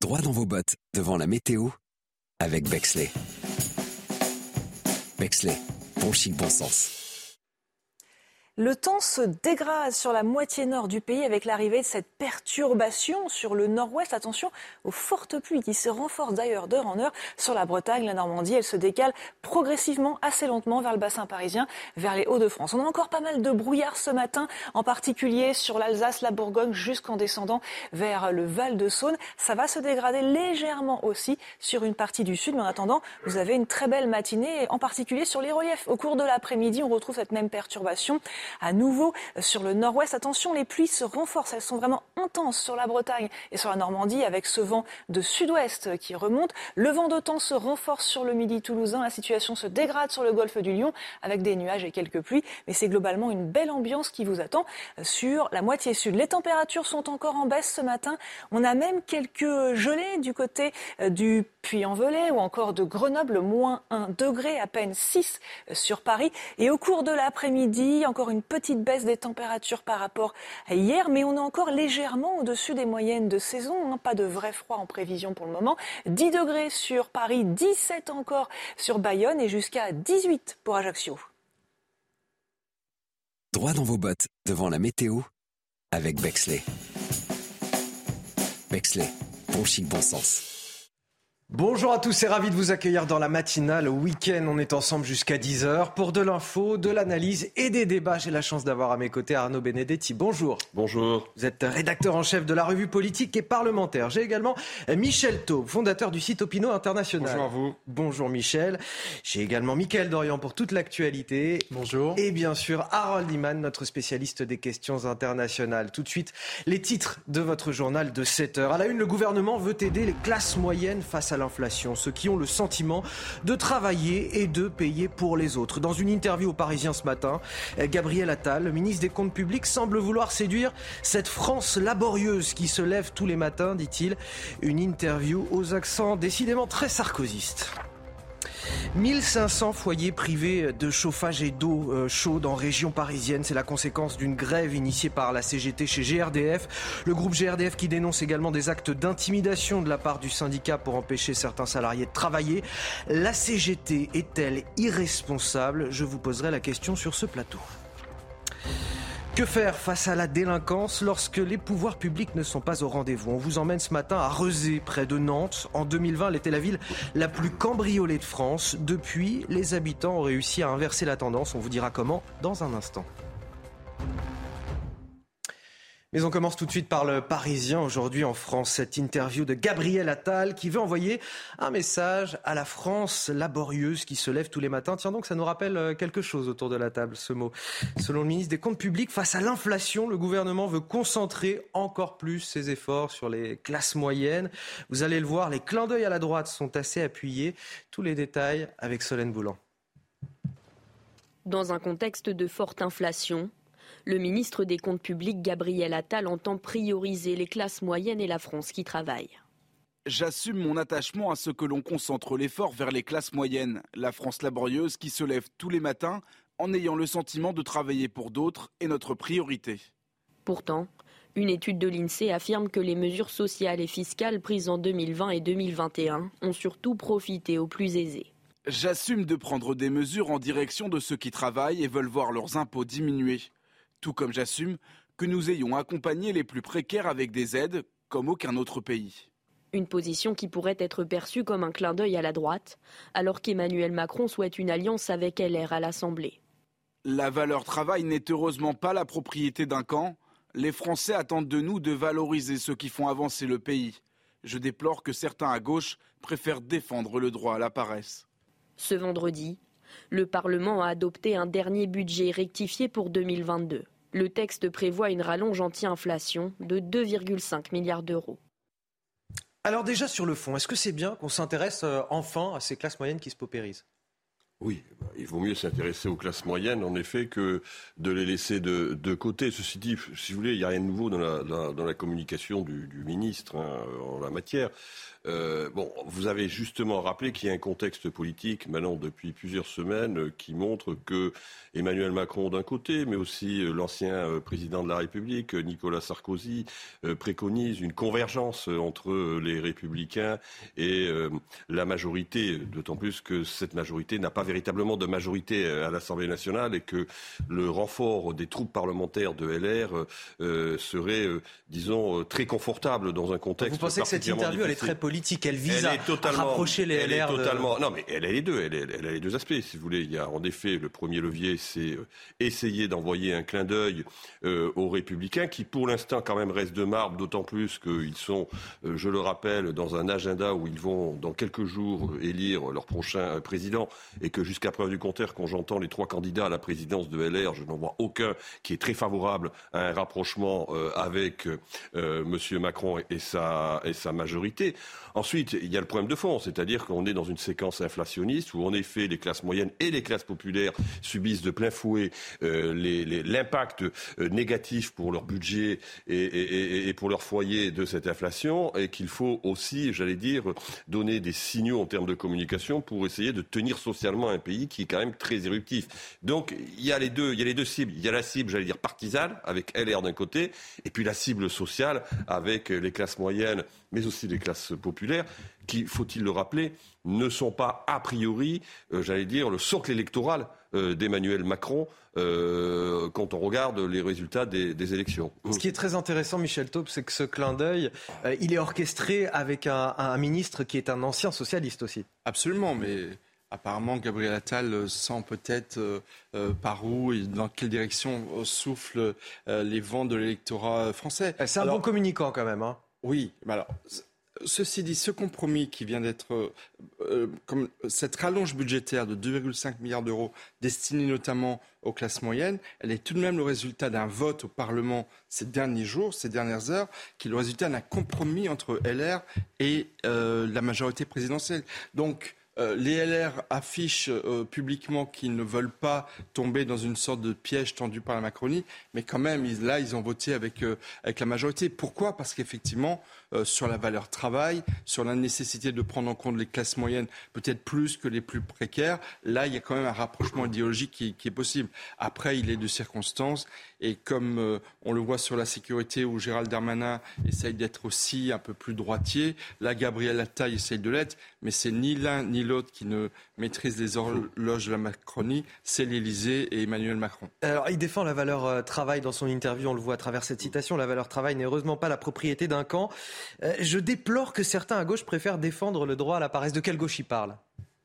Droit dans vos bottes devant la météo avec Bexley. Bexley, bon chic, bon sens. Le temps se dégrade sur la moitié nord du pays avec l'arrivée de cette perturbation sur le nord-ouest. Attention aux fortes pluies qui se renforcent d'ailleurs d'heure en heure sur la Bretagne, la Normandie. Elles se décalent progressivement, assez lentement vers le bassin parisien, vers les Hauts-de-France. On a encore pas mal de brouillard ce matin, en particulier sur l'Alsace, la Bourgogne, jusqu'en descendant vers le Val-de-Saône. Ça va se dégrader légèrement aussi sur une partie du sud. Mais en attendant, vous avez une très belle matinée, en particulier sur les reliefs. Au cours de l'après-midi, on retrouve cette même perturbation à nouveau sur le nord-ouest. Attention, les pluies se renforcent, elles sont vraiment intenses sur la Bretagne et sur la Normandie avec ce vent de sud-ouest qui remonte. Le vent temps se renforce sur le midi toulousain, la situation se dégrade sur le golfe du Lion avec des nuages et quelques pluies, mais c'est globalement une belle ambiance qui vous attend sur la moitié sud. Les températures sont encore en baisse ce matin. On a même quelques gelées du côté euh, du Puy-en-Velay ou encore de Grenoble, moins 1 degré, à peine 6 sur Paris. Et au cours de l'après-midi, encore une une petite baisse des températures par rapport à hier, mais on est encore légèrement au-dessus des moyennes de saison. Hein. pas de vrai froid en prévision pour le moment. 10 degrés sur Paris, 17 encore sur Bayonne et jusqu'à 18 pour Ajaccio. Droit dans vos bottes devant la météo avec Bexley. Bexley, bon chic, bon sens. Bonjour à tous et ravi de vous accueillir dans la matinale. Au week-end, on est ensemble jusqu'à 10h pour de l'info, de l'analyse et des débats. J'ai la chance d'avoir à mes côtés Arnaud Benedetti. Bonjour. Bonjour. Vous êtes rédacteur en chef de la revue politique et parlementaire. J'ai également Michel Taub, fondateur du site Opino International. Bonjour à vous. Bonjour Michel. J'ai également Mickaël Dorian pour toute l'actualité. Bonjour. Et bien sûr Harold Iman, notre spécialiste des questions internationales. Tout de suite, les titres de votre journal de 7h. À la une, le gouvernement veut aider les classes moyennes face à l'inflation, ceux qui ont le sentiment de travailler et de payer pour les autres. Dans une interview aux Parisiens ce matin, Gabriel Attal, le ministre des Comptes publics, semble vouloir séduire cette France laborieuse qui se lève tous les matins, dit-il. Une interview aux accents décidément très sarkozystes. 1500 foyers privés de chauffage et d'eau euh, chaude en région parisienne. C'est la conséquence d'une grève initiée par la CGT chez GRDF. Le groupe GRDF qui dénonce également des actes d'intimidation de la part du syndicat pour empêcher certains salariés de travailler. La CGT est-elle irresponsable? Je vous poserai la question sur ce plateau. Que faire face à la délinquance lorsque les pouvoirs publics ne sont pas au rendez-vous? On vous emmène ce matin à Rezé, près de Nantes. En 2020, elle était la ville la plus cambriolée de France. Depuis, les habitants ont réussi à inverser la tendance. On vous dira comment dans un instant. Mais on commence tout de suite par le Parisien aujourd'hui en France. Cette interview de Gabriel Attal qui veut envoyer un message à la France laborieuse qui se lève tous les matins. Tiens donc, ça nous rappelle euh, quelque chose autour de la table, ce mot. Selon le ministre des Comptes publics, face à l'inflation, le gouvernement veut concentrer encore plus ses efforts sur les classes moyennes. Vous allez le voir, les clins d'œil à la droite sont assez appuyés. Tous les détails avec Solène Boulan. Dans un contexte de forte inflation, le ministre des Comptes publics, Gabriel Attal, entend prioriser les classes moyennes et la France qui travaille. J'assume mon attachement à ce que l'on concentre l'effort vers les classes moyennes, la France laborieuse qui se lève tous les matins en ayant le sentiment de travailler pour d'autres est notre priorité. Pourtant, une étude de l'INSEE affirme que les mesures sociales et fiscales prises en 2020 et 2021 ont surtout profité aux plus aisés. J'assume de prendre des mesures en direction de ceux qui travaillent et veulent voir leurs impôts diminuer tout comme j'assume que nous ayons accompagné les plus précaires avec des aides comme aucun autre pays. Une position qui pourrait être perçue comme un clin d'œil à la droite, alors qu'Emmanuel Macron souhaite une alliance avec LR à l'Assemblée. La valeur travail n'est heureusement pas la propriété d'un camp. Les Français attendent de nous de valoriser ceux qui font avancer le pays. Je déplore que certains à gauche préfèrent défendre le droit à la paresse. Ce vendredi, le Parlement a adopté un dernier budget rectifié pour 2022. Le texte prévoit une rallonge anti-inflation de 2,5 milliards d'euros. Alors déjà sur le fond, est-ce que c'est bien qu'on s'intéresse euh, enfin à ces classes moyennes qui se paupérisent? Oui, il vaut mieux s'intéresser aux classes moyennes, en effet, que de les laisser de, côté. Ceci dit, si vous voulez, il n'y a rien de nouveau dans la, dans la communication du, ministre hein, en la matière. Euh, bon, vous avez justement rappelé qu'il y a un contexte politique maintenant depuis plusieurs semaines euh, qui montre que Emmanuel Macron d'un côté, mais aussi euh, l'ancien président de la République, Nicolas Sarkozy, préconise une convergence entre les républicains et la majorité, d'autant plus que cette majorité n'a pas véritablement de majorité à l'Assemblée nationale et que le renfort des troupes parlementaires de LR serait, disons, très confortable dans un contexte. Vous pensez que cette interview elle est très politique elle vise à, rapprocher les elle LR. Est totalement, Non, mais elle a les deux. Elle, elle, a les deux aspects, si vous voulez. Il y a en effet le premier levier, c'est euh, essayer d'envoyer un clin d'œil euh, aux Républicains, qui pour l'instant quand même restent de marbre, d'autant plus qu'ils sont, euh, je le rappelle, dans un agenda où ils vont dans quelques jours élire leur prochain président, et que jusqu'à preuve du contraire, quand j'entends les trois candidats à la présidence de LR, je n'en vois aucun qui est très favorable à un rapprochement avec Monsieur Macron et sa, et sa majorité. Ensuite, il y a le problème de fond, c'est-à-dire qu'on est dans une séquence inflationniste où en effet les classes moyennes et les classes populaires subissent de plein fouet euh, l'impact euh, négatif pour leur budget et, pour leur foyer de cette inflation et qu'il faut aussi, j'allais dire, donner des signaux en termes de communication pour essayer de tenir socialement un pays qui est quand même très éruptif. Donc il y a les deux, il y a les deux cibles. Il y a la cible, j'allais dire, partisane avec LR d'un côté et puis la cible sociale avec les classes moyennes mais aussi les classes populaires, qui, faut-il le rappeler, ne sont pas a priori, euh, j'allais dire, le socle électoral euh, d'Emmanuel Macron euh, quand on regarde les résultats des, élections. Ce qui est très intéressant, Michel Taube, c'est que ce clin d'œil, il est orchestré avec un, un, ministre qui est un ancien socialiste aussi. Absolument, mais apparemment Gabriel Attal sent peut-être par où et dans quelle direction soufflent les vents de l'électorat français. C'est un bon communicant quand même. Hein. Oui, mais alors, ceci dit, ce compromis qui vient d'être, euh, comme cette rallonge budgétaire de 2,5 milliards d'euros destinée notamment aux classes moyennes, elle est tout de même le résultat d'un vote au Parlement ces derniers jours, ces dernières heures, qui est le résultat d'un compromis entre LR et euh, la majorité présidentielle. Donc, les LR affichent publiquement qu'ils ne veulent pas tomber dans une sorte de piège tendu par la Macronie, mais quand même, là, ils ont voté avec, avec la majorité. Pourquoi? Parce qu'effectivement, euh, sur la valeur travail, sur la nécessité de prendre en compte les classes moyennes, peut-être plus que les plus précaires. Là, il y a quand même un rapprochement idéologique qui, est possible. Après, il est de circonstances. Et comme euh, on le voit sur la sécurité, où Gérald Darmanin essaye d'être aussi un peu plus droitier, là, Gabriel Attal essaye de l'être, mais c'est ni l'un ni l'autre qui ne maîtrise les horloges de la Macronie, c'est l'Élysée et Emmanuel Macron. Alors, il défend la valeur euh, travail dans son interview, on le voit à travers cette citation. La valeur travail n'est heureusement pas la propriété d'un camp. Euh, je déplore que certains à gauche préfèrent défendre le droit à la paresse. De quelle gauche il parle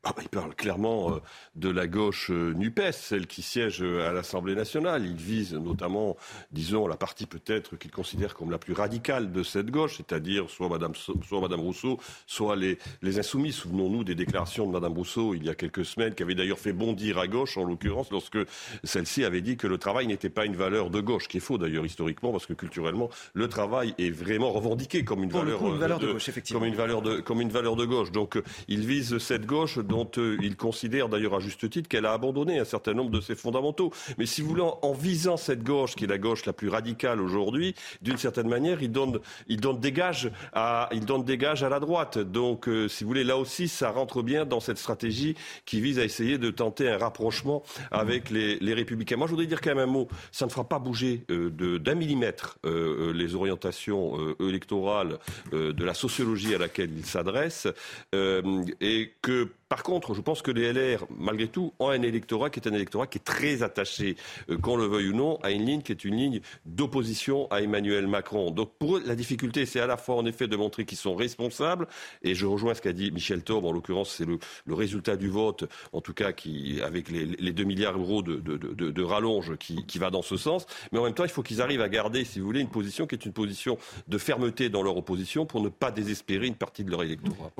ah bah, il parle clairement euh, de la gauche euh, NUPES, celle qui siège euh, à l'Assemblée nationale. Il vise notamment, disons, la partie peut-être qu'il considère comme la plus radicale de cette gauche, c'est-à-dire soit Madame, soit Madame Rousseau, soit les, les Insoumis. Souvenons-nous des déclarations de Madame Rousseau il y a quelques semaines, qui avait d'ailleurs fait bondir à gauche, en l'occurrence, lorsque celle-ci avait dit que le travail n'était pas une valeur de gauche, qui est faux d'ailleurs historiquement, parce que culturellement, le travail est vraiment revendiqué comme une, valeur, de, gauche, effectivement. Comme une valeur de, comme une valeur de gauche. Donc, il vise cette gauche dont euh, il considère d'ailleurs à juste titre qu'elle a abandonné un certain nombre de ses fondamentaux. Mais si vous voulez, en, visant cette gauche, qui est la gauche la plus radicale aujourd'hui, d'une certaine manière, il donne, il des gages à, il donne des gages à la droite. Donc, euh, si vous voulez, là aussi, ça rentre bien dans cette stratégie qui vise à essayer de tenter un rapprochement avec les, républicains. Moi, je voudrais dire quand même un mot. Ça ne fera pas bouger euh, d'un millimètre les orientations électorales de la sociologie à laquelle il s'adresse et que par contre, je pense que les LR, malgré tout, ont un électorat qui est un électorat qui est très attaché, euh, qu'on le veuille ou non, à une ligne qui est une ligne d'opposition à Emmanuel Macron. Donc pour eux, la difficulté, c'est à la fois en effet de montrer qu'ils sont responsables, et je rejoins ce qu'a dit Michel Taube, en l'occurrence c'est le, résultat du vote, en tout cas qui, avec les, 2 milliards d'euros de, rallonge qui, qui va dans ce sens, mais en même temps il faut qu'ils arrivent à garder, si vous voulez, une position qui est une position de fermeté dans leur opposition pour ne pas désespérer une partie de leur électorat.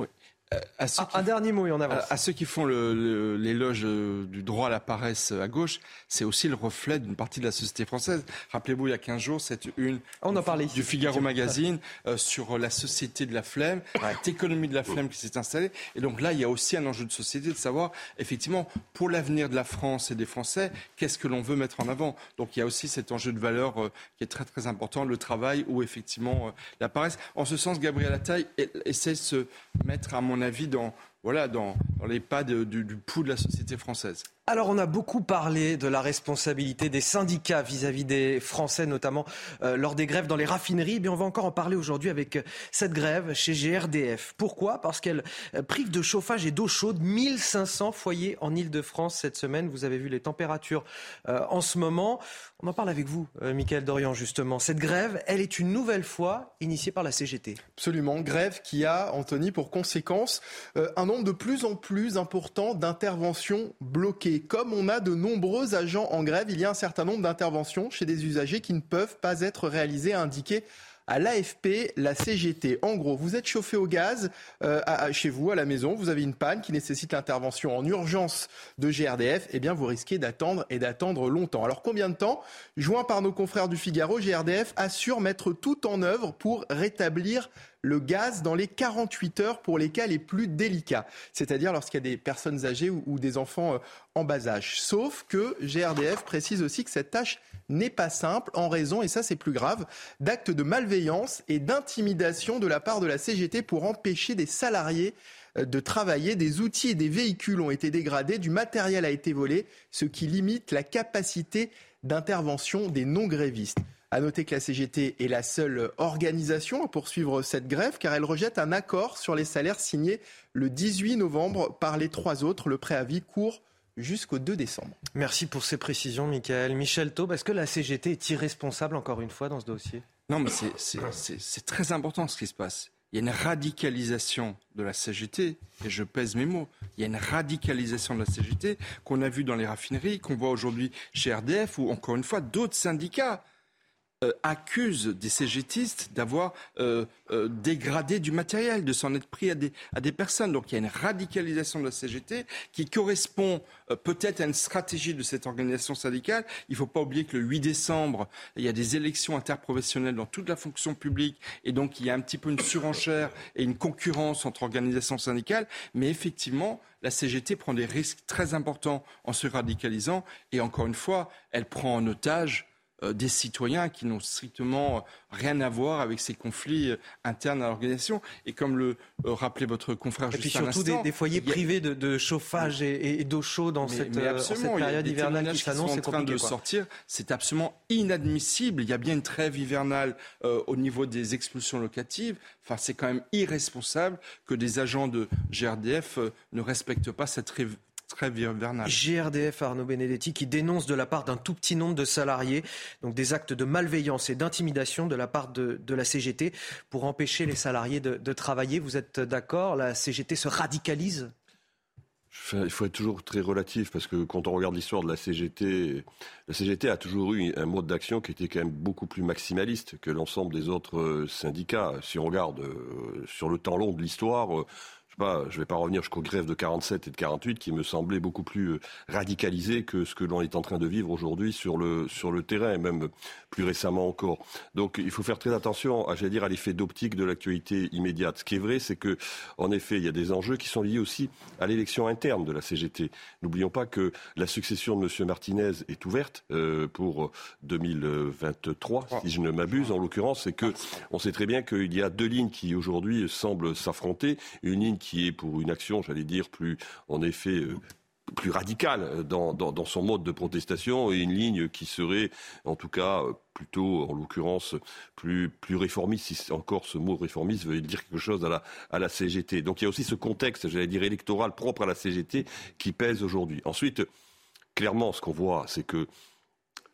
À ceux Ah, qui un dernier mot et on avance. À, à ceux qui font l'éloge euh, du droit à la paresse à gauche, c'est aussi le reflet d'une partie de la société française. Rappelez-vous, il y a 15 jours, cette une On en parlait du Figaro Magazine euh, sur la société de la flemme, cette économie de la flemme qui s'est installée. Et donc là, il y a aussi un enjeu de société de savoir, effectivement, pour l'avenir de la France et des Français, qu'est-ce que l'on veut mettre en avant. Donc il y a aussi cet enjeu de valeur euh, qui est très très important, le travail ou effectivement euh, la paresse. En ce sens, Gabriel Attal essaie de se mettre, à mon avis, dans, voilà, dans, dans les pas du pouls de la société française. Alors, on a beaucoup parlé de la responsabilité des syndicats vis-à-vis des Français, notamment euh, lors des grèves dans les raffineries. Mais on va encore en parler aujourd'hui avec euh, cette grève chez GRDF. Pourquoi? Parce qu'elle euh, prive de chauffage et d'eau chaude 1500 foyers en Ile-de-France cette semaine. Vous avez vu les températures en ce moment. On en parle avec vous, Michael Dorian, justement. Cette grève, elle est une nouvelle fois initiée par la CGT. Absolument, grève qui a, Anthony, pour conséquence un nombre de plus en plus important d'interventions bloquées. Comme on a de nombreux agents en grève, il y a un certain nombre d'interventions chez des usagers qui ne peuvent pas être réalisées, a indiqué à l'AFP, la CGT. En gros, vous êtes chauffé au gaz euh, chez vous, à la maison, vous avez une panne qui nécessite l'intervention en urgence de GRDF, eh bien vous risquez d'attendre et d'attendre longtemps. Alors combien de temps Joint par nos confrères du Figaro, GRDF assure mettre tout en œuvre pour rétablir le gaz dans les 48 heures pour les cas les plus délicats, c'est-à-dire lorsqu'il y a des personnes âgées ou, des enfants euh, en bas âge. Sauf que GRDF précise aussi que cette tâche n'est pas simple en raison, et ça c'est plus grave, d'actes de malveillance et d'intimidation de la part de la CGT pour empêcher des salariés euh, de travailler. Des outils et des véhicules ont été dégradés, du matériel a été volé, ce qui limite la capacité d'intervention des non-grévistes. À noter que la CGT est la seule organisation à poursuivre cette grève car elle rejette un accord sur les salaires signé le 18 novembre par les trois autres. Le préavis court jusqu'au 2 décembre. Merci pour ces précisions, Michael. Michel Taube, est-ce que la CGT est irresponsable encore une fois dans ce dossier? Non, mais c'est- c'est c'est- c'est très important ce qui se passe. Il y a une radicalisation de la CGT, et je pèse mes mots. Il y a une radicalisation de la CGT qu'on a vu dans les raffineries, qu'on voit aujourd'hui chez RDF, ou encore une fois d'autres syndicats euh, accusent des CGTistes d'avoir euh, euh, dégradé du matériel, de s'en être pris à des, à des personnes. Donc il y a une radicalisation de la CGT qui correspond peut-être à une stratégie de cette organisation syndicale. Il ne faut pas oublier que le 8 décembre, il y a des élections interprofessionnelles dans toute la fonction publique et donc il y a un petit peu une surenchère et une concurrence entre organisations syndicales. Mais effectivement, la CGT prend des risques très importants en se radicalisant et encore une fois, elle prend en otage des citoyens qui n'ont strictement euh, rien à voir avec ces conflits euh, internes à l'organisation. Et comme le euh, rappelait votre confrère Et puis à surtout des, foyers a- privés de, de chauffage et, d'eau chaude dans mais- cette, mais euh, en période hivernale qui s'annonce. en train de quoi. sortir. C'est absolument inadmissible. Il y a bien une trêve hivernale euh, au niveau des expulsions locatives. Enfin, c'est quand même irresponsable que des agents de GRDF euh, ne respectent pas cette trêve, hivernale. GRDF Arnaud Benedetti qui dénonce de la part d'un tout petit nombre de salariés donc des actes de malveillance et d'intimidation de la part de, de la CGT pour empêcher les salariés de, de travailler. Vous êtes d'accord? La CGT se radicalise? Il faut être toujours très relatif parce que quand on regarde l'histoire de la CGT, la CGT a toujours eu un mode d'action qui était quand même beaucoup plus maximaliste que l'ensemble des autres euh, syndicats. Si on regarde euh, sur le temps long de l'histoire, euh, je sais pas, je vais pas revenir jusqu'aux grèves de 47 et de 48 qui me semblaient beaucoup plus euh, radicalisées que ce que l'on est en train de vivre aujourd'hui sur le sur le terrain et même plus récemment encore. Donc il faut faire très attention, à, j'allais dire, à l'effet d'optique de l'actualité immédiate. Ce qui est vrai, c'est que en effet, il y a des enjeux qui sont liés aussi à l'élection interne de la CGT. N'oublions pas que la succession de M. Martinez est ouverte euh, pour 2023, si je ne m'abuse, en l'occurrence, c'est que on sait très bien qu'il y a deux lignes qui aujourd'hui semblent s'affronter. Une ligne qui est pour une action, j'allais dire, plus en effet euh, plus radicale dans, dans, son mode de protestation et une ligne qui serait, en tout cas, euh, plutôt, en l'occurrence, plus, réformiste, si encore ce mot réformiste veut dire quelque chose à la, à la CGT. Donc il y a aussi ce contexte, j'allais dire, électoral propre à la CGT qui pèse aujourd'hui. Ensuite, clairement, ce qu'on voit, c'est que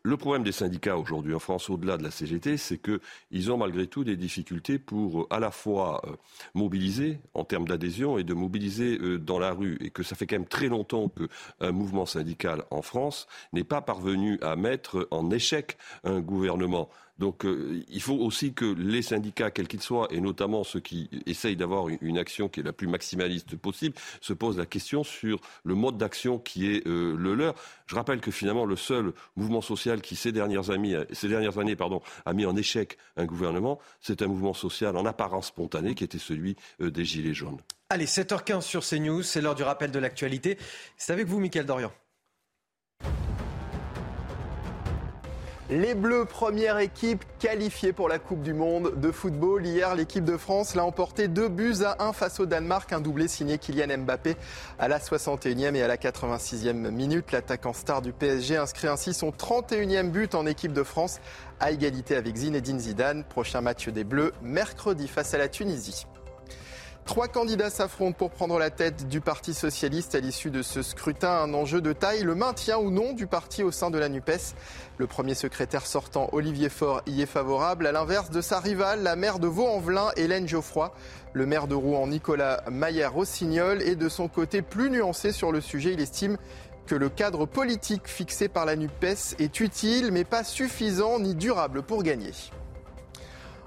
le problème des syndicats aujourd'hui en France, au-delà de la CGT, c'est qu'ils ont malgré tout des difficultés pour euh, à la fois euh, mobiliser en termes d'adhésion et de mobiliser euh, dans la rue. Et que ça fait quand même très longtemps qu'un mouvement syndical en France n'est pas parvenu à mettre en échec un gouvernement. Donc euh, il faut aussi que les syndicats, quels qu'ils soient, et notamment ceux qui essayent d'avoir une, action qui est la plus maximaliste possible, se posent la question sur le mode d'action qui est euh, le leur. Je rappelle que finalement le seul mouvement social qui ces dernières, années, a mis en échec un gouvernement, c'est un mouvement social en apparence spontané qui était celui euh, des Gilets jaunes. Allez, 7h15 sur CNews, c'est l'heure du rappel de l'actualité. C'est avec vous, Mickaël Dorian. Les Bleus, première équipe qualifiée pour la Coupe du Monde de football. Hier, l'équipe de France l'a emporté deux buts à un face au Danemark. Un doublé signé Kylian Mbappé à la 61e et à la 86e minute. L'attaquant star du PSG inscrit ainsi son 31e but en équipe de France à égalité avec Zinedine Zidane. Prochain match des Bleus mercredi face à la Tunisie. Trois candidats s'affrontent pour prendre la tête du Parti socialiste à l'issue de ce scrutin. Un enjeu de taille, le maintien ou non du parti au sein de la NUPES. Le premier secrétaire sortant, Olivier Faure, y est favorable, à l'inverse de sa rivale, la maire de Vaux-en-Velin, Hélène Geoffroy. Le maire de Rouen, Nicolas Maillard-Rossignol, est de son côté plus nuancé sur le sujet. Il estime que le cadre politique fixé par la NUPES est utile, mais pas suffisant ni durable pour gagner.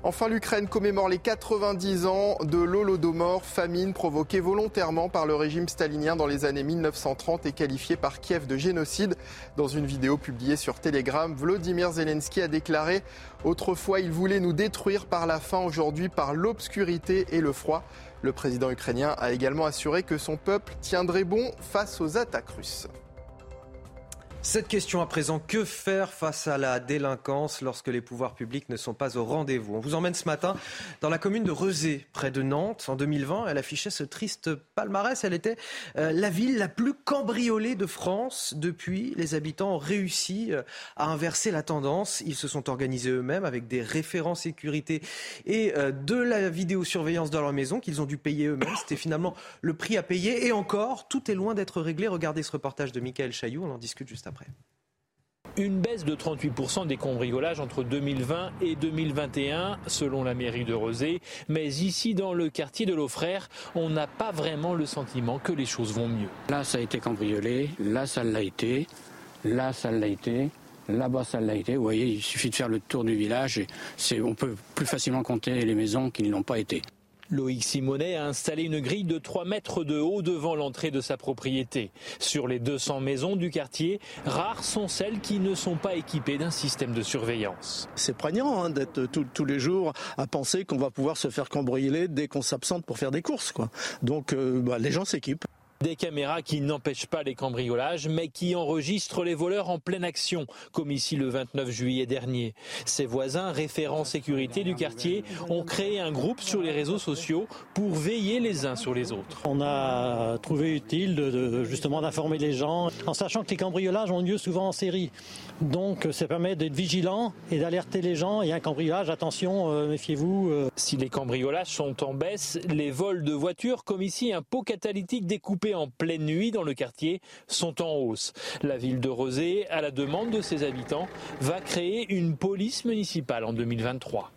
Enfin, l'Ukraine commémore les 90 ans de l'Holodomor, famine provoquée volontairement par le régime stalinien dans les années 1930 et qualifiée par Kiev de génocide. Dans une vidéo publiée sur Telegram, Vladimir Zelensky a déclaré Autrefois, il voulait nous détruire par la faim, aujourd'hui par l'obscurité et le froid. Le président ukrainien a également assuré que son peuple tiendrait bon face aux attaques russes. Cette question à présent, que faire face à la délinquance lorsque les pouvoirs publics ne sont pas au rendez-vous? On vous emmène ce matin dans la commune de Rezé, près de Nantes. En 2020, elle affichait ce triste palmarès. Elle était euh, la ville la plus cambriolée de France. Depuis, les habitants ont réussi euh, à inverser la tendance. Ils se sont organisés eux-mêmes avec des référents sécurité et euh, de la vidéosurveillance dans leur maison qu'ils ont dû payer eux-mêmes. C'était finalement le prix à payer. Et encore, tout est loin d'être réglé. Regardez ce reportage de Michael Chailloux. On en discute juste après. Une baisse de 38% des cambriolages entre 2020 et 2021, selon la mairie de Rosé. Mais ici, dans le quartier de l'Aufrère, on n'a pas vraiment le sentiment que les choses vont mieux. Là, ça a été cambriolé. Là, ça l'a été. Là, ça l'a été. Là-bas, ça l'a été. Vous voyez, il suffit de faire le tour du village et on peut plus facilement compter les maisons qui ne l'ont pas été. Loïc Simonet a installé une grille de 3 mètres de haut devant l'entrée de sa propriété. Sur les 200 maisons du quartier, rares sont celles qui ne sont pas équipées d'un système de surveillance. C'est prégnant hein, d'être tous les jours à penser qu'on va pouvoir se faire cambrioler dès qu'on s'absente pour faire des courses. Donc euh, bah, les gens s'équipent. Des caméras qui n'empêchent pas les cambriolages, mais qui enregistrent les voleurs en pleine action, comme ici le 29 juillet dernier. Ses voisins, référents sécurité du quartier, ont créé un groupe sur les réseaux sociaux pour veiller les uns sur les autres. On a trouvé utile de, justement d'informer les gens, en sachant que les cambriolages ont lieu souvent en série. Donc ça permet d'être vigilant et d'alerter les gens. Il y a un cambriolage, attention, euh, méfiez-vous. Euh. Si les cambriolages sont en baisse, les vols de voitures, comme ici un pot catalytique découpé en pleine nuit dans le quartier sont en hausse. La ville de Rosé, à la demande de ses habitants, va créer une police municipale en 2023.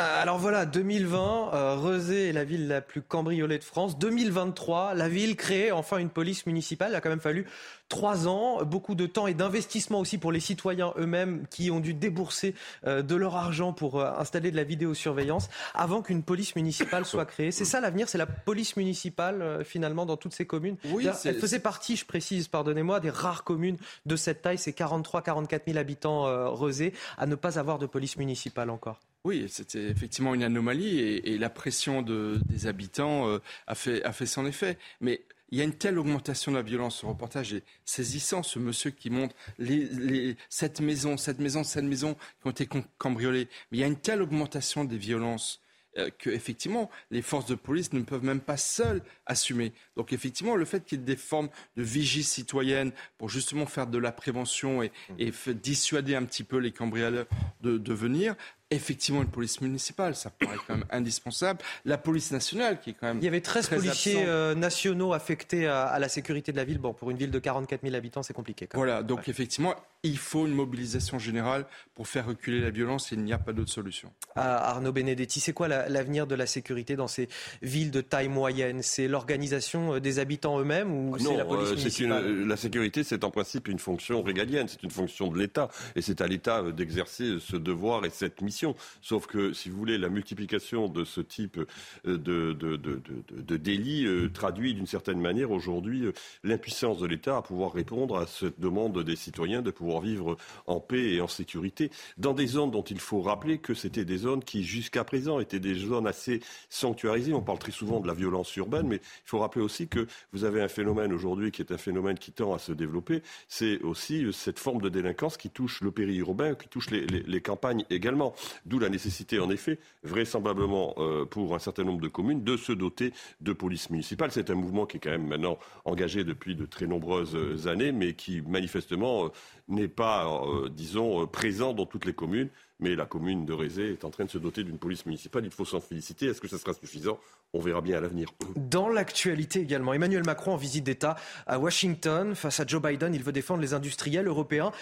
Euh, alors voilà, 2020, euh, Rezé est la ville la plus cambriolée de France. 2023, la ville crée enfin une police municipale. Il a quand même fallu trois ans, beaucoup de temps et d'investissement aussi pour les citoyens eux-mêmes qui ont dû débourser euh, de leur argent pour installer de la vidéosurveillance avant qu'une police municipale soit créée. C'est ça l'avenir, c'est la police municipale finalement dans toutes ces communes. Oui, elle faisait partie, je précise, pardonnez-moi, des rares communes de cette taille, c'est 43-44 000 habitants Rezé, à ne pas avoir de police municipale encore. Oui, c'était effectivement une anomalie et, la pression des habitants euh, a, fait, a fait son effet. Mais il y a une telle augmentation de la violence. Ce reportage est saisissant. Ce monsieur qui montre les, cette maison, cette maison, cette maison qui ont été cambriolées. Mais il y a une telle augmentation des violences euh, que effectivement les forces de police ne peuvent même pas seules assumer. Donc effectivement le fait qu'il y ait des formes de vigie citoyenne pour justement faire de la prévention et, et dissuader un petit peu les cambrioleurs de, de venir, effectivement une police municipale, ça paraît quand même indispensable. La police nationale, qui est quand même. Il y avait 13 policiers euh, nationaux affectés à, la sécurité de la ville. Bon, pour une ville de 44 000 habitants, c'est compliqué. voilà, donc effectivement, il faut une mobilisation générale pour faire reculer la violence et il n'y a pas d'autre solution. Ah, Arnaud Benedetti, c'est quoi l'avenir de la sécurité dans ces villes de taille moyenne? C'est l'organisation euh, des habitants eux-mêmes ou c'est la police euh, municipale? La sécurité, c'est en principe une fonction régalienne, c'est une fonction de l'État et c'est à l'État d'exercer ce devoir et cette mission. Sauf que, si vous voulez, la multiplication de ce type de, de, de délits traduit d'une certaine manière aujourd'hui l'impuissance de l'État à pouvoir répondre à cette demande des citoyens de pouvoir vivre en paix et en sécurité dans des zones dont il faut rappeler que c'était des zones qui, jusqu'à présent, étaient des zones assez sanctuarisées. On parle très souvent de la violence urbaine, mais il faut rappeler aussi que vous avez un phénomène aujourd'hui qui est un phénomène qui tend à se développer. C'est aussi cette forme de délinquance qui touche le périurbain, qui touche les, campagnes également. D'où la nécessité, en effet, vraisemblablement euh, pour un certain nombre de communes, de se doter de police municipale. C'est un mouvement qui est quand même maintenant engagé depuis de très nombreuses années, mais qui manifestement euh, n'est pas, euh, disons, euh, présent dans toutes les communes. Mais la commune de Rézé est en train de se doter d'une police municipale. Il faut s'en féliciter. Est-ce que ça sera suffisant? On verra bien à l'avenir. Dans l'actualité également, Emmanuel Macron en visite d'État à Washington. Face à Joe Biden, il veut défendre les industriels européens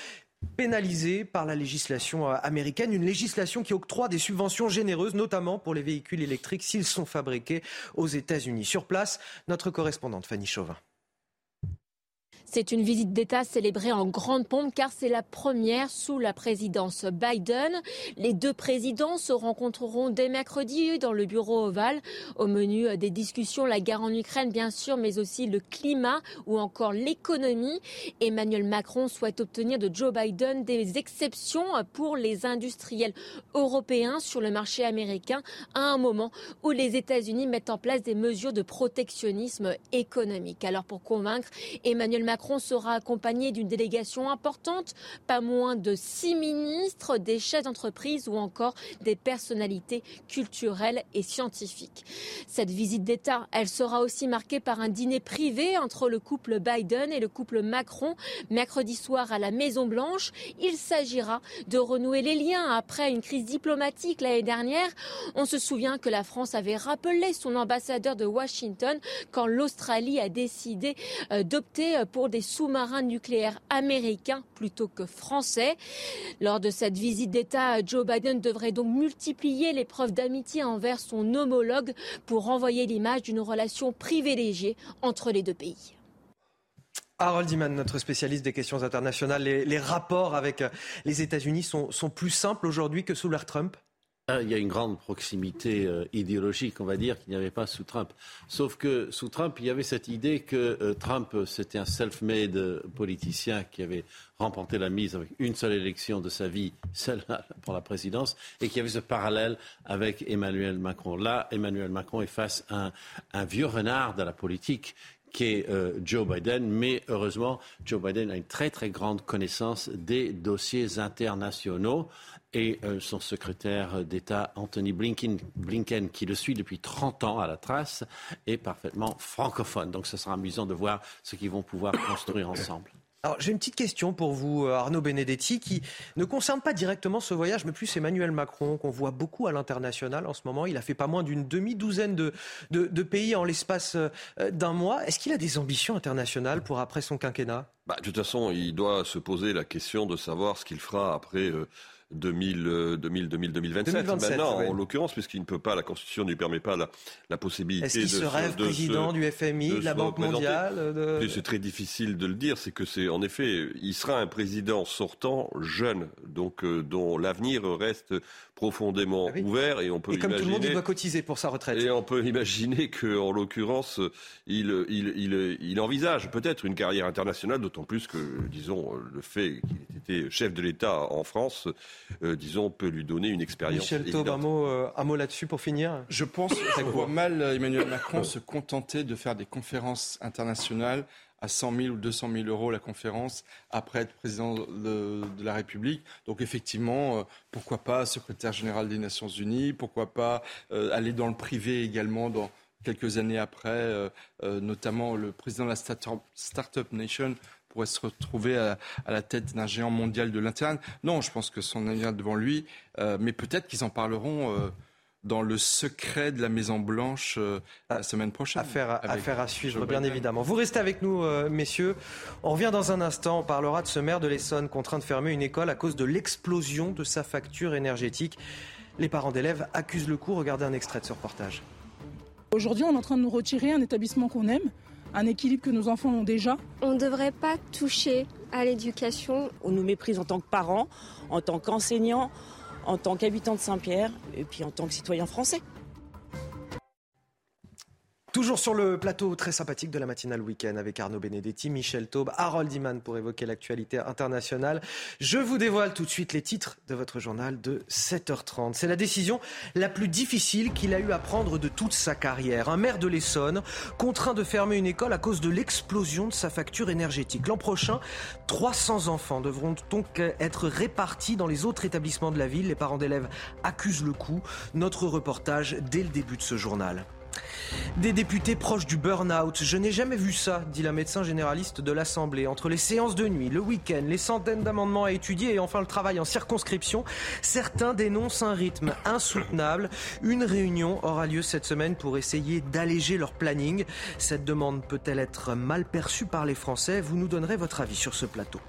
pénalisés par la législation euh, américaine, une législation qui octroie des subventions généreuses, notamment pour les véhicules électriques s'ils sont fabriqués aux États-Unis. Sur place, notre correspondante Fanny Chauvin. C'est une visite d'État célébrée en grande pompe car c'est la première sous la présidence Biden. Les deux présidents se rencontreront dès mercredi dans le bureau ovale. Au menu des discussions, la guerre en Ukraine bien sûr, mais aussi le climat ou encore l'économie. Emmanuel Macron souhaite obtenir de Joe Biden des exceptions pour les industriels européens sur le marché américain à un moment où les États-Unis mettent en place des mesures de protectionnisme économique. Alors pour convaincre Emmanuel Macron, Macron sera accompagné d'une délégation importante, pas moins de six ministres, des chefs d'entreprise ou encore des personnalités culturelles et scientifiques. Cette visite d'État, elle sera aussi marquée par un dîner privé entre le couple Biden et le couple Macron mercredi soir à la Maison Blanche. Il s'agira de renouer les liens après une crise diplomatique l'année dernière. On se souvient que la France avait rappelé son ambassadeur de Washington quand l'Australie a décidé euh, d'opter pour des sous-marins nucléaires américains plutôt que français. Lors de cette visite d'État, Joe Biden devrait donc multiplier les preuves d'amitié envers son homologue pour renvoyer l'image d'une relation privilégiée entre les deux pays. Harold Iman, notre spécialiste des questions internationales, les, rapports avec les États-Unis sont, sont plus simples aujourd'hui que sous l'ère Trump? Il y a une grande proximité euh, idéologique, on va dire, qu'il n'y avait pas sous Trump. Sauf que sous Trump, il y avait cette idée que euh, Trump, c'était un self-made politicien qui avait remporté la mise avec une seule élection de sa vie, celle pour la présidence, et qu'il y avait ce parallèle avec Emmanuel Macron. Là, Emmanuel Macron est face à un, vieux renard de la politique qui est euh, Joe Biden, mais heureusement, Joe Biden a une très très grande connaissance des dossiers internationaux et euh, son secrétaire d'État Anthony Blinken, Blinken, qui le suit depuis 30 ans à la trace, est parfaitement francophone. Donc ce sera amusant de voir ce qu'ils vont pouvoir construire ensemble. Alors j'ai une petite question pour vous, euh, Arnaud Benedetti, qui ne concerne pas directement ce voyage, mais plus Emmanuel Macron, qu'on voit beaucoup à l'international en ce moment. Il a fait pas moins d'une demi-douzaine de, de, pays en l'espace euh, d'un mois. Est-ce qu'il a des ambitions internationales pour après son quinquennat? Bah, De toute façon, il doit se poser la question de savoir ce qu'il fera après 2000, 2000, 2027, maintenant, en l'occurrence, puisqu'il ne peut pas, la Constitution ne lui permet pas la, la possibilité Est-ce qu'il se rêve président du FMI, de, la Banque mondiale C'est très difficile de le dire. C'est que c'est, en effet, il sera un président sortant jeune, donc euh, dont l'avenir reste profondément ah ouvert et on peut et comme tout le monde, il doit cotiser pour sa retraite. Et on peut imaginer qu'en l'occurrence, il, il, il, il, envisage peut-être une carrière internationale, d'autant plus que, disons, le fait qu'il était chef de l'État en France, euh, disons, peut lui donner une expérience. Michel Taub, un mot, euh, un mot là-dessus pour finir? Je pense qu'on voit mal Emmanuel Macron se contenter de faire des conférences internationales à 100 000 ou 200 000 euros la conférence après être président de, la République. Donc effectivement, euh, pourquoi pas secrétaire général des Nations Unies, pourquoi pas euh, aller dans le privé également dans quelques années après, euh, notamment le président de la Startup Nation pourrait se retrouver à, la tête d'un géant mondial de l'Internet. Non, je pense que son avenir devant lui, mais peut-être qu'ils en parleront dans le secret de la Maison Blanche euh, la semaine prochaine. Affaire à, affaire à suivre, bien évidemment. Vous restez avec nous, euh, messieurs. On revient dans un instant. On parlera de ce maire de l'Essonne contraint de fermer une école à cause de l'explosion de sa facture énergétique. Les parents d'élèves accusent le coup. Regardez un extrait de ce reportage. Aujourd'hui, on est en train de nous retirer un établissement qu'on aime, un équilibre que nos enfants ont déjà. On ne devrait pas toucher à l'éducation. On nous méprise en tant que parents, en tant qu'enseignants, en tant qu'habitants de Saint-Pierre et puis en tant que citoyens français. Toujours sur le plateau très sympathique de la matinale week-end avec Arnaud Benedetti, Michel Taube, Harold Iman pour évoquer l'actualité internationale. Je vous dévoile tout de suite les titres de votre journal de 7h30. C'est la décision la plus difficile qu'il a eu à prendre de toute sa carrière. Un maire de l'Essonne contraint de fermer une école à cause de l'explosion de sa facture énergétique. L'an prochain, 300 enfants devront donc être répartis dans les autres établissements de la ville. Les parents d'élèves accusent le coup. Notre reportage dès le début de ce journal. Des députés proches du burn-out. Je n'ai jamais vu ça, dit la médecin généraliste de l'Assemblée. Entre les séances de nuit, le week-end, les centaines d'amendements à étudier et enfin le travail en circonscription, certains dénoncent un rythme insoutenable. Une réunion aura lieu cette semaine pour essayer d'alléger leur planning. Cette demande peut-elle être mal perçue par les Français? Vous nous donnerez votre avis sur ce plateau.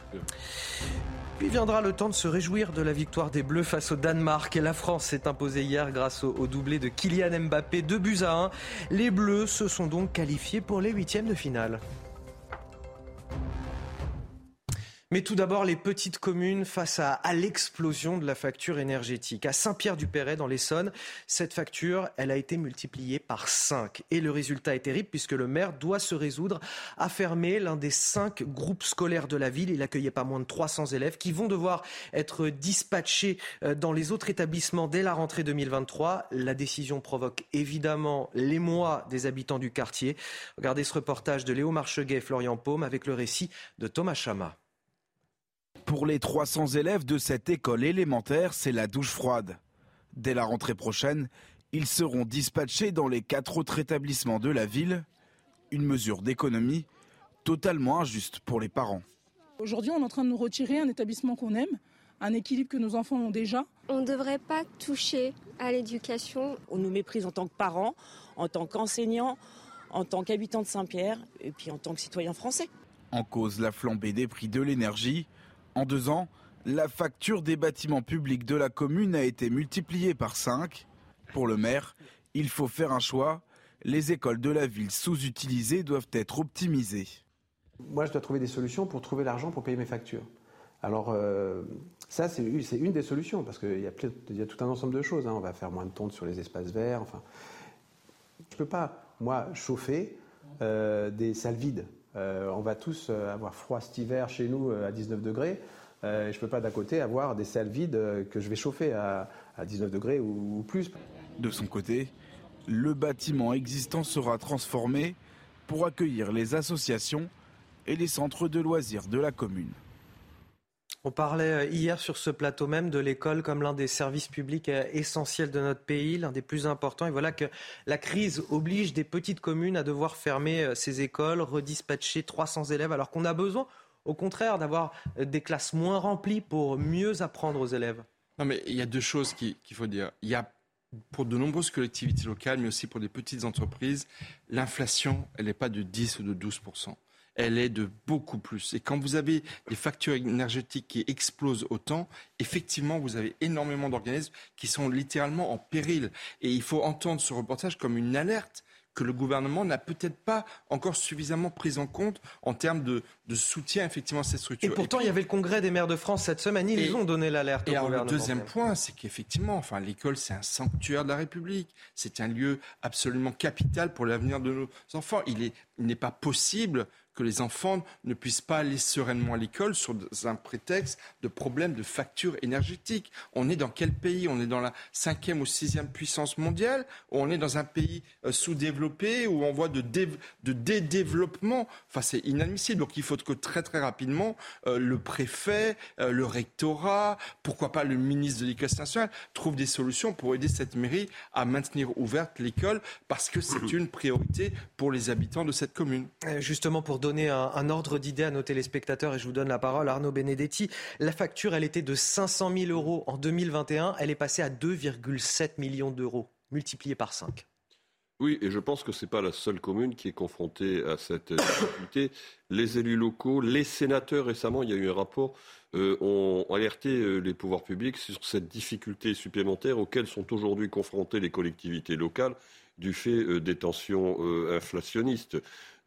Viendra le temps de se réjouir de la victoire des Bleus face au Danemark. La France s'est imposée hier grâce au, doublé de Kylian Mbappé, 2 buts à 1. Les Bleus se sont donc qualifiés pour les huitièmes de finale. Mais tout d'abord, les petites communes face à, l'explosion de la facture énergétique. À Saint-Pierre-du-Perret, dans l'Essonne, cette facture, elle a été multipliée par 5. Et le résultat est terrible puisque le maire doit se résoudre à fermer l'un des cinq groupes scolaires de la ville. Il accueillait pas moins de 300 élèves qui vont devoir être dispatchés euh, dans les autres établissements dès la rentrée 2023. La décision provoque évidemment l'émoi des habitants du quartier. Regardez ce reportage de Léo Marcheguet et Florian Paume avec le récit de Thomas Chama. Pour les 300 élèves de cette école élémentaire, c'est la douche froide. Dès la rentrée prochaine, ils seront dispatchés dans les quatre autres établissements de la ville. Une mesure d'économie totalement injuste pour les parents. Aujourd'hui, on est en train de nous retirer un établissement qu'on aime, un équilibre que nos enfants ont déjà. On ne devrait pas toucher à l'éducation. On nous méprise en tant que parents, en tant qu'enseignants, en tant qu'habitants de Saint-Pierre et puis en tant que citoyens français. En cause la flambée des prix de l'énergie, en deux ans, la facture des bâtiments publics de la commune a été multipliée par 5. Pour le maire, il faut faire un choix. Les écoles de la ville sous-utilisées doivent être optimisées. Moi, je dois trouver des solutions pour trouver l'argent pour payer mes factures. Alors, euh, ça, c'est une des solutions, parce qu'il y, a tout un ensemble de choses. Hein. On va faire moins de tontes sur les espaces verts. Enfin, je ne peux pas, moi, chauffer euh, des salles vides. Euh, on va tous euh, avoir froid cet hiver chez nous euh, à 19 degrés. je ne peux pas d'à côté avoir des salles vides que je vais chauffer à, 19 degrés ou, plus. De son côté, le bâtiment existant sera transformé pour accueillir les associations et les centres de loisirs de la commune. On parlait euh, hier sur ce plateau même de l'école comme l'un des services publics euh, essentiels de notre pays, l'un des plus importants. Et voilà que la crise oblige des petites communes à devoir fermer euh, ces écoles, redispatcher 300 élèves, alors qu'on a besoin, au contraire, d'avoir des classes moins remplies pour mieux apprendre aux élèves. Non, mais il y a deux choses qu'il faut dire. Il y a pour de nombreuses collectivités locales, mais aussi pour des petites entreprises, l'inflation, elle n'est pas de 10 ou de 12 elle est de beaucoup plus. Et quand vous avez des factures énergétiques qui explosent autant, effectivement, vous avez énormément d'organismes qui sont littéralement en péril. Et il faut entendre ce reportage comme une alerte que le gouvernement n'a peut-être pas encore suffisamment pris en compte en termes de, soutien effectivement à ces structures. Et pourtant, il y avait le congrès des maires de France cette semaine, ils ont donné l'alerte au gouvernement. Le deuxième point, c'est qu'effectivement, enfin, l'école, c'est un sanctuaire de la République. C'est un lieu absolument capital pour l'avenir de nos enfants. Il n'est pas possible que les enfants ne puissent pas aller sereinement à l'école sur un prétexte de problème de facture énergétique. On est dans quel pays? On est dans la cinquième ou sixième puissance mondiale? Ou on est dans un pays euh, sous-développé où on voit de, de dédéveloppement? Enfin, c'est inadmissible. Donc il faut que très très rapidement, euh, le préfet, euh, le rectorat, pourquoi pas le ministre de l'Éducation nationale, trouvent des solutions pour aider cette mairie à maintenir ouverte l'école parce que c'est une priorité pour les habitants de cette commune. Justement, pour donner un, ordre d'idée à nos téléspectateurs, et je vous donne la parole, Arnaud Benedetti. La facture, elle était de 500 000 euros en 2021. Elle est passée à 2,7 millions d'euros multiplié par 5. Oui, et je pense que ce n'est pas la seule commune qui est confrontée à cette difficulté. Les élus locaux, les sénateurs, récemment, il y a eu un rapport, euh, ont alerté euh, les pouvoirs publics sur cette difficulté supplémentaire auxquelles sont aujourd'hui confrontées les collectivités locales du fait euh, des tensions inflationnistes.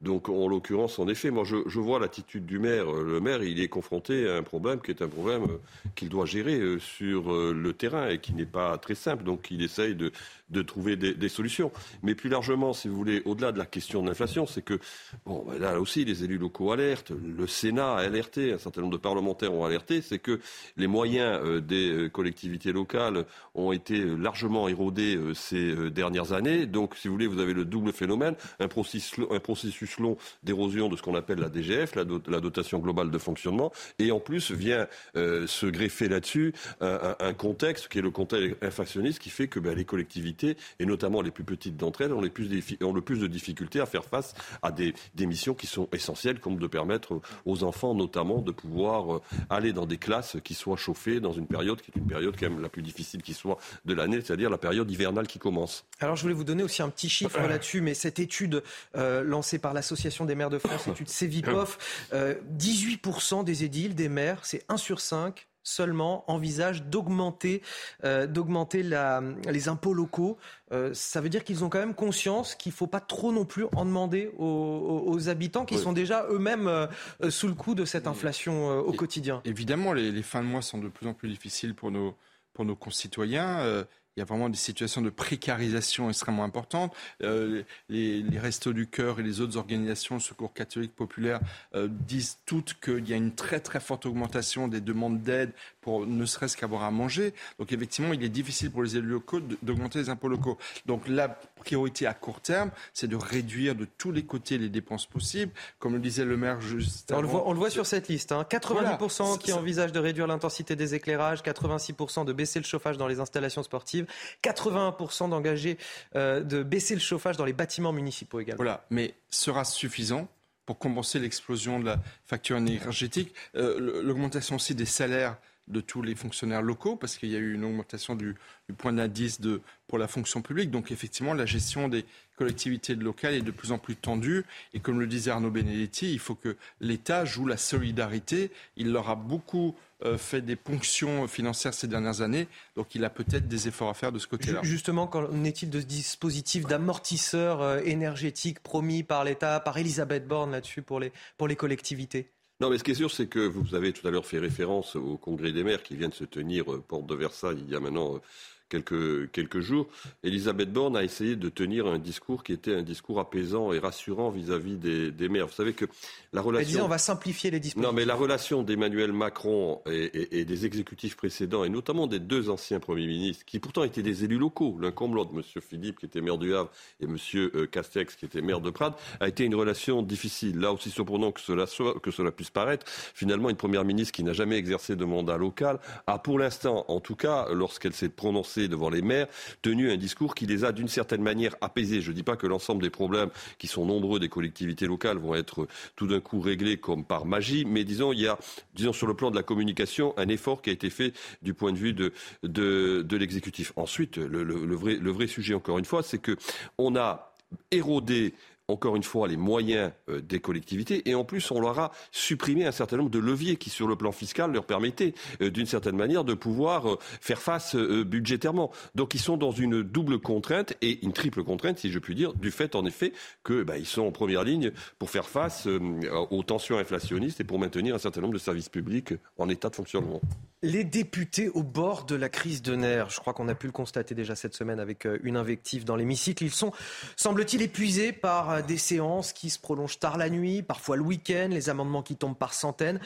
Donc, en l'occurrence, en effet, moi, je, vois l'attitude du maire. Le maire, il est confronté à un problème qui est un problème qu'il doit gérer sur le terrain et qui n'est pas très simple. Donc, il essaye de, de trouver des, solutions. Mais plus largement, si vous voulez, au-delà de la question de l'inflation, c'est que, bon, ben là aussi, les élus locaux alertent, le Sénat a alerté, un certain nombre de parlementaires ont alerté, c'est que les moyens euh, des euh, collectivités locales ont été largement érodés euh, ces dernières années. Donc, si vous voulez, vous avez le double phénomène, un processus, un processus long d'érosion de ce qu'on appelle la DGF, la, dotation globale de fonctionnement, et en plus vient se greffer là-dessus un, contexte qui est le contexte inflationniste qui fait que ben, les collectivités et notamment les plus petites d'entre elles, ont, le plus de difficultés à faire face à des, missions qui sont essentielles, comme de permettre aux enfants notamment de pouvoir euh, aller dans des classes qui soient chauffées dans une période qui est une période quand même la plus difficile qui soit de l'année, c'est-à-dire la période hivernale qui commence. Alors je voulais vous donner aussi un petit chiffre là-dessus, mais cette étude euh, lancée par l'Association des maires de France, étude Cevipof, 18% euh, des édiles, des maires, c'est 1 sur 5 seulement envisagent d'augmenter euh, d'augmenter les impôts locaux. Euh, ça veut dire qu'ils ont quand même conscience qu'il ne faut pas trop non plus en demander aux, habitants qui sont déjà eux-mêmes euh, sous le coup de cette inflation au quotidien. Évidemment, les, les, fins de mois sont de plus en plus difficiles pour nos, pour nos concitoyens il y a vraiment des situations de précarisation extrêmement importantes. Euh, les, Restos du Cœur et les autres organisations, Secours catholique populaire, euh, disent toutes qu'il y a une très très forte augmentation des demandes d'aide pour ne serait-ce qu'avoir à manger. Donc effectivement, il est difficile pour les élus locaux d'augmenter les impôts locaux. Donc la priorité à court terme, c'est de réduire de tous les côtés les dépenses possibles. Comme le disait le maire juste on, le voit, on le voit sur cette liste. Hein. 90% qui envisagent de réduire l'intensité des éclairages, 86% de baisser le chauffage dans les installations sportives. 81% d'engager, euh, de baisser le chauffage dans les bâtiments municipaux également. Voilà, mais sera suffisant pour compenser l'explosion de la facture énergétique, euh, l'augmentation aussi des salaires de tous les fonctionnaires locaux, parce qu'il y a eu une augmentation du, du point d'indice pour la fonction publique. Donc effectivement, la gestion des collectivités locales est de plus en plus tendue. Et comme le disait Arnaud Benedetti, il faut que l'État joue la solidarité. Il leur a beaucoup euh, fait des ponctions financières ces dernières années, donc il a peut-être des efforts à faire de ce côté-là. Justement, qu'en est-il de ce dispositif d'amortisseur euh, énergétique promis par l'État, par Elisabeth Borne là-dessus pour les, pour les collectivités? Non, mais ce qui est sûr, c'est que vous avez tout à l'heure fait référence au congrès des maires qui vient de se tenir euh, porte de Versailles il y a maintenant quelques, quelques jours, Elisabeth Borne a essayé de tenir un discours qui était un discours apaisant et rassurant vis-à-vis des, des, maires. Vous savez que la relation... Disait on va simplifier les dispositifs. Non, mais la relation d'Emmanuel Macron et, et, des exécutifs précédents, et notamment des deux anciens premiers ministres, qui pourtant étaient des élus locaux, l'un comme l'autre, M. Philippe qui était maire du Havre et M. Euh, Castex qui était maire de Prades, a été une relation difficile. Là, aussi surprenant que cela, soit, que cela puisse paraître, finalement, une première ministre qui n'a jamais exercé de mandat local a pour l'instant, en tout cas, lorsqu'elle s'est prononcée devant les maires, tenu un discours qui les a d'une certaine manière apaisés. Je ne dis pas que l'ensemble des problèmes qui sont nombreux des collectivités locales vont être tout d'un coup réglés comme par magie, mais disons, il y a, disons, sur le plan de la communication, un effort qui a été fait du point de vue de, l'exécutif. Ensuite, le, le, vrai, le vrai sujet, encore une fois, c'est que on a érodé encore une fois, les moyens euh, des collectivités. Et en plus, on leur a supprimé un certain nombre de leviers qui, sur le plan fiscal, leur permettaient, euh, d'une certaine manière, de pouvoir euh, faire face budgétairement. Donc, ils sont dans une double contrainte et une triple contrainte, si je puis dire, du fait, en effet, qu'ils bah, sont en première ligne pour faire face aux tensions inflationnistes et pour maintenir un certain nombre de services publics en état de fonctionnement. Les députés au bord de la crise de nerfs, je crois qu'on a pu le constater déjà cette semaine avec une invective dans l'hémicycle, ils sont, semble-t-il, épuisés par des séances qui se prolongent tard la nuit, parfois le week-end, les amendements qui tombent par centaines.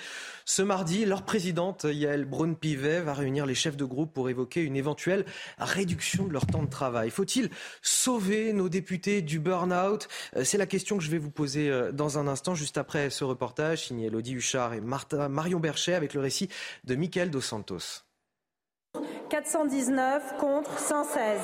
Ce mardi, leur présidente, Yael Braun-Pivet, va réunir les chefs de groupe pour évoquer une éventuelle réduction de leur temps de travail. Faut-il sauver nos députés du burn-out? Euh, C'est la question que je vais vous poser euh, dans un instant, juste après ce reportage signé Elodie Huchard et Marion Berchet avec le récit de Michael Dos Santos. 419 contre 116.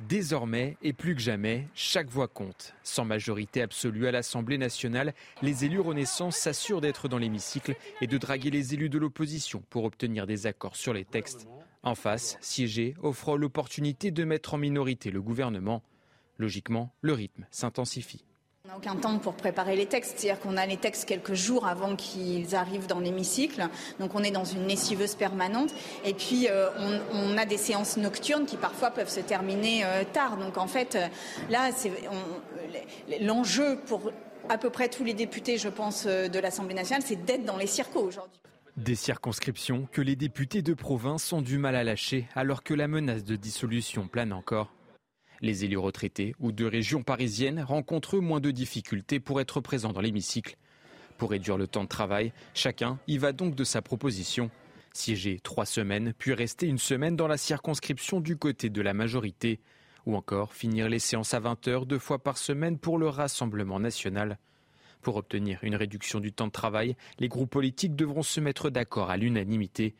Désormais, et plus que jamais, chaque voix compte. Sans majorité absolue à l'Assemblée nationale, les élus Renaissance s'assurent d'être dans l'hémicycle et de draguer les élus de l'opposition pour obtenir des accords sur les textes. En face, siéger offre l'opportunité de mettre en minorité le gouvernement. Logiquement, le rythme s'intensifie. On n'a aucun temps pour préparer les textes, c'est-à-dire qu'on a les textes quelques jours avant qu'ils arrivent dans l'hémicycle, donc on est dans une lessiveuse permanente, et puis euh, on, a des séances nocturnes qui parfois peuvent se terminer euh, tard. Donc en fait, euh, là, l'enjeu pour à peu près tous les députés, je pense, de l'Assemblée nationale, c'est d'être dans les circos aujourd'hui. Des circonscriptions que les députés de province ont du mal à lâcher alors que la menace de dissolution plane encore. Les élus retraités ou de régions parisiennes rencontrent moins de difficultés pour être présents dans l'hémicycle. Pour réduire le temps de travail, chacun y va donc de sa proposition. Siéger trois semaines, puis rester une semaine dans la circonscription du côté de la majorité. Ou encore finir les séances à 20 heures deux fois par semaine pour le Rassemblement national. Pour obtenir une réduction du temps de travail, les groupes politiques devront se mettre d'accord à l'unanimité.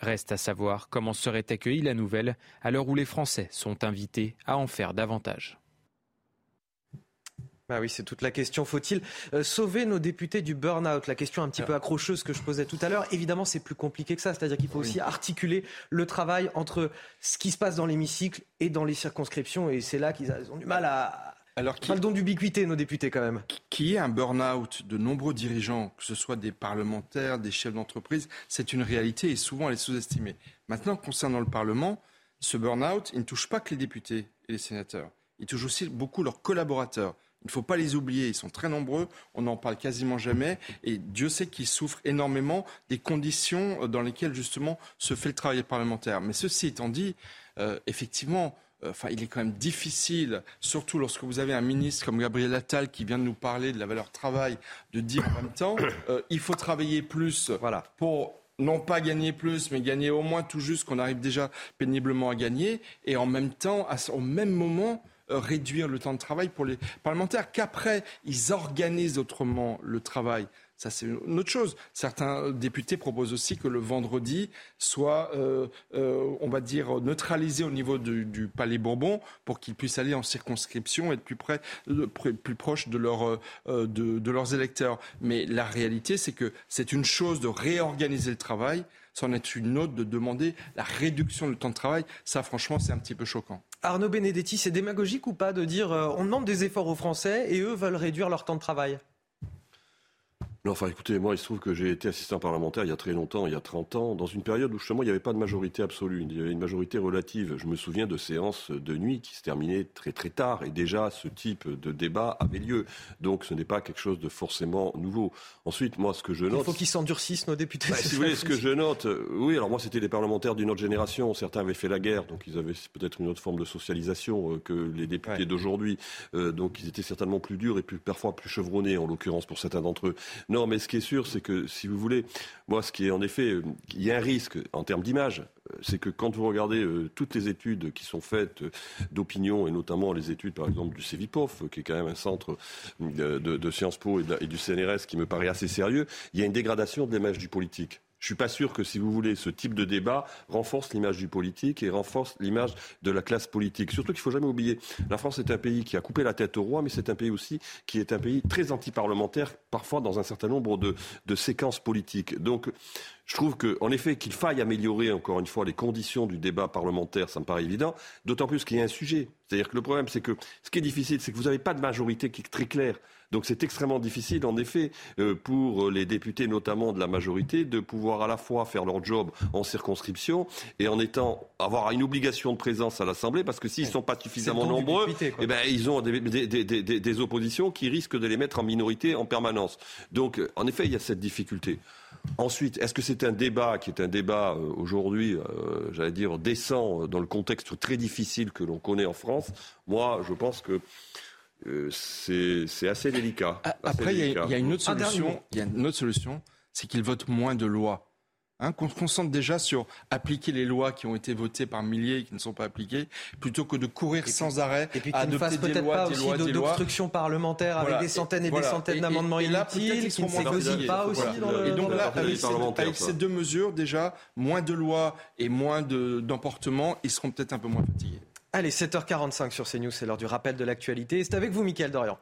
Reste à savoir comment serait accueillie la nouvelle à l'heure où les Français sont invités à en faire davantage. Bah oui, c'est toute la question. Faut-il euh, sauver nos députés du burn-out? La question un petit peu accrocheuse que je posais tout à l'heure. Évidemment, c'est plus compliqué que ça. C'est-à-dire qu'il faut aussi articuler le travail entre ce qui se passe dans l'hémicycle et dans les circonscriptions. Et c'est là qu'ils ont du mal à, alors, qui, le don d'ubiquité, nos députés, quand même. Qui est un burn-out de nombreux dirigeants, que ce soit des parlementaires, des chefs d'entreprise, c'est une réalité et souvent elle est sous-estimée. Maintenant, concernant le Parlement, ce burn-out, il ne touche pas que les députés et les sénateurs. Il touche aussi beaucoup leurs collaborateurs. Il ne faut pas les oublier, ils sont très nombreux, on n'en parle quasiment jamais, et Dieu sait qu'ils souffrent énormément des conditions dans lesquelles justement se fait le travail parlementaire. Mais ceci étant dit, euh, effectivement, euh, enfin, il est quand même difficile, surtout lorsque vous avez un ministre comme Gabriel Attal qui vient de nous parler de la valeur travail, de dire en même temps, euh, il faut travailler plus voilà. pour non pas gagner plus, mais gagner au moins tout juste qu'on arrive déjà péniblement à gagner, et en même temps, au même moment, euh, réduire le temps de travail pour les parlementaires, qu'après, ils organisent autrement le travail. Ça, c'est une autre chose. Certains députés proposent aussi que le vendredi soit, euh, euh, on va dire, neutralisé au niveau du, Palais Bourbon pour qu'ils puissent aller en circonscription et être plus, près, plus proche euh, de, leurs électeurs. Mais la réalité, c'est que c'est une chose de réorganiser le travail, c'en est une autre de demander la réduction du temps de travail. Ça, franchement, c'est un petit peu choquant. Arnaud Benedetti, c'est démagogique ou pas de dire on demande des efforts aux Français et eux veulent réduire leur temps de travail? Non, enfin écoutez, moi il se trouve que j'ai été assistant parlementaire il y a très longtemps, il y a 30 ans, dans une période où justement il n'y avait pas de majorité absolue, il y avait une majorité relative. Je me souviens de séances de nuit qui se terminaient très très tard et déjà ce type de débat avait lieu. Donc ce n'est pas quelque chose de forcément nouveau. Ensuite, moi ce que je note... Il faut qu'ils s'endurcissent nos députés. Bah, si vous voulez, ce que je note, euh, oui, alors moi c'était des parlementaires d'une autre génération, certains avaient fait la guerre, donc ils avaient peut-être une autre forme de socialisation euh, que les députés d'aujourd'hui. Euh, donc ils étaient certainement plus durs et plus, parfois plus chevronnés en l'occurrence pour certains d'entre eux. Non, mais ce qui est sûr, c'est que si vous voulez, moi, ce qui est en effet, euh, il y a un risque en termes d'image, euh, c'est que quand vous regardez euh, toutes les études qui sont faites d'opinion, et notamment les études, par exemple, du CEVIPOF, qui est quand même un centre de, Sciences Po et du CNRS qui me paraît assez sérieux, il y a une dégradation de l'image du politique. Je suis pas sûr que, si vous voulez, ce type de débat renforce l'image du politique et renforce l'image de la classe politique. Surtout qu'il faut jamais oublier, la France est un pays qui a coupé la tête au roi, mais c'est un pays aussi qui est un pays très anti-parlementaire, parfois dans un certain nombre de, de séquences politiques. Donc, je trouve qu'en effet, qu'il faille améliorer encore une fois les conditions du débat parlementaire, ça me paraît évident, d'autant plus qu'il y a un sujet. C'est-à-dire que le problème, c'est que ce qui est difficile, c'est que vous n'avez pas de majorité qui est très claire. Donc c'est extrêmement difficile, en effet, euh, pour les députés, notamment de la majorité, de pouvoir à la fois faire leur job en circonscription et en étant avoir une obligation de présence à l'Assemblée, parce que s'ils ne sont pas suffisamment nombreux, eh ben, ils ont des, des, oppositions qui risquent de les mettre en minorité en permanence. Donc, en effet, il y a cette difficulté. Ensuite, est-ce que c'est un débat qui est un débat euh, aujourd'hui, euh, j'allais dire, décent dans le contexte très difficile que l'on connaît en France? Moi, je pense que euh, c'est assez délicat. Après, il y, a une autre solution. Il y a une autre solution, c'est qu'ils votent moins de lois. Hein, qu'on se concentre déjà sur appliquer les lois qui ont été votées par milliers et qui ne sont pas appliquées, plutôt que de courir sans arrêt et puis à adopter des lois, pas des lois, d'obstruction parlementaire avec des centaines et, des centaines d'amendements inutiles qui ne s'exécutent pas aussi dans le, Et donc là, avec, ces, deux mesures, déjà, moins de lois et moins d'emportements, ils seront peut-être un peu moins fatigués. Allez, 7h45 sur CNews, c'est l'heure du rappel de l'actualité. C'est avec vous, Mickaël Dorian.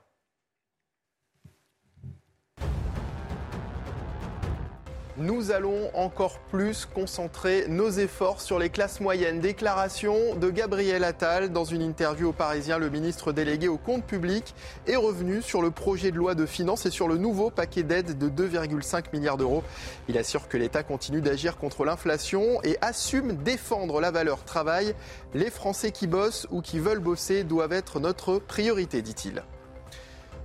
Nous allons encore plus concentrer nos efforts sur les classes moyennes. Déclaration de Gabriel Attal dans une interview au Parisien. Le ministre délégué au compte public est revenu sur le projet de loi de finances et sur le nouveau paquet d'aide de 2,5 milliards d'euros. Il assure que l'État continue d'agir contre l'inflation et assume défendre la valeur travail. Les Français qui bossent ou qui veulent bosser doivent être notre priorité, dit-il.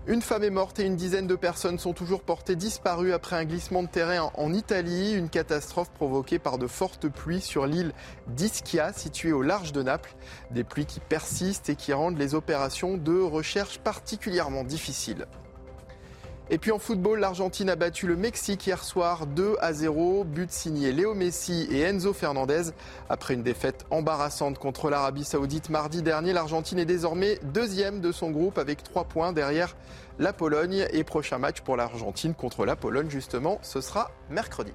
Une femme est morte et une dizaine de personnes sont toujours portées disparues après un glissement de terrain en Italie. Une catastrophe provoquée par de fortes pluies sur l'île d'Ischia, située au large de Naples. Des pluies qui persistent et qui rendent les opérations de recherche particulièrement difficiles. Et puis en football, l'Argentine a battu le Mexique hier soir 2 à 0. But signé Léo Messi et Enzo Fernandez. Après une défaite embarrassante contre l'Arabie Saoudite mardi dernier, l'Argentine est désormais deuxième de son groupe avec 3 points derrière la Pologne. Et prochain match pour l'Argentine contre la Pologne, justement, ce sera mercredi.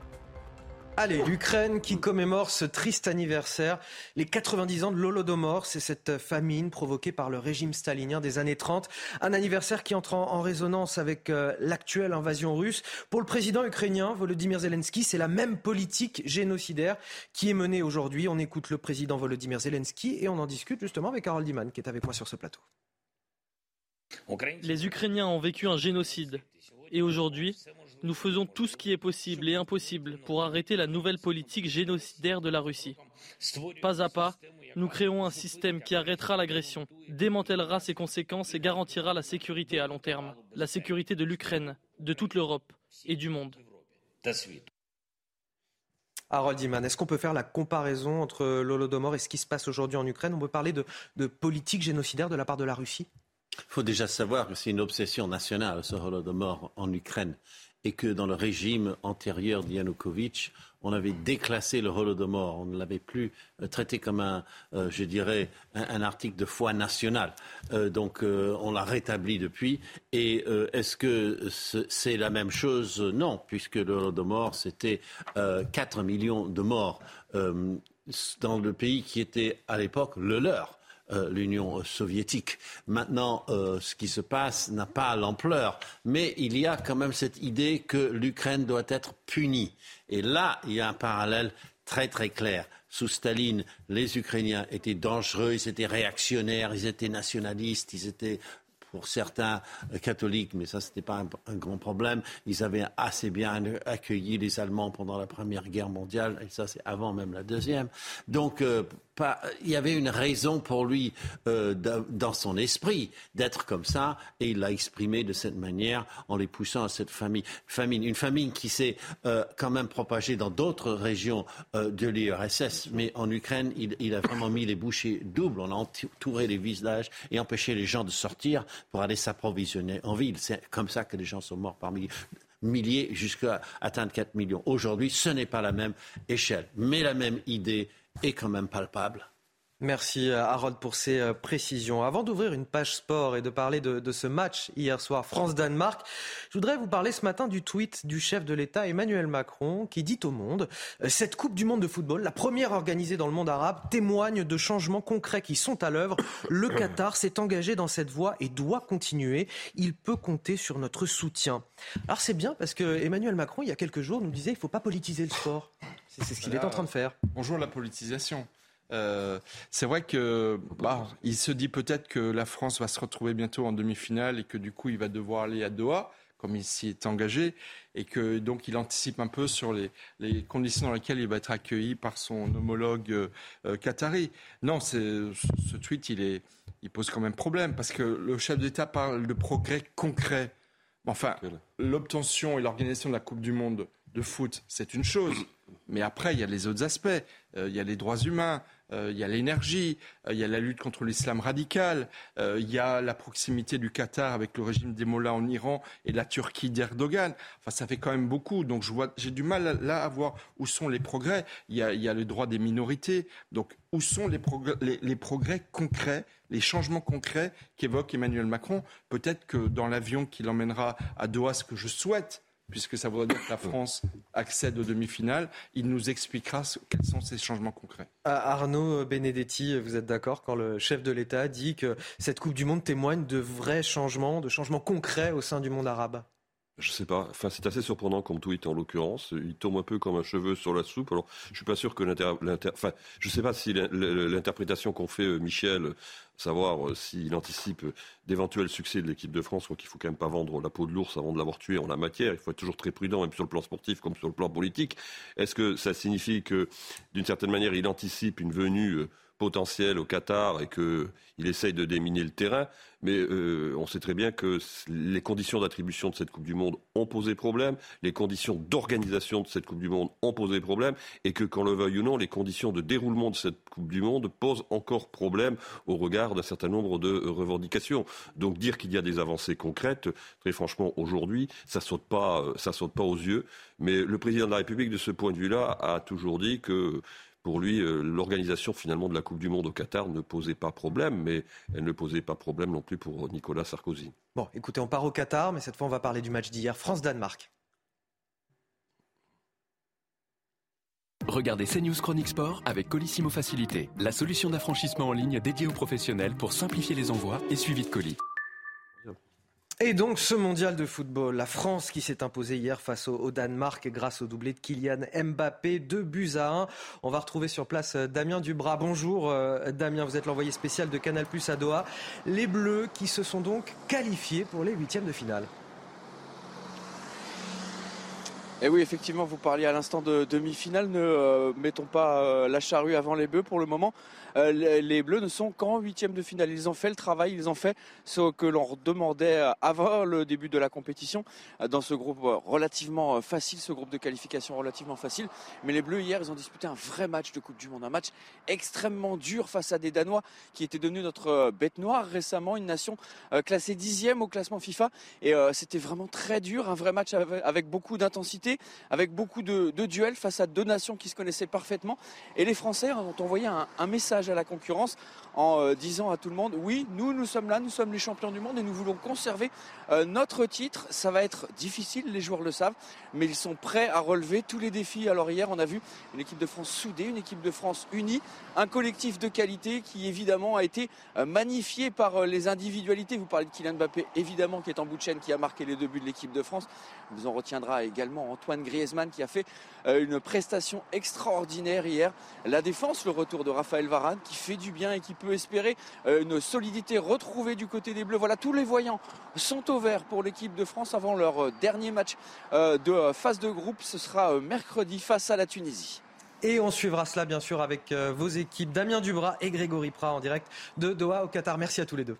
Allez, l'Ukraine qui commémore ce triste anniversaire, les 90 ans de l'Holodomor, c'est cette famine provoquée par le régime stalinien des années 30. Un anniversaire qui entre en, résonance avec euh, l'actuelle invasion russe. Pour le président ukrainien Volodymyr Zelensky, c'est la même politique génocidaire qui est menée aujourd'hui. On écoute le président Volodymyr Zelensky et on en discute justement avec Harold Diman qui est avec moi sur ce plateau. Les Ukrainiens ont vécu un génocide et aujourd'hui, nous faisons tout ce qui est possible et impossible pour arrêter la nouvelle politique génocidaire de la Russie. Pas à pas, nous créons un système qui arrêtera l'agression, démantèlera ses conséquences et garantira la sécurité à long terme, la sécurité de l'Ukraine, de toute l'Europe et du monde. Harold Iman, est-ce qu'on peut faire la comparaison entre l'Holodomor et ce qui se passe aujourd'hui en Ukraine? On peut parler de, de politique génocidaire de la part de la Russie? Il faut déjà savoir que c'est une obsession nationale, ce Holodomor en Ukraine et que dans le régime antérieur d'Yanukovych, on avait déclassé le Holodomor, on ne l'avait plus euh, traité comme un, euh, je dirais, un, article de foi nationale. Euh, donc on l'a rétabli depuis. Est-ce que c'est la même chose? Non, puisque le Holodomor, c'était 4 millions de morts dans le pays qui était à l'époque le leur. Euh, l'Union soviétique. Maintenant, euh, ce qui se passe n'a pas l'ampleur, mais il y a quand même cette idée que l'Ukraine doit être punie. Et là, il y a un parallèle très très clair. Sous Staline, les Ukrainiens étaient dangereux, ils étaient réactionnaires, ils étaient nationalistes, ils étaient pour certains euh, catholiques, mais ça, ce n'était pas un, grand problème. Ils avaient assez bien accueilli les Allemands pendant la Première Guerre mondiale, et ça, c'est avant même la Deuxième. Donc, il y avait une raison pour lui euh, dans son esprit d'être comme ça et il l'a exprimé de cette manière en les poussant à cette famine. Une famine qui s'est euh, quand même propagée dans d'autres régions euh, de l'URSS, mais en Ukraine, il, a vraiment mis les bouchées doubles. On a entouré les villages et empêché les gens de sortir pour aller s'approvisionner en ville. C'est comme ça que les gens sont morts par milliers milliers jusqu'à atteindre 4 millions. Aujourd'hui, ce n'est pas la même échelle, mais la même idée est quand même palpable. Merci euh, Harold pour ces euh, précisions. Avant d'ouvrir une page sport et de parler de, ce match hier soir France-Danemark, je voudrais vous parler ce matin du tweet du chef de l'État Emmanuel Macron qui dit au monde euh, Cette Coupe du Monde de football, la première organisée dans le monde arabe, témoigne de changements concrets qui sont à l'œuvre. Le Qatar s'est engagé dans cette voie et doit continuer. Il peut compter sur notre soutien. Alors c'est bien parce que Emmanuel Macron, il y a quelques jours, nous disait il ne faut pas politiser le sport. C'est ce qu'il est en train de faire. Bonjour la politisation. Euh, c'est vrai que bah, il se dit peut-être que la France va se retrouver bientôt en demi-finale et que du coup il va devoir aller à Doha comme il s'y est engagé et que donc il anticipe un peu sur les, conditions dans lesquelles il va être accueilli par son homologue euh, euh, qatari. Non, ce tweet il est il pose quand même problème parce que le chef d'État parle de progrès concrets. Enfin, l'obtention et l'organisation de la Coupe du Monde de foot, c'est une chose. Mais après, il y a les autres aspects. il y a les droits humains, euh, il y a l'énergie, euh, il y a la lutte contre l'islam radical, euh, il y a la proximité du Qatar avec le régime des mollahs en Iran et la Turquie d'Erdogan. Enfin, ça fait quand même beaucoup. Donc, j'ai du mal là à voir où sont les progrès. Il y a, le droit des minorités. Donc, où sont les progrès, concrets, les changements concrets qu'évoque Emmanuel Macron? Peut-être que dans l'avion qui l'emmènera à Doha, ce que je souhaite, puisque ça voudrait dire que la France accède aux demi-finales. Il nous expliquera quels sont ces changements concrets. Arnaud Benedetti, vous êtes d'accord quand le chef de l'État dit que cette Coupe du Monde témoigne de vrais changements, de changements concrets au sein du monde arabe? Je sais pas. Enfin, c'est assez surprenant comme tweet en l'occurrence. Il tombe un peu comme un cheveu sur la soupe. Alors, je suis pas sûr que l'inter, enfin, je sais pas si l'interprétation qu'on fait euh, Michel, savoir euh, s'il anticipe d'éventuels succès de l'équipe de France, quoi qu'il faut quand même pas vendre la peau de l'ours avant de l'avoir tué en la matière. Il faut être toujours très prudent, même sur le plan sportif comme sur le plan politique. Est-ce que ça signifie que, d'une certaine manière, il anticipe une venue euh, potentiel au Qatar et qu'il essaye de déminer le terrain. Mais euh, on sait très bien que les conditions d'attribution de cette Coupe du Monde ont posé problème, les conditions d'organisation de cette Coupe du Monde ont posé problème, et que, qu'on le veuille ou non, les conditions de déroulement de cette Coupe du Monde posent encore problème au regard d'un certain nombre de revendications. Donc dire qu'il y a des avancées concrètes, très franchement, aujourd'hui, ça saute pas, ça saute pas aux yeux. Mais le président de la République, de ce point de vue-là, a toujours dit que pour lui, euh, l'organisation finalement de la Coupe du Monde au Qatar ne posait pas problème, mais elle ne posait pas problème non plus pour Nicolas Sarkozy. Bon, écoutez, on part au Qatar, mais cette fois on va parler du match d'hier, France-Danemark. Regardez CNews Chronique Sport avec Colissimo Facilité, la solution d'affranchissement en ligne dédiée aux professionnels pour simplifier les envois et suivi de colis. Et donc ce mondial de football, la France qui s'est imposée hier face au, Danemark grâce au doublé de Kylian Mbappé, 2 buts à 1. On va retrouver sur place euh, Damien Dubras. Bonjour euh, Damien, vous êtes l'envoyé spécial de Canal Plus à Doha. Les Bleus qui se sont donc qualifiés pour les huitièmes de finale. Et eh oui, effectivement, vous parliez à l'instant de demi-finale. Ne euh, mettons pas la charrue avant les bœufs pour le moment. Euh, les Bleus ne sont qu'en huitième de finale. Ils ont fait le travail, ils ont fait ce que l'on demandait avant le début de la compétition euh, dans ce groupe euh, relativement facile, ce groupe de qualification relativement facile. Mais les Bleus hier, ils ont disputé un vrai match de Coupe du Monde, un match extrêmement dur face à des Danois qui étaient devenus notre bête noire récemment, une nation classée dixième au classement FIFA. Et c'était vraiment très dur, un vrai match avec beaucoup d'intensité, avec beaucoup de, duels face à deux nations qui se connaissaient parfaitement. Et les Français ont envoyé un message à la concurrence en euh, disant à tout le monde oui, nous, nous sommes là, nous sommes les champions du monde et nous voulons conserver euh, notre titre. Ça va être difficile, les joueurs le savent, mais ils sont prêts à relever tous les défis. Alors hier, on a vu une équipe de France soudée, une équipe de France unie, un collectif de qualité qui évidemment a été euh, magnifié par les individualités. Vous parlez de Kylian Mbappé, évidemment, qui est en bout de chaîne, qui a marqué les deux buts de l'équipe de France. Vous en retiendra également Antoine Griezmann qui a fait une prestation extraordinaire hier. La défense, le retour de Raphaël Varane qui fait du bien et qui peut espérer euh, une solidité retrouvée du côté des Bleus. Voilà, tous les voyants sont au vert pour l'équipe de France avant leur euh, dernier match euh, de phase de groupe. Ce sera mercredi face à la Tunisie. Et on suivra cela bien sûr avec vos équipes Damien Dubras et Grégory Prat en direct de Doha au Qatar. Merci à tous les deux.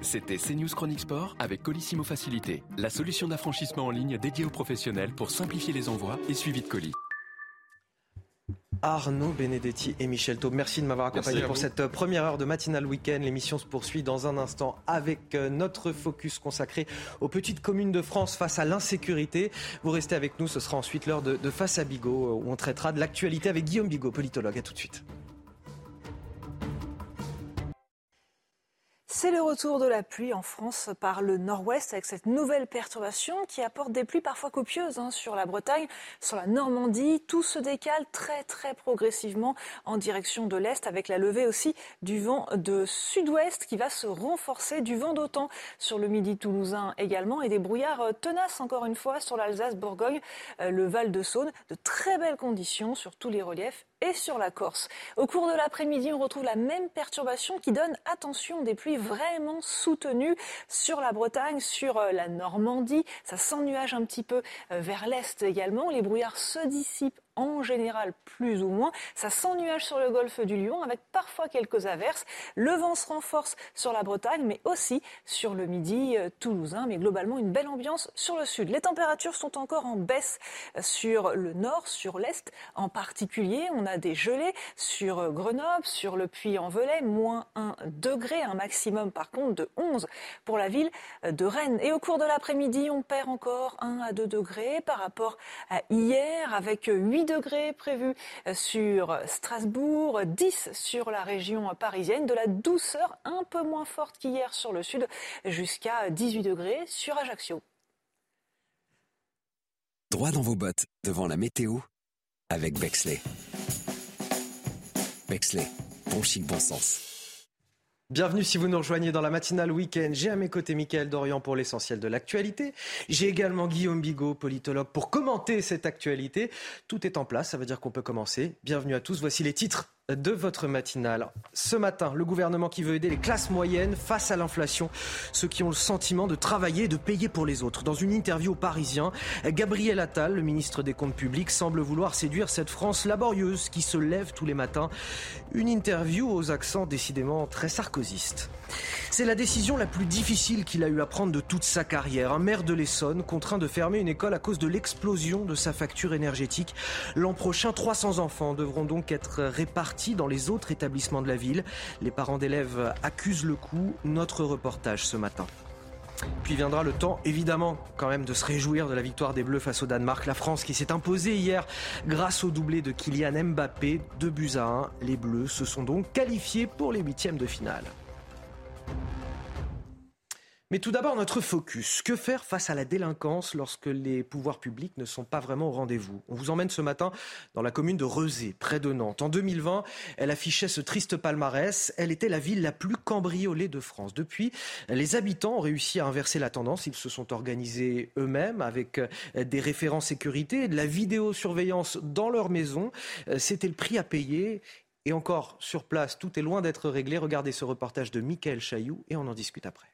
C'était CNews Chronique Sport avec Colissimo Facilité, la solution d'affranchissement en ligne dédiée aux professionnels pour simplifier les envois et suivi de colis. Arnaud Benedetti et Michel Taub. Merci de m'avoir accompagné pour cette euh, première heure de matinale week-end. L'émission se poursuit dans un instant avec euh, notre focus consacré aux petites communes de France face à l'insécurité. Vous restez avec nous, ce sera ensuite l'heure de, de Face à Bigot euh, où on traitera de l'actualité avec Guillaume Bigot, politologue. À tout de suite. C'est le retour de la pluie en France par le nord-ouest avec cette nouvelle perturbation qui apporte des pluies parfois copieuses hein, sur la Bretagne, sur la Normandie. Tout se décale très très progressivement en direction de l'est avec la levée aussi du vent de sud-ouest qui va se renforcer, du vent d'autant sur le midi toulousain également et des brouillards euh, tenaces encore une fois sur l'Alsace-Bourgogne, euh, le Val-de-Saône. De très belles conditions sur tous les reliefs et sur la Corse. Au cours de l'après-midi, on retrouve la même perturbation qui donne, attention, des pluies vraiment soutenues sur la Bretagne, sur euh, la Normandie. Ça s'ennuage un petit peu euh, vers l'est également. Les brouillards se dissipent en général plus ou moins. Ça s'ennuage sur le golfe du Lion avec parfois quelques averses. Le vent se renforce sur la Bretagne, mais aussi sur le midi euh, toulousain. Mais globalement, une belle ambiance sur le sud. Les températures sont encore en baisse sur le nord, sur l'est en particulier. On a des gelées sur euh, Grenoble, sur le Puy-en-Velay, moins 1 degré, un maximum par contre de 11 pour la ville de Rennes. Et au cours de l'après-midi, on perd encore 1 à 2 degrés par rapport à hier avec 8 degrés prévus sur Strasbourg, 10 sur la région parisienne, de la douceur un peu moins forte qu'hier sur le sud, jusqu'à 18 degrés sur Ajaccio. Droit dans vos bottes devant la météo avec Bexley. Bexley, bon chic, bon sens. Bienvenue si vous nous rejoignez dans la matinale week-end. J'ai à mes côtés Mickaël Dorian pour l'essentiel de l'actualité. J'ai également Guillaume Bigot, politologue, pour commenter cette actualité. Tout est en place, ça veut dire qu'on peut commencer. Bienvenue à tous, voici les titres de votre matinale. Ce matin, le gouvernement qui veut aider les classes moyennes face à l'inflation, ceux qui ont le sentiment de travailler et de payer pour les autres. Dans une interview au Parisien, Gabriel Attal, le ministre des Comptes publics, semble vouloir séduire cette France laborieuse qui se lève tous les matins. Une interview aux accents décidément très sarkozystes. C'est la décision la plus difficile qu'il a eu à prendre de toute sa carrière. Un maire de l'Essonne contraint de fermer une école à cause de l'explosion de sa facture énergétique. L'an prochain, 300 enfants devront donc être répartis dans les autres établissements de la ville. Les parents d'élèves accusent le coup. Notre reportage ce matin. Puis viendra le temps, évidemment, quand même, de se réjouir de la victoire des Bleus face au Danemark. La France qui s'est imposée hier grâce au doublé de Kylian Mbappé, 2 buts à 1. Les Bleus se sont donc qualifiés pour les huitièmes de finale. Mais tout d'abord, notre focus. Que faire face à la délinquance lorsque les pouvoirs publics ne sont pas vraiment au rendez-vous? On vous emmène ce matin dans la commune de Rezé, près de Nantes. En 2020, elle affichait ce triste palmarès. Elle était la ville la plus cambriolée de France. Depuis, les habitants ont réussi à inverser la tendance. Ils se sont organisés eux-mêmes avec euh, des référents sécurité, de la vidéosurveillance dans leur maison. Euh, c'était le prix à payer. Et encore, sur place, tout est loin d'être réglé. Regardez ce reportage de Michael Chailloux et on en discute après.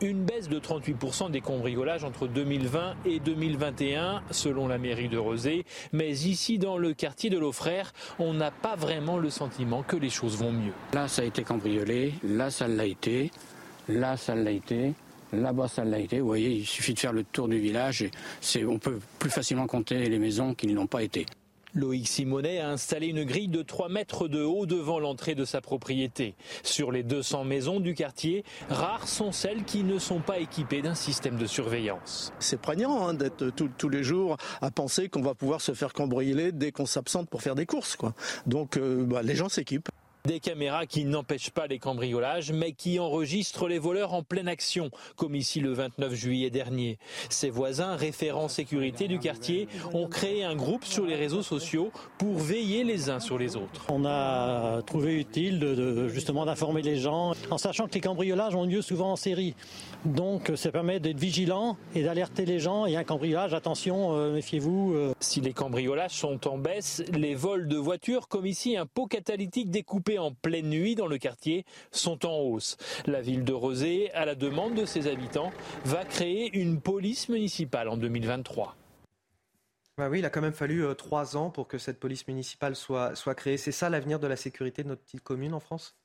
Une baisse de 38% des cambriolages entre 2020 et 2021, selon la mairie de Rosé. Mais ici, dans le quartier de l'Aufrère, on n'a pas vraiment le sentiment que les choses vont mieux. Là, ça a été cambriolé, là, ça l'a été, là, ça l'a été. Là-bas, ça l'a été. Vous voyez, il suffit de faire le tour du village et on peut plus facilement compter les maisons qui ne l'ont pas été. Loïc Simonet a installé une grille de 3 mètres de haut devant l'entrée de sa propriété. Sur les 200 maisons du quartier, rares sont celles qui ne sont pas équipées d'un système de surveillance. C'est prégnant hein, d'être tous les jours à penser qu'on va pouvoir se faire cambrioler dès qu'on s'absente pour faire des courses. Quoi. Donc euh, bah, les gens s'équipent. Des caméras qui n'empêchent pas les cambriolages, mais qui enregistrent les voleurs en pleine action, comme ici le 29 juillet dernier. Ses voisins, référents sécurité du quartier, ont créé un groupe sur les réseaux sociaux pour veiller les uns sur les autres. On a trouvé utile de, justement d'informer les gens, en sachant que les cambriolages ont lieu souvent en série. Donc ça permet d'être vigilant et d'alerter les gens. Il y a un cambriolage, attention, euh, méfiez-vous. Euh. Si les cambriolages sont en baisse, les vols de voitures, comme ici un pot catalytique découpé en pleine nuit dans le quartier sont en hausse. La ville de Rosé, à la demande de ses habitants, va créer une police municipale en 2023. Bah oui, il a quand même fallu euh, trois ans pour que cette police municipale soit, soit créée. C'est ça l'avenir de la sécurité de notre petite commune en France?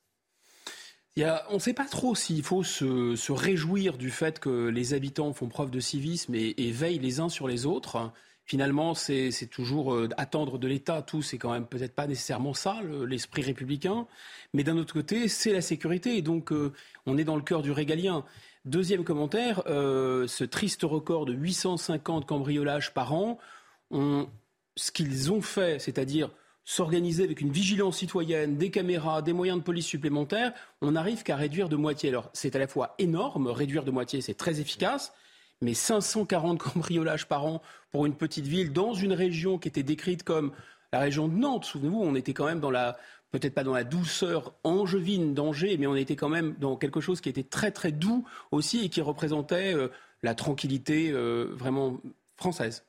On ne sait pas trop s'il faut se, réjouir du fait que les habitants font preuve de civisme et veillent les uns sur les autres finalement, c'est toujours euh, attendre de l'État, tout, c'est quand même peut-être pas nécessairement ça, l'esprit républicain. Mais d'un autre côté, c'est la sécurité. Et donc, euh, on est dans le cœur du régalien. Deuxième commentaire, euh, ce triste record de 850 cambriolages par an, ce qu'ils ont fait, c'est-à-dire s'organiser avec une vigilance citoyenne, des caméras, des moyens de police supplémentaires, on n'arrive qu'à réduire de moitié. Alors c'est à la fois énorme, réduire de moitié, c'est très efficace, mais 540 cambriolages par an pour une petite ville dans une région qui était décrite comme la région de Nantes. Souvenez-vous, on était quand même dans la, peut-être pas dans la douceur angevine d'Angers, mais on était quand même dans quelque chose qui était très très doux aussi et qui représentait euh, la tranquillité euh, vraiment française.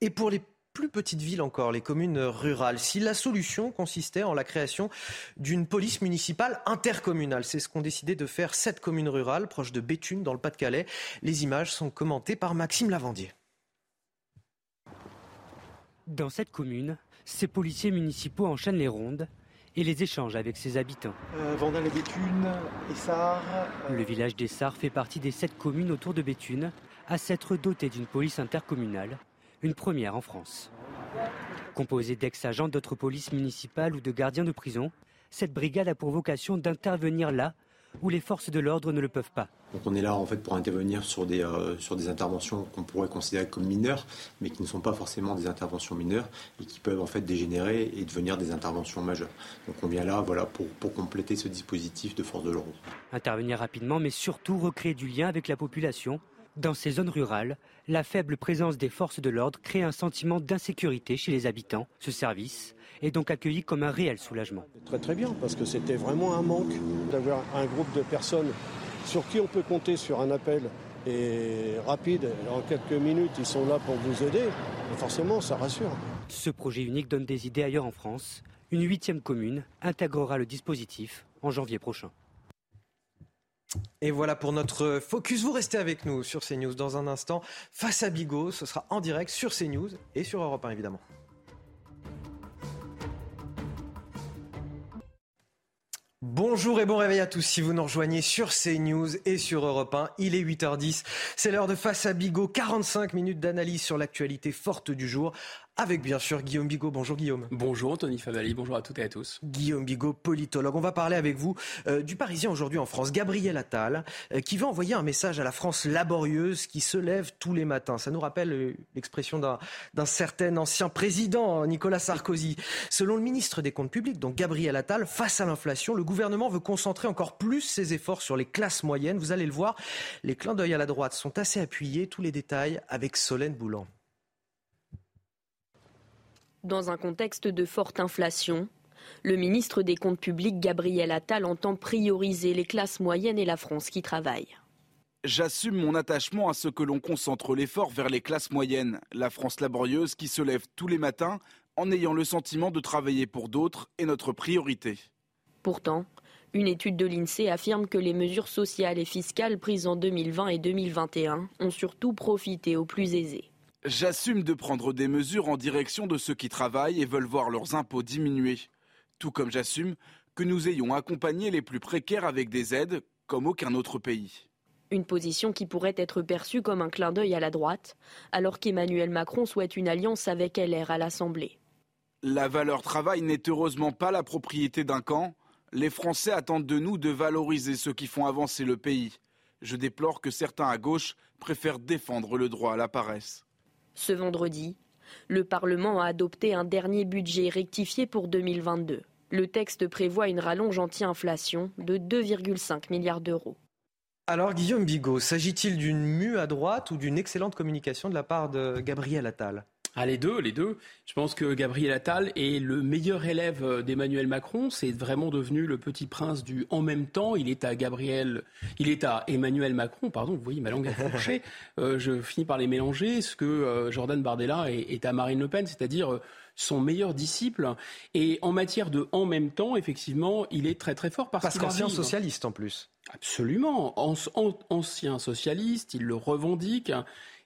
Et pour les plus petites villes encore, les communes rurales, si la solution consistait en la création d'une police municipale intercommunale. C'est ce qu'ont décidé de faire sept communes rurales proches de Béthune dans le Pas-de-Calais. Les images sont commentées par Maxime Lavandier. Dans cette commune, ces policiers municipaux enchaînent les rondes et les échanges avec ses habitants. Euh, Vandal et Béthune, Essart. Le village d'Essart fait partie des sept communes autour de Béthune à s'être doté d'une police intercommunale une première en France. Composée d'ex-agents d'autres polices municipales ou de gardiens de prison, cette brigade a pour vocation d'intervenir là où les forces de l'ordre ne le peuvent pas. Donc on est là en fait pour intervenir sur des, euh, sur des interventions qu'on pourrait considérer comme mineures, mais qui ne sont pas forcément des interventions mineures et qui peuvent en fait dégénérer et devenir des interventions majeures. Donc on vient là voilà, pour, pour compléter ce dispositif de force de l'ordre. Intervenir rapidement, mais surtout recréer du lien avec la population Dans ces zones rurales, la faible présence des forces de l'ordre crée un sentiment d'insécurité chez les habitants. Ce service est donc accueilli comme un réel soulagement. Très très bien, parce que c'était vraiment un manque d'avoir un groupe de personnes sur qui on peut compter sur un appel et rapide. En quelques minutes, ils sont là pour vous aider. Et forcément, ça rassure. Ce projet unique donne des idées ailleurs en France. Une huitième commune intégrera le dispositif en janvier prochain. Et voilà pour notre focus. Vous restez avec nous sur CNews dans un instant. Face à Bigot, ce sera en direct sur CNews et sur Europe 1 évidemment. Bonjour et bon réveil à tous si vous nous rejoignez sur CNews et sur Europe 1. Il est 8h10. C'est l'heure de Face à Bigot. 45 minutes d'analyse sur l'actualité forte du jour avec bien sûr Guillaume Bigot. Bonjour Guillaume. Bonjour Tony Favali, bonjour à toutes et à tous. Guillaume Bigot, politologue. On va parler avec vous euh, du Parisien aujourd'hui en France, Gabriel Attal, euh, qui veut envoyer un message à la France laborieuse qui se lève tous les matins. Ça nous rappelle euh, l'expression d'un certain ancien président, Nicolas Sarkozy. Selon le ministre des Comptes publics, donc Gabriel Attal, face à l'inflation, le gouvernement veut concentrer encore plus ses efforts sur les classes moyennes. Vous allez le voir, les clins d'œil à la droite sont assez appuyés. Tous les détails avec Solène Boulan. Dans un contexte de forte inflation, le ministre des Comptes publics, Gabriel Attal, entend prioriser les classes moyennes et la France qui travaille. J'assume mon attachement à ce que l'on concentre l'effort vers les classes moyennes, la France laborieuse qui se lève tous les matins en ayant le sentiment de travailler pour d'autres est notre priorité. Pourtant, une étude de l'INSEE affirme que les mesures sociales et fiscales prises en 2020 et 2021 ont surtout profité aux plus aisés. J'assume de prendre des mesures en direction de ceux qui travaillent et veulent voir leurs impôts diminuer. Tout comme j'assume que nous ayons accompagné les plus précaires avec des aides, comme aucun autre pays. Une position qui pourrait être perçue comme un clin d'œil à la droite, alors qu'Emmanuel Macron souhaite une alliance avec LR à l'Assemblée. La valeur travail n'est heureusement pas la propriété d'un camp. Les Français attendent de nous de valoriser ceux qui font avancer le pays. Je déplore que certains à gauche préfèrent défendre le droit à la paresse. Ce vendredi, le Parlement a adopté un dernier budget rectifié pour 2022. Le texte prévoit une rallonge anti-inflation de 2,5 milliards d'euros. Alors Guillaume Bigot, s'agit-il d'une mue à droite ou d'une excellente communication de la part de Gabriel Attal? Ah, les deux, les deux. Je pense que Gabriel Attal est le meilleur élève d'Emmanuel Macron. C'est vraiment devenu le petit prince du en même temps. Il est à Gabriel, il est à Emmanuel Macron, pardon. Vous voyez ma langue a fourché. Euh, je finis par les mélanger. Ce que euh, Jordan Bardella est, à Marine Le Pen, c'est-à-dire euh, son meilleur disciple. Et en matière de en même temps, effectivement, il est très très fort parce, parce qu'ancien socialiste en plus. Absolument, ancien socialiste, il le revendique.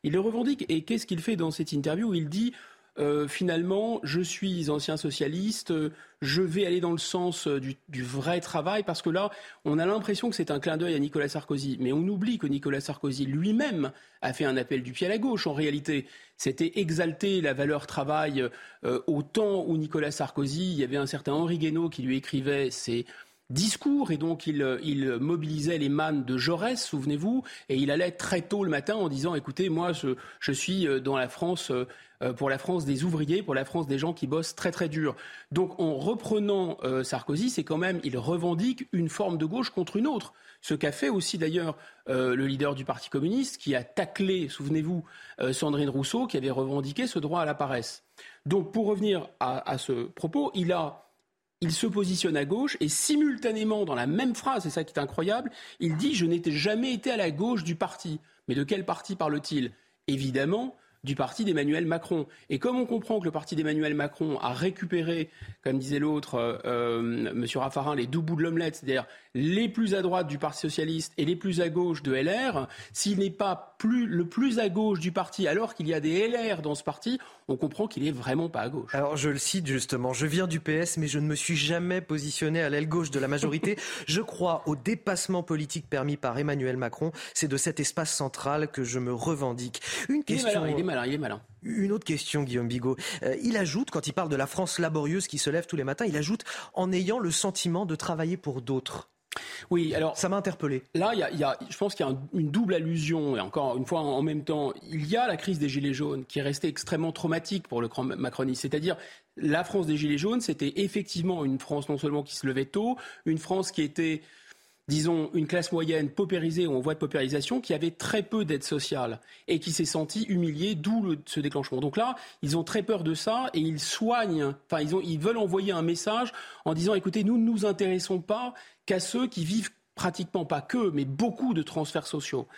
Il le revendique. Et qu'est-ce qu'il fait dans cette interview? Il dit euh, finalement, je suis ancien socialiste, je vais aller dans le sens euh, du, vrai travail, parce que là, on a l'impression que c'est un clin d'œil à Nicolas Sarkozy, mais on oublie que Nicolas Sarkozy lui-même a fait un appel du pied à la gauche. En réalité, c'était exalter la valeur travail euh, au temps où Nicolas Sarkozy, il y avait un certain Henri Guénaud qui lui écrivait ses discours et donc il, il, mobilisait les mannes de Jaurès, souvenez-vous, et il allait très tôt le matin en disant écoutez, moi je, suis euh, dans la France euh, euh, pour la France des ouvriers, pour la France des gens qui bossent très très dur. Donc en reprenant Sarkozy, c'est quand même il revendique une forme de gauche contre une autre. Ce qu'a fait aussi d'ailleurs le leader du Parti communiste qui a taclé, souvenez-vous, Sandrine Rousseau qui avait revendiqué ce droit à la paresse. Donc pour revenir à ce propos, il a il se positionne à gauche et simultanément, dans la même phrase, c'est ça qui est incroyable, il dit Je n'étais jamais été à la gauche du parti. Mais de quel parti parle-t-il? Évidemment, du parti d'Emmanuel Macron. Et comme on comprend que le parti d'Emmanuel Macron a récupéré, comme disait l'autre, euh, euh M. Raffarin, les deux bouts de l'omelette, c'est-à-dire les plus à droite du Parti socialiste et les plus à gauche de LR, s'il n'est pas plus, le plus à gauche du parti alors qu'il y a des LR dans ce parti, on comprend qu'il n'est vraiment pas à gauche. Alors je le cite justement, je viens du PS mais je ne me suis jamais positionné à l'aile gauche de la majorité. je crois au dépassement politique permis par Emmanuel Macron. C'est de cet espace central que je me revendique. Une question... Il est malin, il est malin. Une autre question, Guillaume Bigot. Euh, il ajoute, quand il parle de la France laborieuse qui se lève tous les matins, il ajoute en ayant le sentiment de travailler pour d'autres. Oui, alors ça m'a interpellé. Là, il y, a, je pense qu'il y a une double allusion et encore une fois en, même temps, il y a la crise des gilets jaunes qui est restée extrêmement traumatique pour le grand macroniste. C'est-à-dire la France des gilets jaunes, c'était effectivement une France non seulement qui se levait tôt, une France qui était disons, une classe moyenne paupérisée ou en voie de paupérisation qui avait très peu d'aide sociale et qui s'est sentie humiliée, d'où ce déclenchement. Donc là, ils ont très peur de ça et ils soignent, enfin, ils, ils veulent envoyer un message en disant, écoutez, nous ne nous intéressons pas qu'à ceux qui vivent pratiquement pas que, mais beaucoup de transferts sociaux.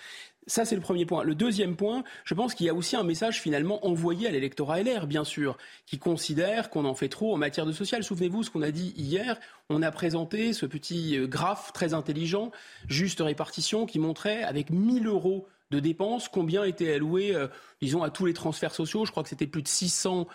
Ça, c'est le premier point. Le deuxième point, je pense qu'il y a aussi un message finalement envoyé à l'électorat LR, bien sûr, qui considère qu'on en fait trop en matière de social. Souvenez-vous ce qu'on a dit hier. On a présenté ce petit euh, graphe très intelligent, juste répartition, qui montrait avec 1000 euros de dépenses, combien était alloué, euh, disons, à tous les transferts sociaux. Je crois que c'était plus de 600,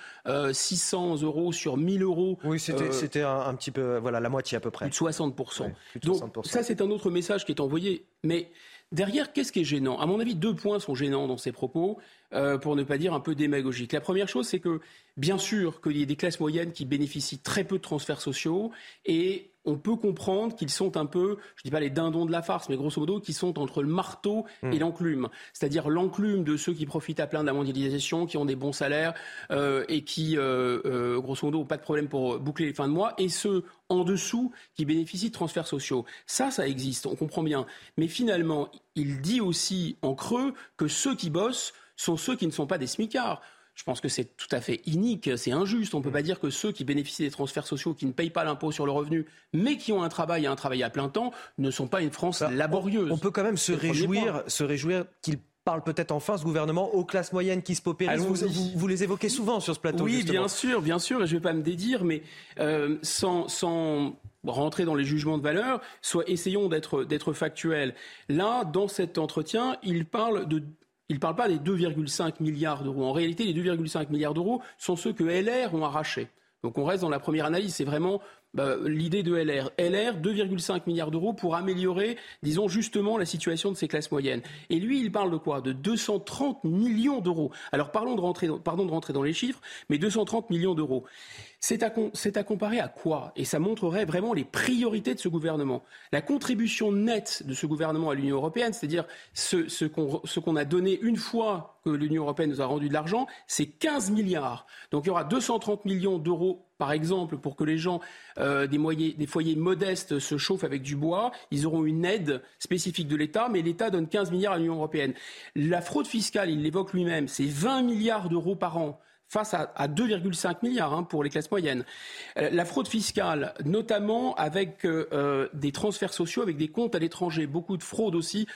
600 euh, euros sur 1000 euros. Oui, c'était un, petit peu, voilà, la moitié à peu près. Plus de 60%. Donc, ça, c'est un autre message qui est envoyé. Mais Derrière, qu'est-ce qui est gênant? À mon avis, deux points sont gênants dans ces propos, euh, pour ne pas dire un peu démagogique. La première chose, c'est que, bien sûr, qu'il y ait des classes moyennes qui bénéficient très peu de transferts sociaux, et on peut comprendre qu'ils sont un peu, je ne dis pas les dindons de la farce, mais grosso modo, qui sont entre le marteau et hmm. l'enclume. C'est-à-dire l'enclume de ceux qui profitent à plein de la mondialisation, qui ont des bons salaires euh, et qui, euh, grosso modo, n'ont pas de problème pour boucler les fins de mois, et ceux en dessous qui bénéficient de transferts sociaux. Ça, ça existe, on comprend bien. Mais finalement, il dit aussi en creux que ceux qui bossent sont ceux qui ne sont pas des smicards. Je pense que c'est tout à fait inique, c'est injuste. On ne peut pas dire que ceux qui bénéficient des transferts sociaux, qui ne payent pas l'impôt sur le revenu, mais qui ont un travail et un travail à plein temps, ne sont pas une France bah, laborieuse. On peut quand même se réjouir, se réjouir qu'il parle peut-être enfin ce gouvernement aux classes moyennes qui se paupérisent. Vous, les évoquez souvent sur ce plateau. Oui, bien sûr, bien sûr, et je ne vais pas me dédire, mais euh, sans, sans rentrer dans les jugements de valeur, soit essayons d'être factuels. Là, dans cet entretien, il parle de il ne parle pas des 2,5 milliards d'euros. En réalité, les 2,5 milliards d'euros sont ceux que LR ont arrachés. Donc on reste dans la première analyse, c'est vraiment bah, l'idée de LR. LR, 2,5 milliards d'euros pour améliorer, disons justement, la situation de ces classes moyennes. Et lui, il parle de quoi? De 230 millions d'euros. Alors parlons de rentrer, pardon de rentrer dans les chiffres, mais 230 millions d'euros. C'est à, comparer à quoi? Et ça montrerait vraiment les priorités de ce gouvernement. La contribution nette de ce gouvernement à l'Union européenne, c'est-à-dire ce, ce qu'on a donné une fois que l'Union européenne nous a rendu de l'argent, c'est 15 milliards. Donc il y aura 230 millions d'euros par exemple, pour que les gens euh, des, foyers modestes se chauffent avec du bois, ils auront une aide spécifique de l'État, mais l'État donne 15 milliards à l'Union européenne. La fraude fiscale, il l'évoque lui-même, c'est 20 milliards d'euros par an face à, 2,5 milliards hein, pour les classes moyennes. Euh, la fraude fiscale, notamment avec euh, des transferts sociaux, avec des comptes à l'étranger, beaucoup de fraude aussi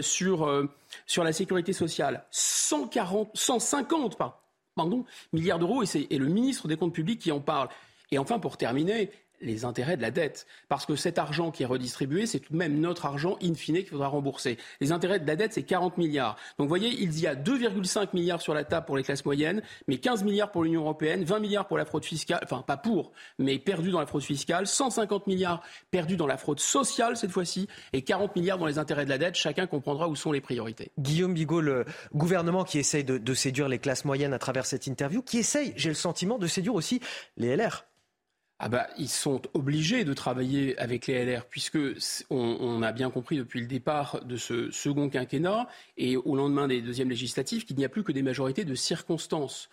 sur, sur la sécurité sociale. 140, 150 pardon, milliards d'euros, et c'est le ministre des Comptes publics qui en parle. Et enfin, pour terminer, les intérêts de la dette. Parce que cet argent qui est redistribué, c'est tout de même notre argent in fine qu'il faudra rembourser. Les intérêts de la dette, c'est 40 milliards. Donc vous voyez, il y a 2,5 milliards sur la table pour les classes moyennes, mais 15 milliards pour l'Union européenne, 20 milliards pour la fraude fiscale, enfin pas pour, mais perdus dans la fraude fiscale, 150 milliards perdus dans la fraude sociale cette fois-ci, et 40 milliards dans les intérêts de la dette. Chacun comprendra où sont les priorités. Guillaume Bigot, le gouvernement qui essaye de, de séduire les classes moyennes à travers cette interview, qui essaye, j'ai le sentiment, de séduire aussi les LR ah bah, ils sont obligés de travailler avec les LR, puisque on, a bien compris depuis le départ de ce second quinquennat et au lendemain des deuxièmes législatives qu'il n'y a plus que des majorités de circonstances.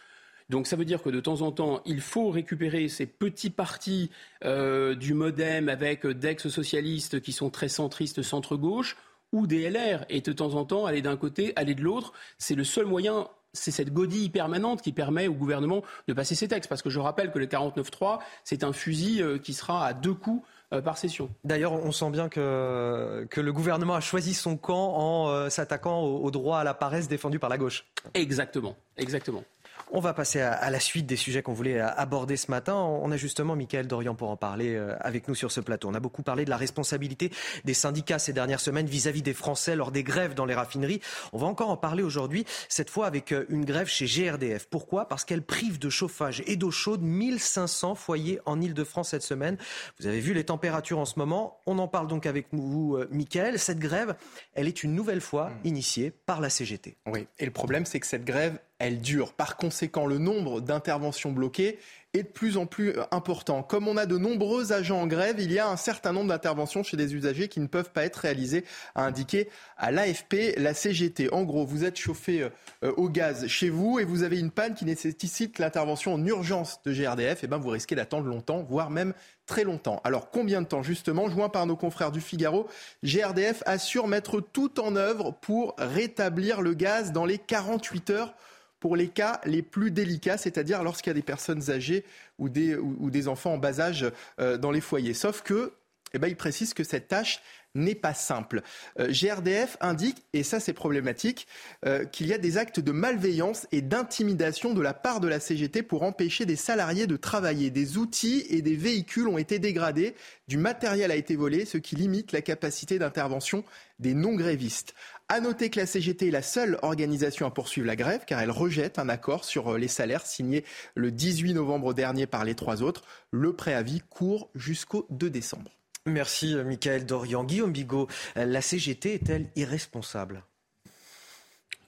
Donc ça veut dire que de temps en temps, il faut récupérer ces petits partis euh, du MoDem avec d'ex-socialistes qui sont très centristes centre-gauche ou des LR et de temps en temps aller d'un côté, aller de l'autre. C'est le seul moyen c'est cette godille permanente qui permet au gouvernement de passer ses textes. Parce que je rappelle que le 49-3, c'est un fusil euh, qui sera à deux coups euh, par session. D'ailleurs, on sent bien que, que le gouvernement a choisi son camp en euh, s'attaquant au droit à la paresse défendu par la gauche. Exactement, exactement. On va passer à, la suite des sujets qu'on voulait aborder ce matin. On a justement Michael Dorian pour en parler euh, avec nous sur ce plateau. On a beaucoup parlé de la responsabilité des syndicats ces dernières semaines vis-à-vis des Français lors des grèves dans les raffineries. On va encore en parler aujourd'hui, cette fois avec euh, une grève chez GRDF. Pourquoi? Parce qu'elle prive de chauffage et d'eau chaude 1500 foyers en Ile-de-France cette semaine. Vous avez vu les températures en ce moment. On en parle donc avec vous, euh, Michael. Cette grève, elle est une nouvelle fois hmm. initiée par la CGT. Oui, et le problème, c'est que cette grève, elle dure. Par conséquent, le nombre d'interventions bloquées est de plus en plus important. Comme on a de nombreux agents en grève, il y a un certain nombre d'interventions chez des usagers qui ne peuvent pas être réalisées, a indiqué à l'AFP la CGT. En gros, vous êtes chauffé euh, au gaz chez vous et vous avez une panne qui nécessite l'intervention en urgence de GRDF, et eh ben vous risquez d'attendre longtemps, voire même très longtemps. Alors combien de temps justement Joint par nos confrères du Figaro, GRDF assure mettre tout en œuvre pour rétablir le gaz dans les 48 heures pour les cas les plus délicats, c'est-à-dire lorsqu'il y a des personnes âgées ou des, enfants en bas âge euh, dans les foyers. Sauf que, eh ben, précise que cette tâche n'est pas simple. Euh, GRDF indique, et ça c'est problématique, euh, qu'il y a des actes de malveillance et d'intimidation de la part de la CGT pour empêcher des salariés de travailler. Des outils et des véhicules ont été dégradés, du matériel a été volé, ce qui limite la capacité d'intervention des non-grévistes. À noter que la CGT est la seule organisation à poursuivre la grève car elle rejette un accord sur euh, les salaires signé le 18 novembre dernier par les trois autres. Le préavis court jusqu'au 2 décembre. Merci euh, Michael Dorian. Guillaume Bigot, euh, la CGT est-elle irresponsable?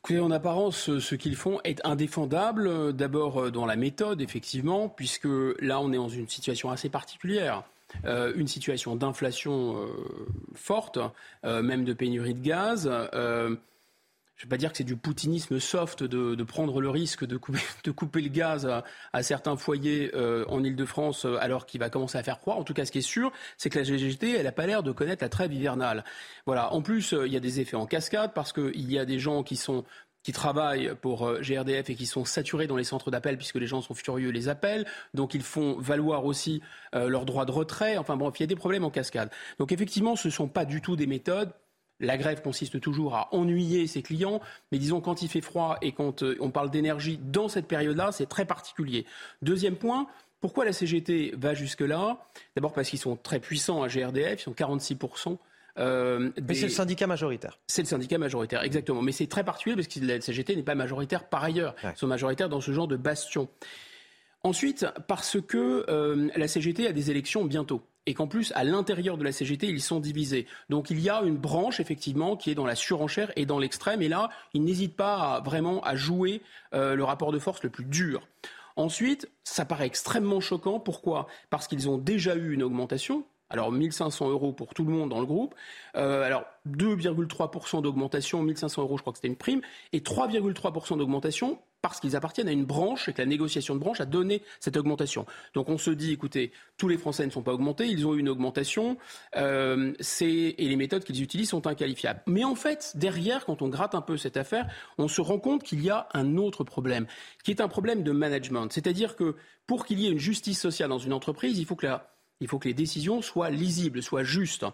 Écoutez, en apparence, ce qu'ils font est indéfendable. D'abord dans la méthode, effectivement, puisque là, on est dans une situation assez particulière. Une situation d'inflation forte, même de pénurie de gaz je ne vais pas dire que c'est du poutinisme soft de, prendre le risque de couper, le gaz à, certains foyers euh, en Ile-de-France euh, alors qu'il va commencer à faire froid. En tout cas, ce qui est sûr, c'est que la GGT, elle n'a pas l'air de connaître la trêve hivernale. Voilà. En plus, euh, il y a des effets en cascade parce qu'il y a des gens qui sont qui travaillent pour GRDF et qui sont saturés dans les centres d'appel puisque les gens sont furieux les appellent. Donc ils font valoir aussi leur droit de retrait. Enfin bon, il y a des problèmes en cascade. Donc effectivement, ce ne sont pas du tout des méthodes la grève consiste toujours à ennuyer ses clients, mais disons quand il fait froid et quand euh, on parle d'énergie dans cette période-là, c'est très particulier. Deuxième point, pourquoi la CGT va jusque-là? D'abord parce qu'ils sont très puissants à GRDF, ils sont 46%. Euh, Mais c'est le syndicat majoritaire. C'est le syndicat majoritaire, exactement. Mais c'est très particulier parce que la CGT n'est pas majoritaire par ailleurs. Ils sont majoritaires dans ce genre de bastion. Ensuite, parce que euh, la CGT a des élections bientôt et qu'en plus, à l'intérieur de la CGT, ils sont divisés. Donc il y a une branche, effectivement, qui est dans la surenchère et dans l'extrême. Et là, ils n'hésitent pas vraiment à jouer euh, le rapport de force le plus dur. Ensuite, ça paraît extrêmement choquant. Pourquoi? Parce qu'ils ont déjà eu une augmentation. Alors 1500 euros pour tout le monde dans le groupe. Euh, alors 2,3% d'augmentation, 1500 euros, je crois que c'était une prime, et 3,3% d'augmentation parce qu'ils appartiennent à une branche et que la négociation de branche a donné cette augmentation. Donc on se dit, écoutez, tous les Français ne sont pas augmentés, ils ont eu une augmentation, euh, et les méthodes qu'ils utilisent sont inqualifiables. Mais en fait, derrière, quand on gratte un peu cette affaire, on se rend compte qu'il y a un autre problème, qui est un problème de management. C'est-à-dire que pour qu'il y ait une justice sociale dans une entreprise, il faut que la il faut que les décisions soient lisibles, soient justes.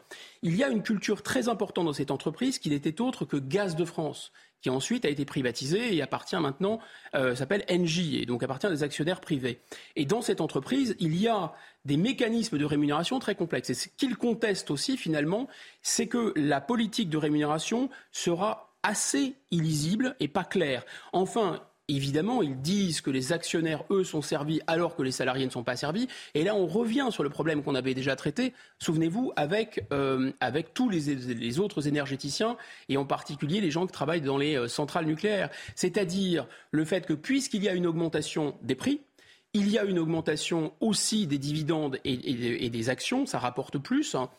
Il y a une culture très importante dans cette entreprise qui n'était autre que Gaz de France, qui ensuite a été privatisé et appartient maintenant, euh, s'appelle Engie, et donc appartient à des actionnaires privés. Et dans cette entreprise, il y a des mécanismes de rémunération très complexes. Et ce qu'il conteste aussi, finalement, c'est que la politique de rémunération sera assez illisible et pas claire. Enfin, Évidemment, ils disent que les actionnaires, eux, sont servis alors que les salariés ne sont pas servis. Et là, on revient sur le problème qu'on avait déjà traité, souvenez-vous, avec, euh, avec tous les, autres énergéticiens, et en particulier les gens qui travaillent dans les euh, centrales nucléaires. C'est-à-dire le fait que puisqu'il y a une augmentation des prix, il y a une augmentation aussi des dividendes et, et des actions, ça rapporte plus. Hein.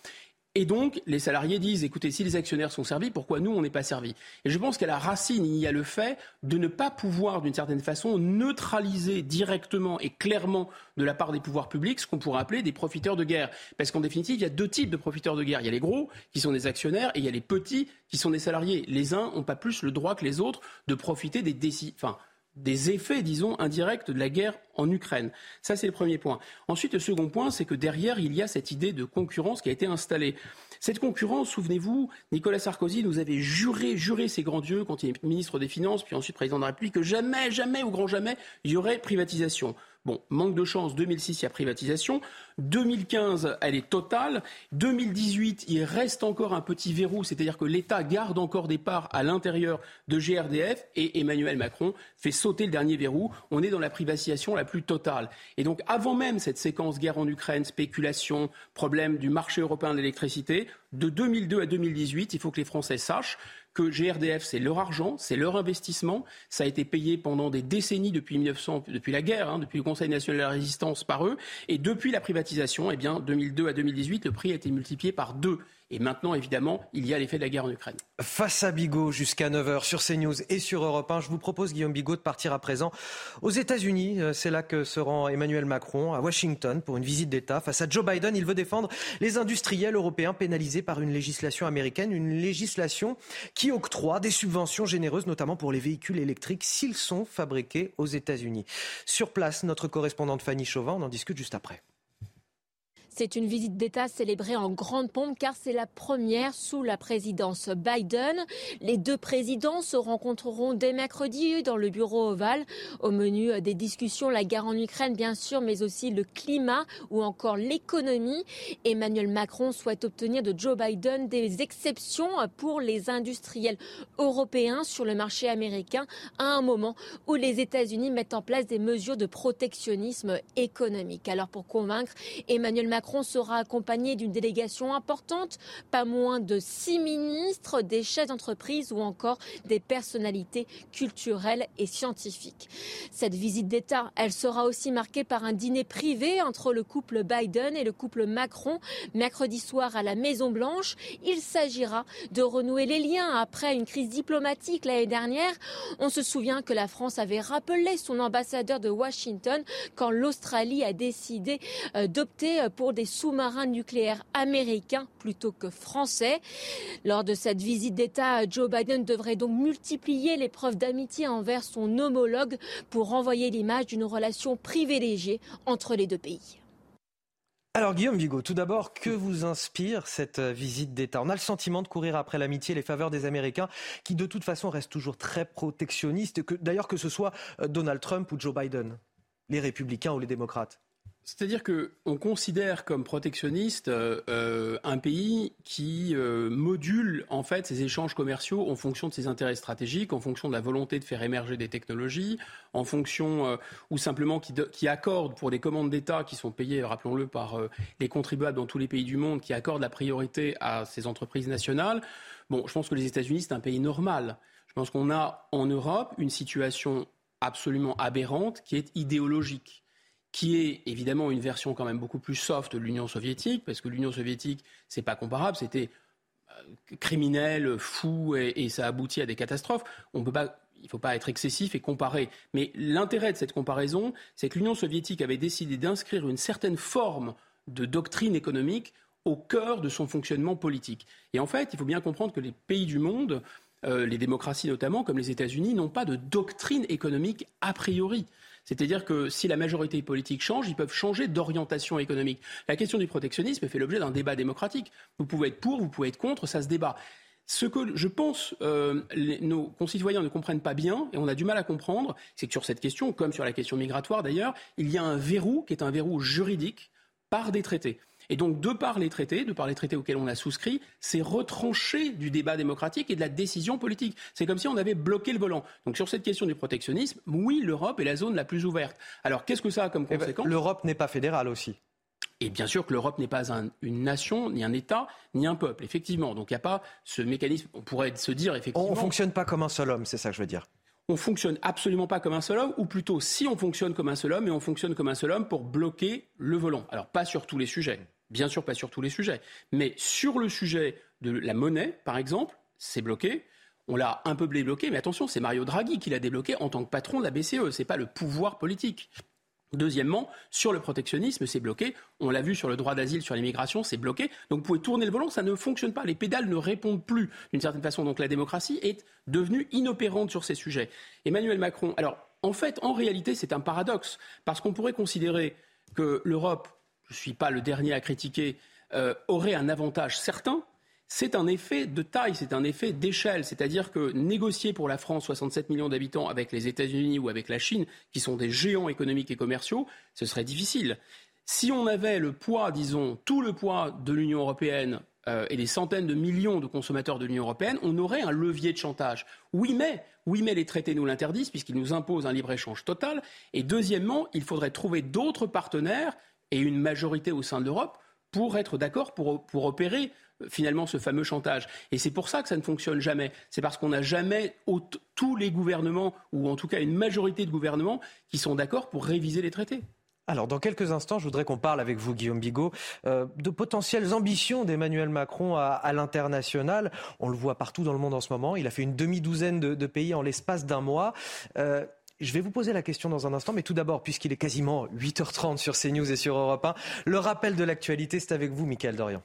Et donc, les salariés disent, écoutez, si les actionnaires sont servis, pourquoi nous, on n'est pas servis? Et je pense qu'à la racine, il y a le fait de ne pas pouvoir, d'une certaine façon, neutraliser directement et clairement de la part des pouvoirs publics ce qu'on pourrait appeler des profiteurs de guerre. Parce qu'en définitive, il y a deux types de profiteurs de guerre. Il y a les gros, qui sont des actionnaires, et il y a les petits, qui sont des salariés. Les uns n'ont pas plus le droit que les autres de profiter des décisions. Des effets, disons, indirects de la guerre en Ukraine. Ça, c'est le premier point. Ensuite, le second point, c'est que derrière, il y a cette idée de concurrence qui a été installée. Cette concurrence, souvenez-vous, Nicolas Sarkozy nous avait juré, juré ses grands dieux quand il est ministre des Finances, puis ensuite président de la République, que jamais, jamais, au grand jamais, il y aurait privatisation. Bon, manque de chance, 2006, il y a privatisation. 2015, elle est totale. 2018, il reste encore un petit verrou, c'est-à-dire que l'État garde encore des parts à l'intérieur de GRDF et Emmanuel Macron fait sauter le dernier verrou. On est dans la privatisation la plus totale. Et donc, avant même cette séquence guerre en Ukraine, spéculation, problème du marché européen de l'électricité, de 2002 à 2018, il faut que les Français sachent que GRDF, c'est leur argent, c'est leur investissement. Ça a été payé pendant des décennies depuis 1900, depuis la guerre, hein, depuis le Conseil national de la résistance par eux. Et depuis la privatisation, eh bien, 2002 à 2018, le prix a été multiplié par deux. Et maintenant, évidemment, il y a l'effet de la guerre en Ukraine. Face à Bigot jusqu'à 9h sur CNews et sur Europe 1, je vous propose, Guillaume Bigot, de partir à présent aux États-Unis. Euh, c'est là que se rend Emmanuel Macron, à Washington, pour une visite d'État. Face à Joe Biden, il veut défendre les industriels européens pénalisés par une législation américaine, une législation qui octroie des subventions généreuses, notamment pour les véhicules électriques, s'ils sont fabriqués aux États-Unis. Sur place, notre correspondante Fanny Chauvin, on en discute juste après. C'est une visite d'État célébrée en grande pompe car c'est la première sous la présidence Biden. Les deux présidents se rencontreront dès mercredi dans le bureau ovale. Au menu des discussions, la guerre en Ukraine bien sûr, mais aussi le climat ou encore l'économie. Emmanuel Macron souhaite obtenir de Joe Biden des exceptions pour les industriels européens sur le marché américain à un moment où les États-Unis mettent en place des mesures de protectionnisme économique. Alors pour convaincre Emmanuel Macron, Macron sera accompagné d'une délégation importante, pas moins de six ministres, des chefs d'entreprise ou encore des personnalités culturelles et scientifiques. Cette visite d'État, elle sera aussi marquée par un dîner privé entre le couple Biden et le couple Macron mercredi soir à la Maison Blanche. Il s'agira de renouer les liens après une crise diplomatique l'année dernière. On se souvient que la France avait rappelé son ambassadeur de Washington quand l'Australie a décidé euh, d'opter pour des sous-marins nucléaires américains plutôt que français. Lors de cette visite d'État, Joe Biden devrait donc multiplier les preuves d'amitié envers son homologue pour renvoyer l'image d'une relation privilégiée entre les deux pays. Alors Guillaume Bigot, tout d'abord, que vous inspire cette visite d'État? On a le sentiment de courir après l'amitié et les faveurs des Américains, qui de toute façon restent toujours très protectionnistes, d'ailleurs que ce soit euh, Donald Trump ou Joe Biden, les républicains ou les démocrates? C'est-à-dire qu'on considère comme protectionniste euh, euh, un pays qui euh, module en fait ses échanges commerciaux en fonction de ses intérêts stratégiques, en fonction de la volonté de faire émerger des technologies, en fonction ou simplement qui, accorde pour des commandes d'État qui sont payées, rappelons-le, par les contribuables dans tous les pays du monde, qui accordent la priorité à ces entreprises nationales. Bon, je pense que les États-Unis c'est un pays normal. Je pense qu'on a en Europe une situation absolument aberrante qui est idéologique qui est évidemment une version quand même beaucoup plus soft de l'Union soviétique, parce que l'Union soviétique, c'est pas comparable, c'était euh, criminel, fou, et, ça aboutit à des catastrophes. On peut pas, il ne faut pas être excessif et comparer. Mais l'intérêt de cette comparaison, c'est que l'Union soviétique avait décidé d'inscrire une certaine forme de doctrine économique au cœur de son fonctionnement politique. Et en fait, il faut bien comprendre que les pays du monde, euh, les démocraties notamment, comme les États-Unis, n'ont pas de doctrine économique a priori. C'est-à-dire que si la majorité politique change, ils peuvent changer d'orientation économique. La question du protectionnisme fait l'objet d'un débat démocratique. Vous pouvez être pour, vous pouvez être contre, ça se débat. Ce que je pense euh, nos concitoyens ne comprennent pas bien, et on a du mal à comprendre, c'est que sur cette question, comme sur la question migratoire d'ailleurs, il y a un verrou qui est un verrou juridique par des traités. Et donc, de par les traités, de par les traités auxquels on a souscrit, c'est retranché du débat démocratique et de la décision politique. C'est comme si on avait bloqué le volant. Donc, sur cette question du protectionnisme, oui, l'Europe est la zone la plus ouverte. Alors, qu'est-ce que ça a comme eh ben, conséquence? L'Europe n'est pas fédérale aussi. Et bien sûr que l'Europe n'est pas une nation, ni un État, ni un peuple, effectivement. Donc il n'y a pas ce mécanisme, on pourrait se dire effectivement... On ne fonctionne pas comme un seul homme, c'est ça que je veux dire. On fonctionne absolument pas comme un seul homme, ou plutôt si on fonctionne comme un seul homme, et on fonctionne comme un seul homme pour bloquer le volant. Alors pas sur tous les sujets. Bien sûr, pas sur tous les sujets. Mais sur le sujet de la monnaie, par exemple, c'est bloqué. On l'a un peu bloqué, mais attention, c'est Mario Draghi qui l'a débloqué en tant que patron de la BCE. Ce n'est pas le pouvoir politique. Deuxièmement, sur le protectionnisme, c'est bloqué. On l'a vu sur le droit d'asile, sur l'immigration, c'est bloqué. Donc vous pouvez tourner le volant, ça ne fonctionne pas. Les pédales ne répondent plus d'une certaine façon. Donc la démocratie est devenue inopérante sur ces sujets. Emmanuel Macron, alors en fait, en réalité, c'est un paradoxe. Parce qu'on pourrait considérer que l'Europe je ne suis pas le dernier à critiquer, euh, aurait un avantage certain, c'est un effet de taille, c'est un effet d'échelle. C'est-à-dire que négocier pour la France 67 millions d'habitants avec les États-Unis ou avec la Chine, qui sont des géants économiques et commerciaux, ce serait difficile. Si on avait le poids, disons, tout le poids de l'Union européenne euh, et des centaines de millions de consommateurs de l'Union européenne, on aurait un levier de chantage. Oui, mais, oui, mais les traités nous l'interdisent puisqu'ils nous imposent un libre-échange total. Et deuxièmement, il faudrait trouver d'autres partenaires et une majorité au sein de l'Europe pour être d'accord pour, pour opérer euh, finalement ce fameux chantage. Et c'est pour ça que ça ne fonctionne jamais. C'est parce qu'on n'a jamais tous les gouvernements, ou en tout cas une majorité de gouvernements, qui sont d'accord pour réviser les traités. Alors, dans quelques instants, je voudrais qu'on parle avec vous, Guillaume Bigot, euh, de potentielles ambitions d'Emmanuel Macron à, l'international. On le voit partout dans le monde en ce moment. Il a fait une demi-douzaine de, pays en l'espace d'un mois. Euh, je vais vous poser la question dans un instant, mais tout d'abord, puisqu'il est quasiment 8h30 sur CNews et sur Europe 1, le rappel de l'actualité, c'est avec vous, Michael Dorian.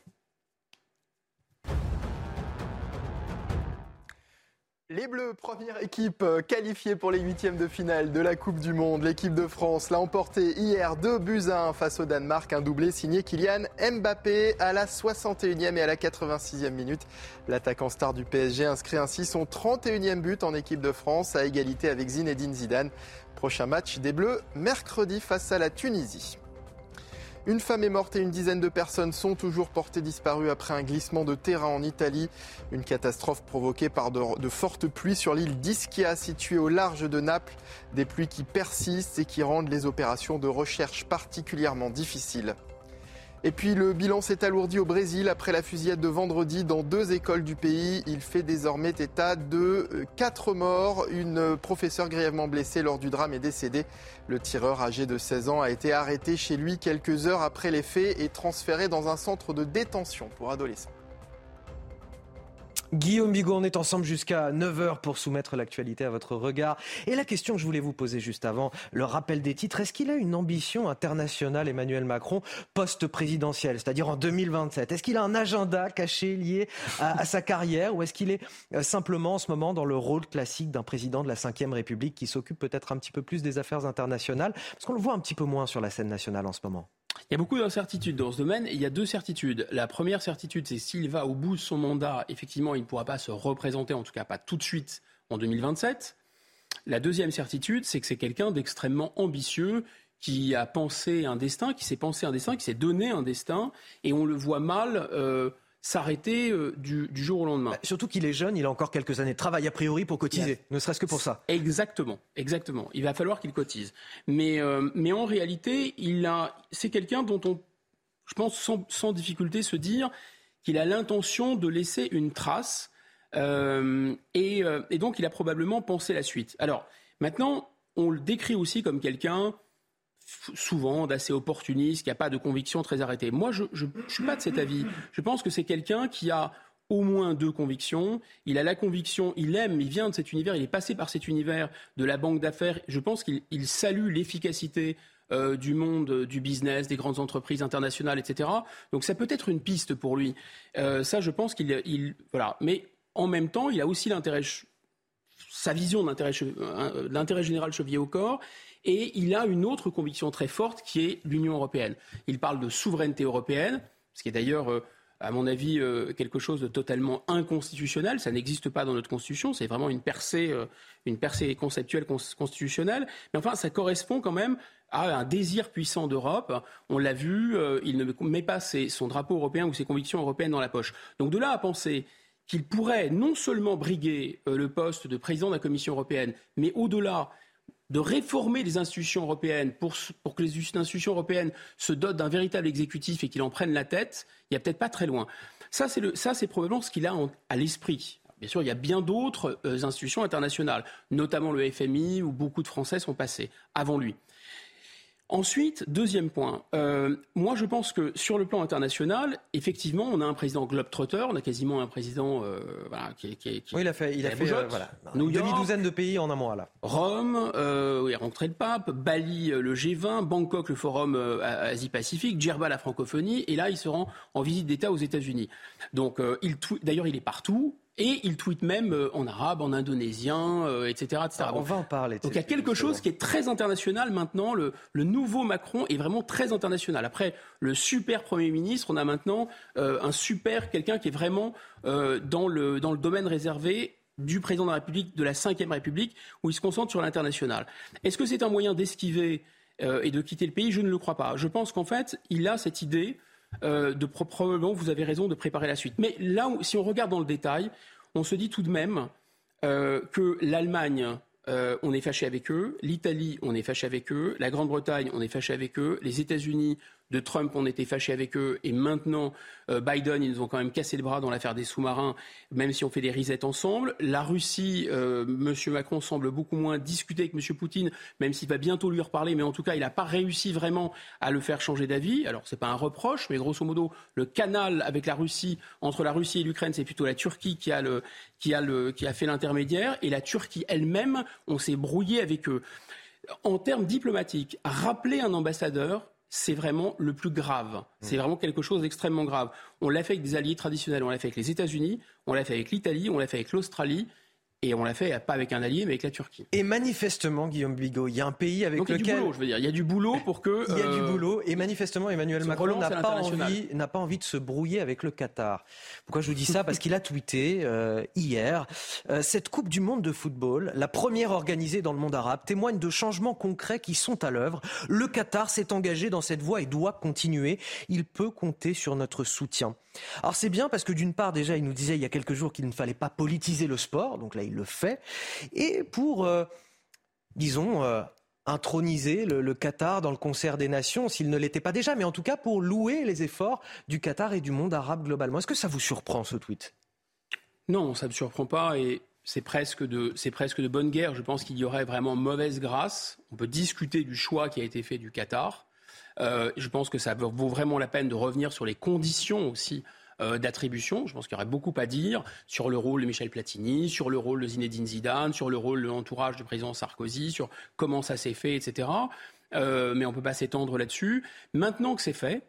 Les Bleus, première équipe euh, qualifiée pour les huitièmes de finale de la Coupe du Monde. L'équipe de France l'a emporté hier 2 buts à 1 face au Danemark. Un doublé signé Kylian Mbappé à la 61e et à la 86e minute. L'attaquant star du PSG inscrit ainsi son 31e but en équipe de France à égalité avec Zinedine Zidane. Prochain match des Bleus mercredi face à la Tunisie. Une femme est morte et une dizaine de personnes sont toujours portées disparues après un glissement de terrain en Italie. Une catastrophe provoquée par de, fortes pluies sur l'île d'Ischia située au large de Naples. Des pluies qui persistent et qui rendent les opérations de recherche particulièrement difficiles. Et puis le bilan s'est alourdi au Brésil après la fusillade de vendredi dans deux écoles du pays. Il fait désormais état de euh, quatre morts. Une professeure grièvement blessée lors du drame est décédée. Le tireur âgé de 16 ans a été arrêté chez lui quelques heures après les faits et transféré dans un centre de détention pour adolescents. Guillaume Bigot, on est ensemble jusqu'à 9h pour soumettre l'actualité à votre regard. Et la question que je voulais vous poser juste avant, le rappel des titres, est-ce qu'il a une ambition internationale, Emmanuel Macron, post-présidentielle, c'est-à-dire en 2027 Est-ce qu'il a un agenda caché lié à, sa carrière ou est-ce qu'il est euh, simplement en ce moment dans le rôle classique d'un président de la Ve République qui s'occupe peut-être un petit peu plus des affaires internationales? Parce qu'on le voit un petit peu moins sur la scène nationale en ce moment. Il y a beaucoup d'incertitudes dans ce domaine. il y a deux certitudes. La première certitude, c'est s'il va au bout de son mandat, effectivement, il ne pourra pas se représenter, en tout cas pas tout de suite, en 2027. La deuxième certitude, c'est que c'est quelqu'un d'extrêmement ambitieux qui a pensé un destin, qui s'est pensé un destin, qui s'est donné un destin, et on le voit mal euh, s'arrêter euh, du, jour au lendemain. Bah, surtout qu'il est jeune, il a encore quelques années de travail a priori pour cotiser, ne serait-ce que pour ça. Exactement, exactement. Il va falloir qu'il cotise. Mais, euh, mais en réalité, il a, c'est quelqu'un dont on, je pense, sans, difficulté se dire qu'il a l'intention de laisser une trace. Euh, et, et donc, il a probablement pensé la suite. Alors, maintenant, on le décrit aussi comme quelqu'un souvent d'assez opportuniste, qui n'a pas de conviction très arrêtée. Moi, je ne suis pas de cet avis. Je pense que c'est quelqu'un qui a au moins deux convictions. Il a la conviction, il aime, il vient de cet univers, il est passé par cet univers de la banque d'affaires. Je pense qu'il salue l'efficacité euh, du monde du business, des grandes entreprises internationales, etc. Donc ça peut être une piste pour lui. Euh, ça, je pense qu'il... Il, voilà. Mais en même temps, il a aussi l'intérêt sa vision euh, d'intérêt général chevillé au corps. Et il a une autre conviction très forte qui est l'Union européenne. Il parle de souveraineté européenne, ce qui est d'ailleurs, euh, à mon avis, euh, quelque chose de totalement inconstitutionnel. Ça n'existe pas dans notre constitution. C'est vraiment une percée, euh, une percée conceptuelle constitutionnelle. Mais enfin, ça correspond quand même à un désir puissant d'Europe. On l'a vu, il ne met pas son drapeau européen ou ses convictions européennes dans la poche. Donc de là à penser qu'il pourrait non seulement briguer le poste de président de la Commission européenne, mais au-delà de réformer les institutions européennes pour, que les institutions européennes se dotent d'un véritable exécutif et qu'il en prenne la tête, il n'y a peut-être pas très loin. Ça, c'est probablement ce qu'il a à l'esprit. Bien sûr, il y a bien d'autres euh, institutions internationales, notamment le FMI, où beaucoup de Français sont passés avant lui. Ensuite, deuxième point, euh, moi je pense que sur le plan international, effectivement, on a un président globetrotter, on a quasiment un président euh, qui, qui, Oui, il a fait, il a fait euh, voilà, une demi-douzaine de pays en un mois là. Rome, oui, rentré le pape, Bali le G20, Bangkok le forum Asie-Pacifique, Djerba la francophonie, et là il se rend en visite d'État aux États-Unis. Donc, il d'ailleurs il est partout, et il tweet même euh, en arabe, en indonésien, etc., euh, etc. on va en parler. Donc il y a quelque chose qui est très international maintenant. Le, nouveau Macron est vraiment très international. Après le super Premier ministre, on a maintenant euh, un super, quelqu'un qui est vraiment dans, le, dans le domaine réservé du président de la République, de la Ve République, où il se concentre sur l'international. Est-ce que c'est un moyen d'esquiver et de quitter le pays? Je ne le crois pas. Je pense qu'en fait, il a cette idée euh, de probablement, vous avez raison, de préparer la suite. Mais là, si on regarde dans le détail, on se dit tout de même euh, que l'Allemagne, euh, on est fâché avec eux, l'Italie, on est fâché avec eux, la Grande-Bretagne, on est fâché avec eux, les États-Unis, de Trump, on était fâché avec eux, et maintenant euh, Biden, ils nous ont quand même cassé le bras dans l'affaire des sous-marins, même si on fait des risettes ensemble. La Russie, euh, M. Macron semble beaucoup moins discuter avec M. Poutine, même s'il va bientôt lui reparler, mais en tout cas, il n'a pas réussi vraiment à le faire changer d'avis. Alors, ce n'est pas un reproche, mais grosso modo, le canal avec la Russie, entre la Russie et l'Ukraine, c'est plutôt la Turquie qui a, le, qui a, le, qui a fait l'intermédiaire, et la Turquie elle-même, on s'est brouillé avec eux. En termes diplomatiques, rappeler un ambassadeur, c'est vraiment le plus grave. C'est vraiment quelque chose d'extrêmement grave. On l'a fait avec des alliés traditionnels, on l'a fait avec les États-Unis, on l'a fait avec l'Italie, on l'a fait avec l'Australie. Et on l'a fait pas avec un allié, mais avec la Turquie. Et manifestement, Guillaume Bigot, il y a un pays avec lequel... Il y a du boulot, je veux dire. Il y a du boulot pour que... Il y a du euh, boulot. Et manifestement, Emmanuel Macron n'a pas, envie, n'a pas envie de se brouiller avec le Qatar. Pourquoi je vous dis ça? Parce qu'il a tweeté euh, hier euh, Cette Coupe du Monde de football, la première organisée dans le monde arabe, témoigne de changements concrets qui sont à l'œuvre. Le Qatar s'est engagé dans cette voie et doit continuer. Il peut compter sur notre soutien. Alors c'est bien parce que d'une part déjà il nous disait il y a quelques jours qu'il ne fallait pas politiser le sport, donc là il le fait, et pour, euh, disons, euh, introniser le, Qatar dans le concert des nations, s'il ne l'était pas déjà, mais en tout cas pour louer les efforts du Qatar et du monde arabe globalement. Est-ce que ça vous surprend ce tweet? Non, ça ne me surprend pas et c'est presque de presque de bonne guerre. Je pense qu'il y aurait vraiment mauvaise grâce. On peut discuter du choix qui a été fait du Qatar. Euh, je pense que ça vaut vraiment la peine de revenir sur les conditions aussi euh, d'attribution. Je pense qu'il y aurait beaucoup à dire sur le rôle de Michel Platini, sur le rôle de Zinedine Zidane, sur le rôle de l'entourage du président Sarkozy, sur comment ça s'est fait, etc. Euh, mais on ne peut pas s'étendre là-dessus. Maintenant que c'est fait,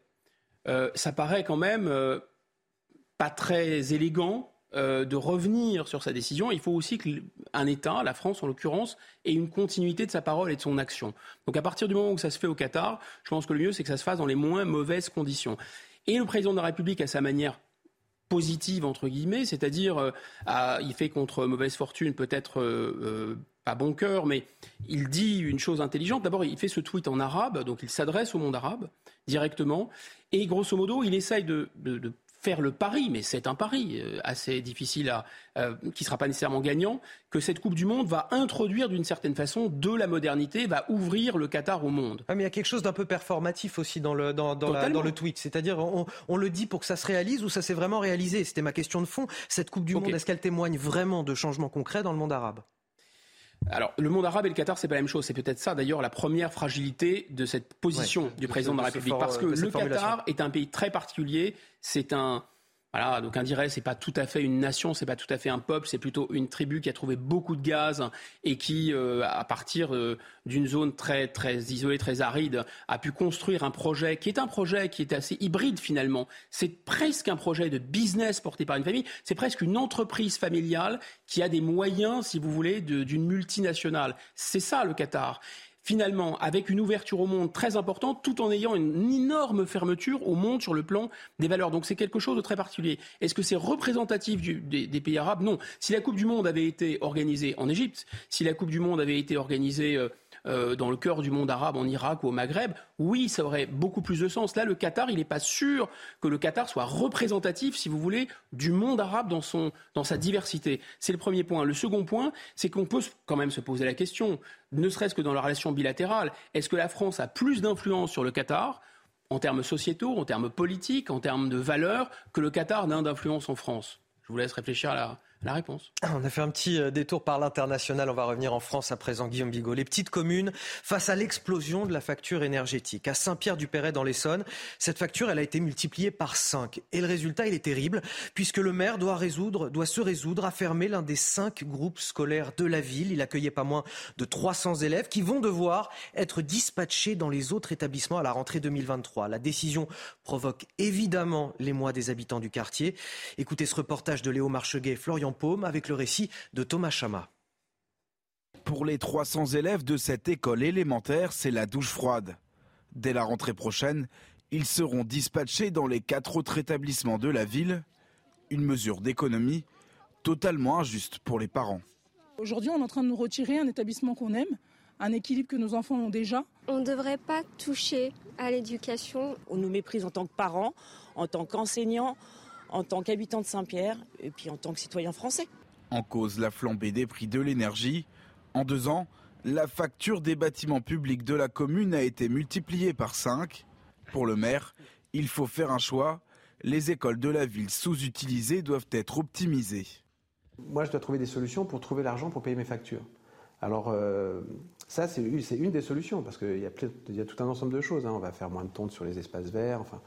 ça paraît quand même pas très élégant de revenir sur sa décision. Il faut aussi qu'un État, la France en l'occurrence, ait une continuité de sa parole et de son action. Donc à partir du moment où ça se fait au Qatar, je pense que le mieux, c'est que ça se fasse dans les moins mauvaises conditions. Et le président de la République, à sa manière positive, entre guillemets, c'est-à-dire, euh, il fait contre mauvaise fortune peut-être euh, euh, pas bon cœur, mais il dit une chose intelligente. D'abord, il fait ce tweet en arabe, donc il s'adresse au monde arabe directement, et grosso modo, il essaye de, de faire le pari, mais c'est un pari euh, assez difficile à, euh, qui ne sera pas nécessairement gagnant, que cette Coupe du Monde va introduire d'une certaine façon de la modernité, va ouvrir le Qatar au monde. mais il y a quelque chose d'un peu performatif aussi dans le, dans, dans, le tweet. C'est-à-dire, on, le dit pour que ça se réalise ou ça s'est vraiment réalisé? C'était ma question de fond. Cette Coupe du Monde, est-ce qu'elle témoigne vraiment de changements concrets dans le monde arabe? Alors, le monde arabe et le Qatar, c'est pas la même chose. C'est peut-être ça, d'ailleurs, la première fragilité de cette position du président de la République. Parce que le Qatar est un pays très particulier. C'est un, voilà, donc ce c'est pas tout à fait une nation, c'est pas tout à fait un peuple, c'est plutôt une tribu qui a trouvé beaucoup de gaz et qui, euh, à partir euh, d'une zone très très isolée, très aride, a pu construire un projet qui est un projet qui est assez hybride finalement. C'est presque un projet de business porté par une famille. C'est presque une entreprise familiale qui a des moyens, si vous voulez, d'une multinationale. C'est ça le Qatar finalement, avec une ouverture au monde très importante, tout en ayant une énorme fermeture au monde sur le plan des valeurs. Donc c'est quelque chose de très particulier. Est-ce que c'est représentatif des, des, pays arabes? Non. Si la Coupe du Monde avait été organisée en Égypte, si la Coupe du Monde avait été organisée euh, euh, dans le cœur du monde arabe, en Irak ou au Maghreb, oui, ça aurait beaucoup plus de sens. Là, le Qatar, il n'est pas sûr que le Qatar soit représentatif, si vous voulez, du monde arabe dans, son, dans sa diversité. C'est le premier point. Le second point, c'est qu'on peut quand même se poser la question, ne serait-ce que dans la relation bilatérale, est-ce que la France a plus d'influence sur le Qatar en termes sociétaux, en termes politiques, en termes de valeurs, que le Qatar n'a d'influence en France? Je vous laisse réfléchir à la, la réponse. On a fait un petit euh, détour par l'international. On va revenir en France à présent, Guillaume Bigot. Les petites communes face à l'explosion de la facture énergétique. À Saint-Pierre-du-Perret dans l'Essonne, cette facture, elle a été multipliée par 5. Et le résultat, il est terrible, puisque le maire doit, résoudre, doit se résoudre à fermer l'un des cinq groupes scolaires de la ville. Il accueillait pas moins de 300 élèves qui vont devoir être dispatchés dans les autres établissements à la rentrée 2023. La décision provoque évidemment les mois des habitants du quartier. Écoutez ce reportage de Léo Marcheguet et Florian Paume avec le récit de Thomas Chama. Pour les 300 élèves de cette école élémentaire, c'est la douche froide. Dès la rentrée prochaine, ils seront dispatchés dans les quatre autres établissements de la ville, une mesure d'économie totalement injuste pour les parents. Aujourd'hui, on est en train de nous retirer un établissement qu'on aime, un équilibre que nos enfants ont déjà. On ne devrait pas toucher à l'éducation. On nous méprise en tant que parents, en tant qu'enseignants, en tant qu'habitant de Saint-Pierre et puis en tant que citoyen français. En cause la flambée des prix de l'énergie. En deux ans, la facture des bâtiments publics de la commune a été multipliée par 5. Pour le maire, il faut faire un choix. Les écoles de la ville sous-utilisées doivent être optimisées. Moi, je dois trouver des solutions pour trouver l'argent pour payer mes factures. Alors, euh, ça, c'est une des solutions, parce qu'il y, a tout un ensemble de choses. Hein. On va faire moins de tontes sur les espaces verts. Enfin,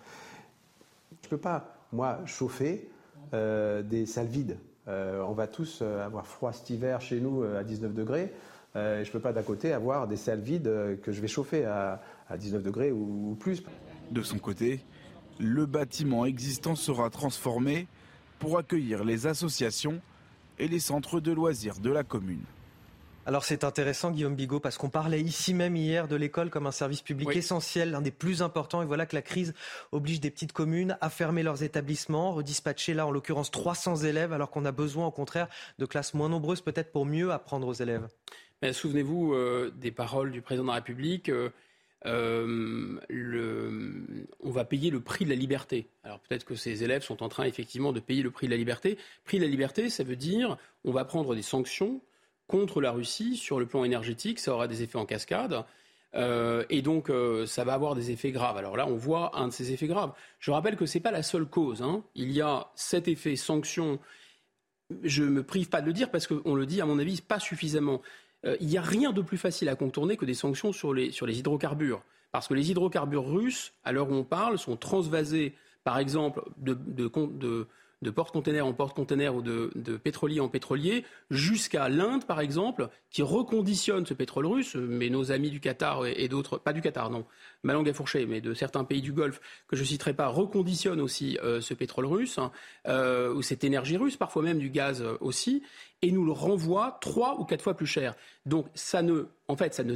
je ne peux pas, moi, chauffer euh, des salles vides. Euh, on va tous avoir froid cet hiver chez nous à 19 degrés. je ne peux pas d'à côté avoir des salles vides que je vais chauffer à, 19 degrés ou plus. De son côté, le bâtiment existant sera transformé pour accueillir les associations et les centres de loisirs de la commune. Alors c'est intéressant Guillaume Bigot parce qu'on parlait ici même hier de l'école comme un service public essentiel, l'un des plus importants et voilà que la crise oblige des petites communes à fermer leurs établissements, redispatcher là en l'occurrence 300 élèves alors qu'on a besoin au contraire de classes moins nombreuses peut-être pour mieux apprendre aux élèves. Souvenez-vous euh, des paroles du président de la République. Euh, euh, on va payer le prix de la liberté. Alors peut-être que ces élèves sont en train effectivement de payer le prix de la liberté. Prix de la liberté, ça veut dire on va prendre des sanctions contre la Russie sur le plan énergétique, ça aura des effets en cascade. Euh, et donc, euh, ça va avoir des effets graves. Alors là, on voit un de ces effets graves. Je rappelle que ce n'est pas la seule cause. Hein. Il y a cet effet sanction. Je ne me prive pas de le dire parce qu'on le dit, à mon avis, pas suffisamment. Euh, il n'y a rien de plus facile à contourner que des sanctions sur les, sur les hydrocarbures. Parce que les hydrocarbures russes, à l'heure où on parle, sont transvasés, par exemple, de, de, de de porte-container en porte-container ou de, pétrolier en pétrolier, jusqu'à l'Inde, par exemple, qui reconditionne ce pétrole russe. Mais nos amis du Qatar et, d'autres, pas du Qatar, non, ma langue a fourché, mais de certains pays du Golfe, que je citerai pas, reconditionnent aussi euh, ce pétrole russe, hein, euh, ou cette énergie russe, parfois même du gaz euh, aussi, et nous le renvoie trois ou quatre fois plus cher. Donc ça ne, en fait, ça ne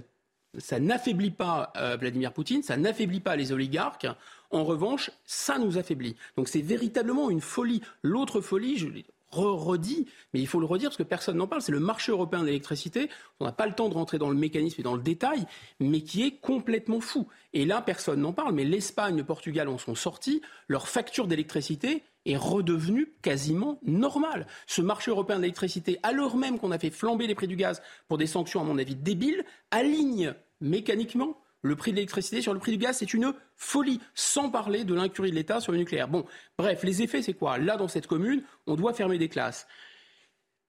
ça n'affaiblit pas Vladimir Poutine, ça n'affaiblit pas les oligarques. En revanche, ça nous affaiblit. Donc c'est véritablement une folie. L'autre folie, je l'ai redit, mais il faut le redire parce que personne n'en parle, c'est le marché européen de l'électricité. On n'a pas le temps de rentrer dans le mécanisme et dans le détail, mais qui est complètement fou. Et là, personne n'en parle, mais l'Espagne, le Portugal en sont sortis. Leur facture d'électricité est redevenue quasiment normale. Ce marché européen de l'électricité, alors même qu'on a fait flamber les prix du gaz pour des sanctions, à mon avis, débiles, aligne mécaniquement le prix de l'électricité sur le prix du gaz, c'est une folie, sans parler de l'incurie de l'État sur le nucléaire. Bon, bref, les effets, c'est quoi? Là, dans cette commune, on doit fermer des classes.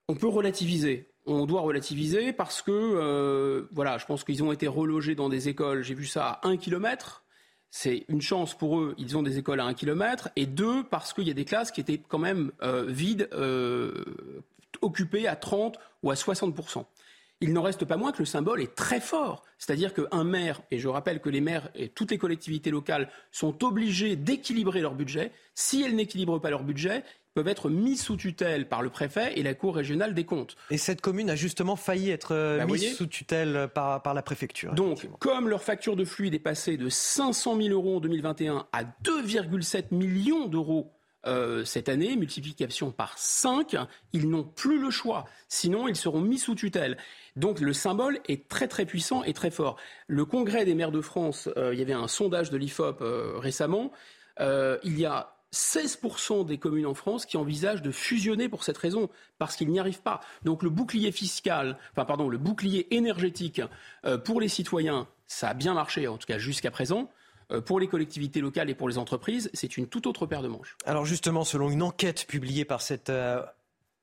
On peut relativiser. On doit relativiser parce que, euh, voilà, je pense qu'ils ont été relogés dans des écoles, j'ai vu ça à un kilomètre. C'est une chance pour eux, ils ont des écoles à un kilomètre. Et deux, parce qu'il y a des classes qui étaient quand même euh, vides, euh, occupées à 30 ou à 60 il n'en reste pas moins que le symbole est très fort. C'est-à-dire qu'un maire, et je rappelle que les maires et toutes les collectivités locales sont obligées d'équilibrer leur budget. Si elles n'équilibrent pas leur budget, ils peuvent être mis sous tutelle par le préfet et la Cour régionale des comptes. Et cette commune a justement failli être euh, bah, mise sous tutelle par, par la préfecture. Donc, comme leur facture de fluide est passée de 500 000 euros en 2021 à 2,7 millions d'euros euh, cette année, multiplication par 5, ils n'ont plus le choix. Sinon, ils seront mis sous tutelle. Donc le symbole est très très puissant et très fort. Le Congrès des maires de France, euh, il y avait un sondage de l'IFOP euh, récemment, il y a 16% des communes en France qui envisagent de fusionner pour cette raison, parce qu'ils n'y arrivent pas. Donc le bouclier fiscal, enfin pardon, le bouclier énergétique pour les citoyens, ça a bien marché, en tout cas jusqu'à présent. Euh, pour les collectivités locales et pour les entreprises, c'est une toute autre paire de manches. Alors justement, selon une enquête publiée par cette euh,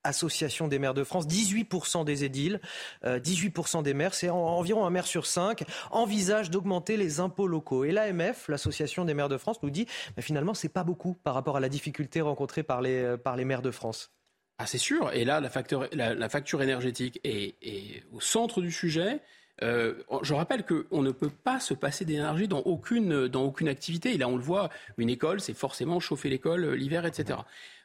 Association des maires de France, 18% des édiles, 18% euh, des maires, c'est environ un maire sur cinq, envisage d'augmenter les impôts locaux. Et l'AMF, l'Association des maires de France, nous dit mais finalement, c'est pas beaucoup par rapport à la difficulté rencontrée par les, par les maires de France. Ah, c'est sûr. Et là, la, la, facture énergétique est, au centre du sujet. Euh, je rappelle qu'on ne peut pas se passer d'énergie dans aucune, dans aucune activité. Et là, on le voit, une école, c'est forcément chauffer l'école euh, l'hiver, etc.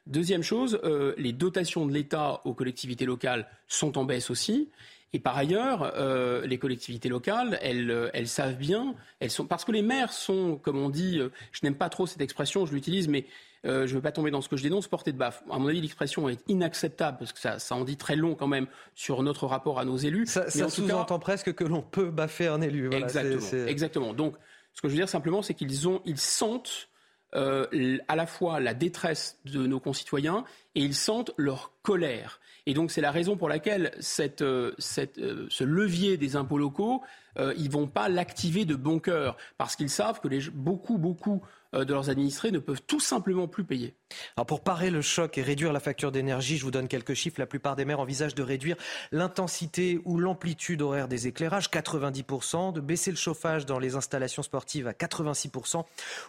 Deuxième chose, euh, les dotations de l'État aux collectivités locales sont en baisse aussi. Et par ailleurs, euh, les collectivités locales, elles, euh, elles savent bien, elles sont parce que les maires sont, comme on dit, euh, je n'aime pas trop cette expression, je l'utilise, mais euh, je ne veux pas tomber dans ce que je dénonce, portée de baffe. À mon avis, l'expression est inacceptable parce que ça, ça, en dit très long quand même sur notre rapport à nos élus. Ça, ça sous-entend presque que l'on peut baffer un élu. Voilà, exactement, exactement. Donc, ce que je veux dire simplement, c'est qu'ils ont, ils sentent euh, à la fois la détresse de nos concitoyens et ils sentent leur colère. Et donc c'est la raison pour laquelle euh, euh, ce levier des impôts locaux, euh, ils vont pas l'activer de bon cœur, parce qu'ils savent que beaucoup, beaucoup euh, de leurs administrés ne peuvent tout simplement plus payer. Alors pour parer le choc et réduire la facture d'énergie, je vous donne quelques chiffres. La plupart des maires envisagent de réduire l'intensité ou l'amplitude horaire des éclairages, 90%, de baisser le chauffage dans les installations sportives à 86%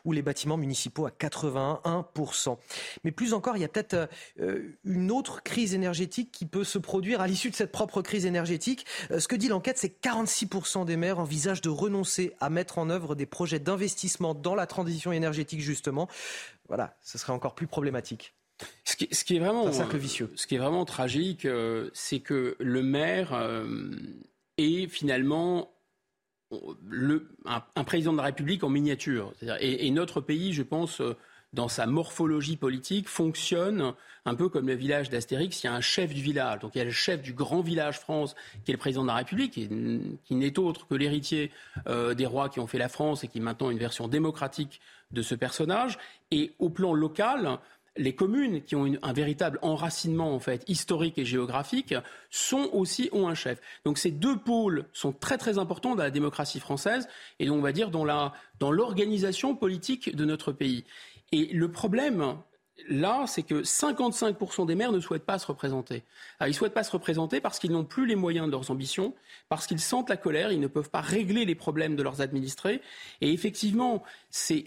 ou les bâtiments municipaux à 81%. Mais plus encore, il y a peut-être euh, une autre crise énergétique qui peut se produire à l'issue de cette propre crise énergétique. Euh, ce que dit l'enquête, c'est que 46% des maires envisagent de renoncer à mettre en œuvre des projets d'investissement dans la transition énergétique justement. Voilà, ce serait encore plus problématique. Ce qui, ce qui est vraiment, un cercle vicieux. Ce qui est vraiment tragique, euh, c'est que le maire euh, est finalement le, un, un, président de la République en miniature. Et, et, notre pays, je pense, euh, dans sa morphologie politique, fonctionne un peu comme le village d'Astérix. Il y a un chef du village. Donc il y a le chef du grand village France, qui est le président de la République, qui, qui n'est autre que l'héritier euh, des rois qui ont fait la France et qui est maintenant une version démocratique de ce personnage. Et au plan local, les communes qui ont un véritable enracinement en fait historique et géographique sont aussi ont un chef. Donc ces deux pôles sont très très importants dans la démocratie française et on va dire dans la dans l'organisation politique de notre pays. Et le problème là, c'est que 55% des maires ne souhaitent pas se représenter. Alors, ils ne souhaitent pas se représenter parce qu'ils n'ont plus les moyens de leurs ambitions, parce qu'ils sentent la colère, ils ne peuvent pas régler les problèmes de leurs administrés. Et effectivement, c'est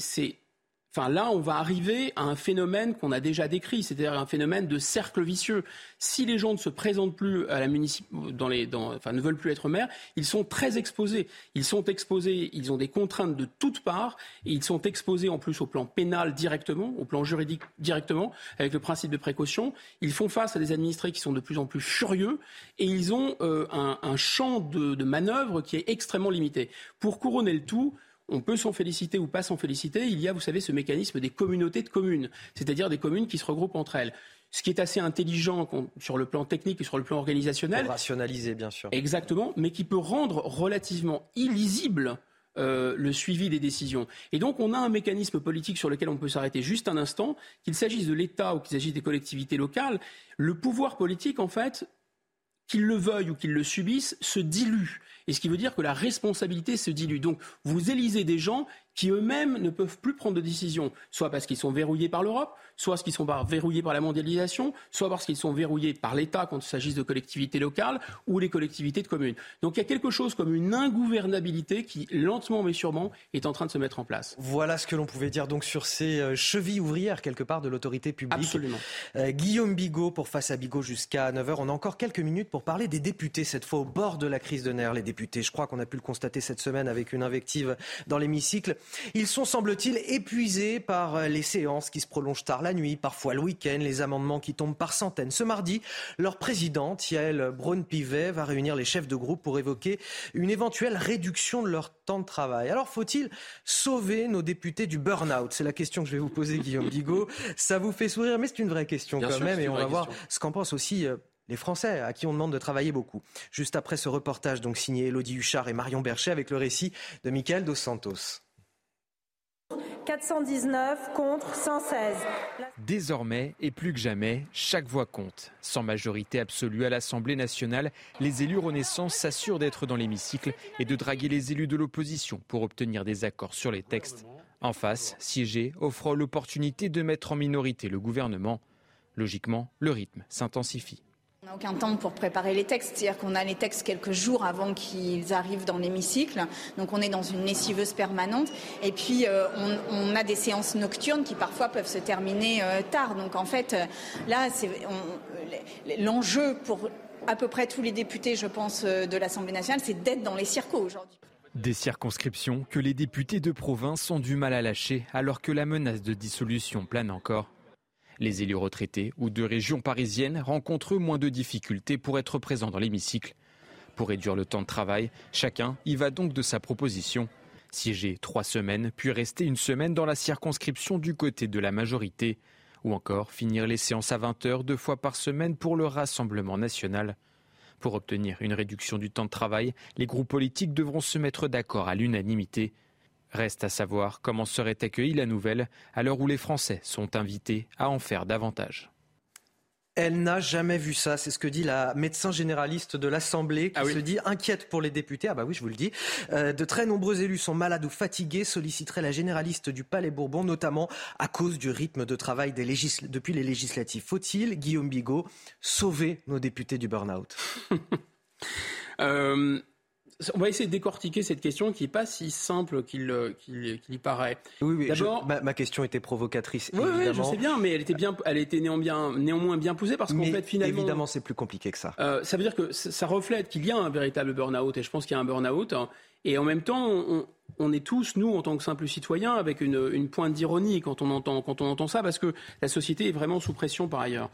Enfin, là, on va arriver à un phénomène qu'on a déjà décrit, c'est-à-dire un phénomène de cercle vicieux. Si les gens ne se présentent plus à la municipalité, dans les, enfin, ne veulent plus être maires, ils sont très exposés. Ils sont exposés, ils ont des contraintes de toutes parts, et ils sont exposés en plus au plan pénal directement, au plan juridique directement, avec le principe de précaution. Ils font face à des administrés qui sont de plus en plus furieux, et ils ont euh, un, un champ de, de manœuvre qui est extrêmement limité. Pour couronner le tout, on peut s'en féliciter ou pas s'en féliciter. Il y a, vous savez, ce mécanisme des communautés de communes, c'est-à-dire des communes qui se regroupent entre elles. Ce qui est assez intelligent sur le plan technique et sur le plan organisationnel. Pour rationaliser, bien sûr. Exactement, mais qui peut rendre relativement illisible euh, le suivi des décisions. Et donc, on a un mécanisme politique sur lequel on peut s'arrêter juste un instant, qu'il s'agisse de l'État ou qu'il s'agisse des collectivités locales. Le pouvoir politique, en fait, qu'il le veuille ou qu'il le subisse, se dilue. Et ce qui veut dire que la responsabilité se dilue. Donc, vous élisez des gens qui eux-mêmes ne peuvent plus prendre de décision, soit parce qu'ils sont verrouillés par l'Europe, soit parce qu'ils sont verrouillés par la mondialisation, soit parce qu'ils sont verrouillés par l'État quand il s'agit de collectivités locales ou les collectivités de communes. Donc il y a quelque chose comme une ingouvernabilité qui, lentement mais sûrement, est en train de se mettre en place. Voilà ce que l'on pouvait dire donc sur ces euh, chevilles ouvrières quelque part de l'autorité publique. Absolument. Euh, Guillaume Bigot pour Face à Bigot jusqu'à 9h. On a encore quelques minutes pour parler des députés, cette fois au bord de la crise de nerfs. Les députés, je crois qu'on a pu le constater cette semaine avec une invective dans l'hémicycle. Ils sont, semble-t-il, épuisés par les séances qui se prolongent tard la nuit, parfois le week-end, les amendements qui tombent par centaines. Ce mardi, leur présidente, Yael Braun-Pivet, va réunir les chefs de groupe pour évoquer une éventuelle réduction de leur temps de travail. Alors, faut-il sauver nos députés du burn-out? C'est la question que je vais vous poser, Guillaume Bigot. Ça vous fait sourire, mais c'est une vraie question Bien quand sûr, même, et on va question. voir ce qu'en pensent aussi euh, les Français, à qui on demande de travailler beaucoup. Juste après ce reportage, donc signé Elodie Huchard et Marion Bercher, avec le récit de Michael Dos Santos. 419 contre 116. Désormais, et plus que jamais, chaque voix compte. Sans majorité absolue à l'Assemblée nationale, les élus Renaissance s'assurent d'être dans l'hémicycle et de draguer les élus de l'opposition pour obtenir des accords sur les textes. En face, siéger offre l'opportunité de mettre en minorité le gouvernement. Logiquement, le rythme s'intensifie. On n'a aucun temps pour préparer les textes, c'est-à-dire qu'on a les textes quelques jours avant qu'ils arrivent dans l'hémicycle, donc on est dans une lessiveuse permanente, et puis euh, on, a des séances nocturnes qui parfois peuvent se terminer euh, tard. Donc en fait, euh, là, l'enjeu pour à peu près tous les députés, je pense, de l'Assemblée nationale, c'est d'être dans les circos aujourd'hui. Des circonscriptions que les députés de province ont du mal à lâcher alors que la menace de dissolution plane encore. Les élus retraités ou de régions parisiennes rencontrent moins de difficultés pour être présents dans l'hémicycle. Pour réduire le temps de travail, chacun y va donc de sa proposition. Siéger trois semaines, puis rester une semaine dans la circonscription du côté de la majorité. Ou encore finir les séances à 20 heures deux fois par semaine pour le Rassemblement national. Pour obtenir une réduction du temps de travail, les groupes politiques devront se mettre d'accord à l'unanimité. Reste à savoir comment serait accueillie la nouvelle à l'heure où les Français sont invités à en faire davantage. Elle n'a jamais vu ça. C'est ce que dit la médecin généraliste de l'Assemblée qui Ah oui. se dit inquiète pour les députés. Ah bah oui, je vous le dis. Euh, de très nombreux élus sont malades ou fatigués, solliciteraient la généraliste du Palais Bourbon, notamment à cause du rythme de travail des depuis les législatives. Faut-il, Guillaume Bigot, sauver nos députés du burn-out? Euh, on va essayer de décortiquer cette question qui n'est pas si simple qu'il euh, qu'il- y paraît. Oui, oui. je- ma, ma question était provocatrice, Oui, oui, je sais bien, mais elle était bien, elle était néanmoins bien, néanmoins bien posée parce qu'en fait, finalement, évidemment, c'est plus compliqué que ça. euh, ça veut dire que ça ça reflète qu'il y a un véritable burn-out et je pense qu'il y a un burn-out. hein. Et en même temps, on, on est tous, nous, en tant que simples citoyens, avec une, une pointe d'ironie quand on entend quand on entend ça, parce que la société est vraiment sous pression par ailleurs.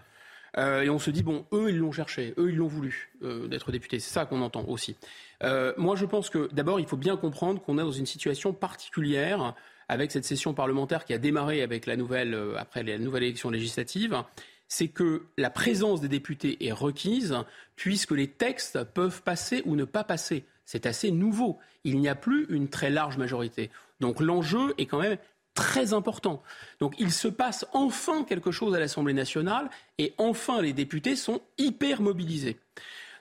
Euh, et on se dit bon, eux ils l'ont cherché, eux ils l'ont voulu euh, d'être député. C'est ça qu'on entend aussi. Euh, moi, je pense que d'abord, il faut bien comprendre qu'on est dans une situation particulière avec cette session parlementaire qui a démarré avec la nouvelle après la nouvelle élection législative. C'est que la présence des députés est requise puisque les textes peuvent passer ou ne pas passer. C'est assez nouveau. Il n'y a plus une très large majorité. Donc l'enjeu est quand même très important. Donc il se passe enfin quelque chose à l'Assemblée nationale et enfin les députés sont hyper mobilisés.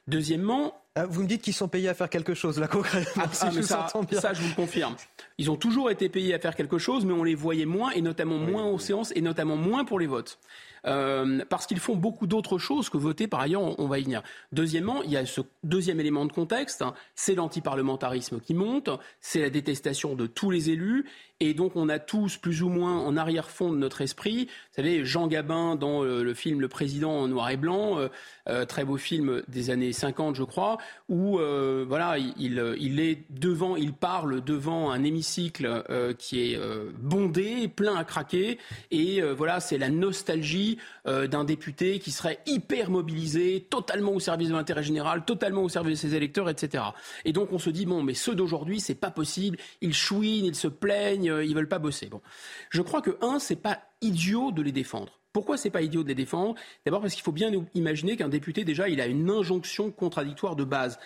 Deuxièmement, Ah, Vous me dites qu'ils sont payés à faire quelque chose, là, concrètement, si ah, je mais vous ça, bien. ça, je vous le confirme. Ils ont toujours été payés à faire quelque chose, mais on les voyait moins, et notamment moins aux séances, et notamment moins pour les votes. Euh, parce qu'ils font beaucoup d'autres choses que voter, par ailleurs, on, on va y venir. Deuxièmement, il y a ce deuxième élément de contexte, hein, c'est l'antiparlementarisme qui monte, c'est la détestation de tous les élus, et donc on a tous, plus ou moins, en arrière-fond de notre esprit, vous savez, Jean Gabin dans euh, le film Le Président en noir et blanc, euh, euh, très beau film des années 50, je crois, où voilà, il, il- est devant, il parle devant un hémicycle qui est bondé, plein à craquer, et voilà, c'est la nostalgie d'un député qui serait hyper mobilisé, totalement au service de l'intérêt général, totalement au service de ses électeurs, etc. Et donc on se dit bon, mais ceux d'aujourd'hui, c'est pas possible, ils chouinent, ils se plaignent, euh, ils veulent pas bosser. Bon, je crois que un, c'est pas idiot de les défendre. Pourquoi c'est pas idiot de les défendre? D'abord parce qu'il faut bien imaginer qu'un député déjà, il a une injonction contradictoire de base.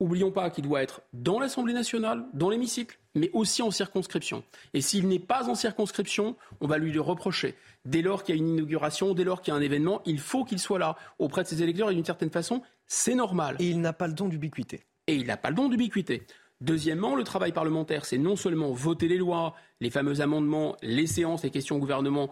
Oublions pas qu'il doit être dans l'Assemblée nationale, dans l'hémicycle, mais aussi en circonscription. Et s'il n'est pas en circonscription, on va lui le reprocher. Dès lors qu'il y a une inauguration, dès lors qu'il y a un événement, il faut qu'il soit là auprès de ses électeurs et d'une certaine façon, c'est normal. Et il n'a pas le don d'ubiquité. Et il n'a pas le don d'ubiquité. Deuxièmement, le travail parlementaire, c'est non seulement voter les lois, les fameux amendements, les séances, les questions au gouvernement,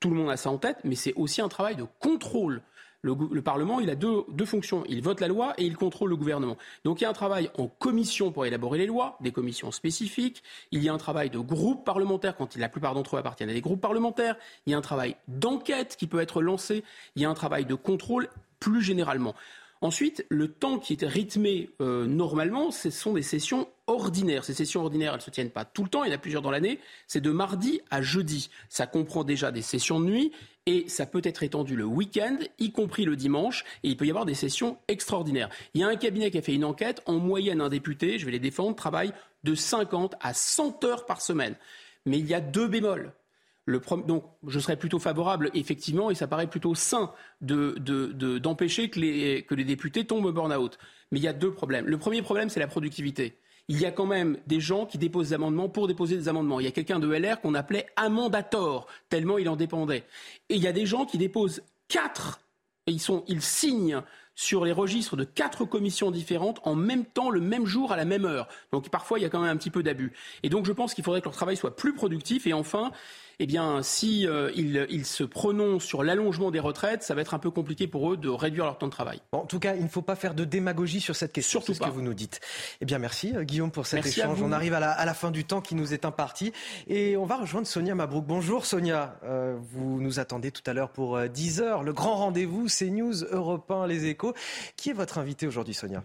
tout le monde a ça en tête, mais c'est aussi un travail de contrôle. Le, Parlement, il a deux fonctions. Il vote la loi et il contrôle le gouvernement. Donc il y a un travail en commission pour élaborer les lois, des commissions spécifiques. Il y a un travail de groupe parlementaire quand la plupart d'entre eux appartiennent à des groupes parlementaires. Il y a un travail d'enquête qui peut être lancé. Il y a un travail de contrôle plus généralement. Ensuite, le temps qui est rythmé euh, normalement, ce sont des sessions ordinaires. Ces sessions ordinaires, elles ne se tiennent pas tout le temps, il y en a plusieurs dans l'année. C'est de mardi à jeudi. Ça comprend déjà des sessions de nuit et ça peut être étendu le week-end, y compris le dimanche, et il peut y avoir des sessions extraordinaires. Il y a un cabinet qui a fait une enquête. En moyenne, un député, je vais les défendre, travaille de 50 à 100 heures par semaine. Mais il y a deux bémols. Donc, je serais plutôt favorable, effectivement, et ça paraît plutôt sain de- de- de- d'empêcher que, les, que les députés tombent au burn-out. Mais il y a deux problèmes. Le premier problème, c'est la productivité. Il y a quand même des gens qui déposent des amendements pour déposer des amendements. Il y a quelqu'un de LR qu'on appelait amendator, tellement il en dépendait. Et il y a des gens qui déposent quatre, et ils, sont, ils signent sur les registres de quatre commissions différentes en même temps, le même jour, à la même heure. Donc parfois, il y a quand même un petit peu d'abus. Et donc je pense qu'il faudrait que leur travail soit plus productif. Et enfin, eh bien, si euh, ils, ils se prononcent sur l'allongement des retraites, ça va être un peu compliqué pour eux de réduire leur temps de travail. Bon, en tout cas, il ne faut pas faire de démagogie sur cette question. Surtout ce que pas. vous nous dites. Eh bien, merci euh, Guillaume pour cet Merci à échange. vous. On arrive à la, à la fin du temps qui nous est imparti et on va rejoindre Sonia Mabrouk. Bonjour Sonia. Euh, vous nous attendez tout à l'heure pour euh, 10 heures. Le grand rendez-vous, c'est News Europe 1, Les Échos. Qui est votre invité aujourd'hui, Sonia?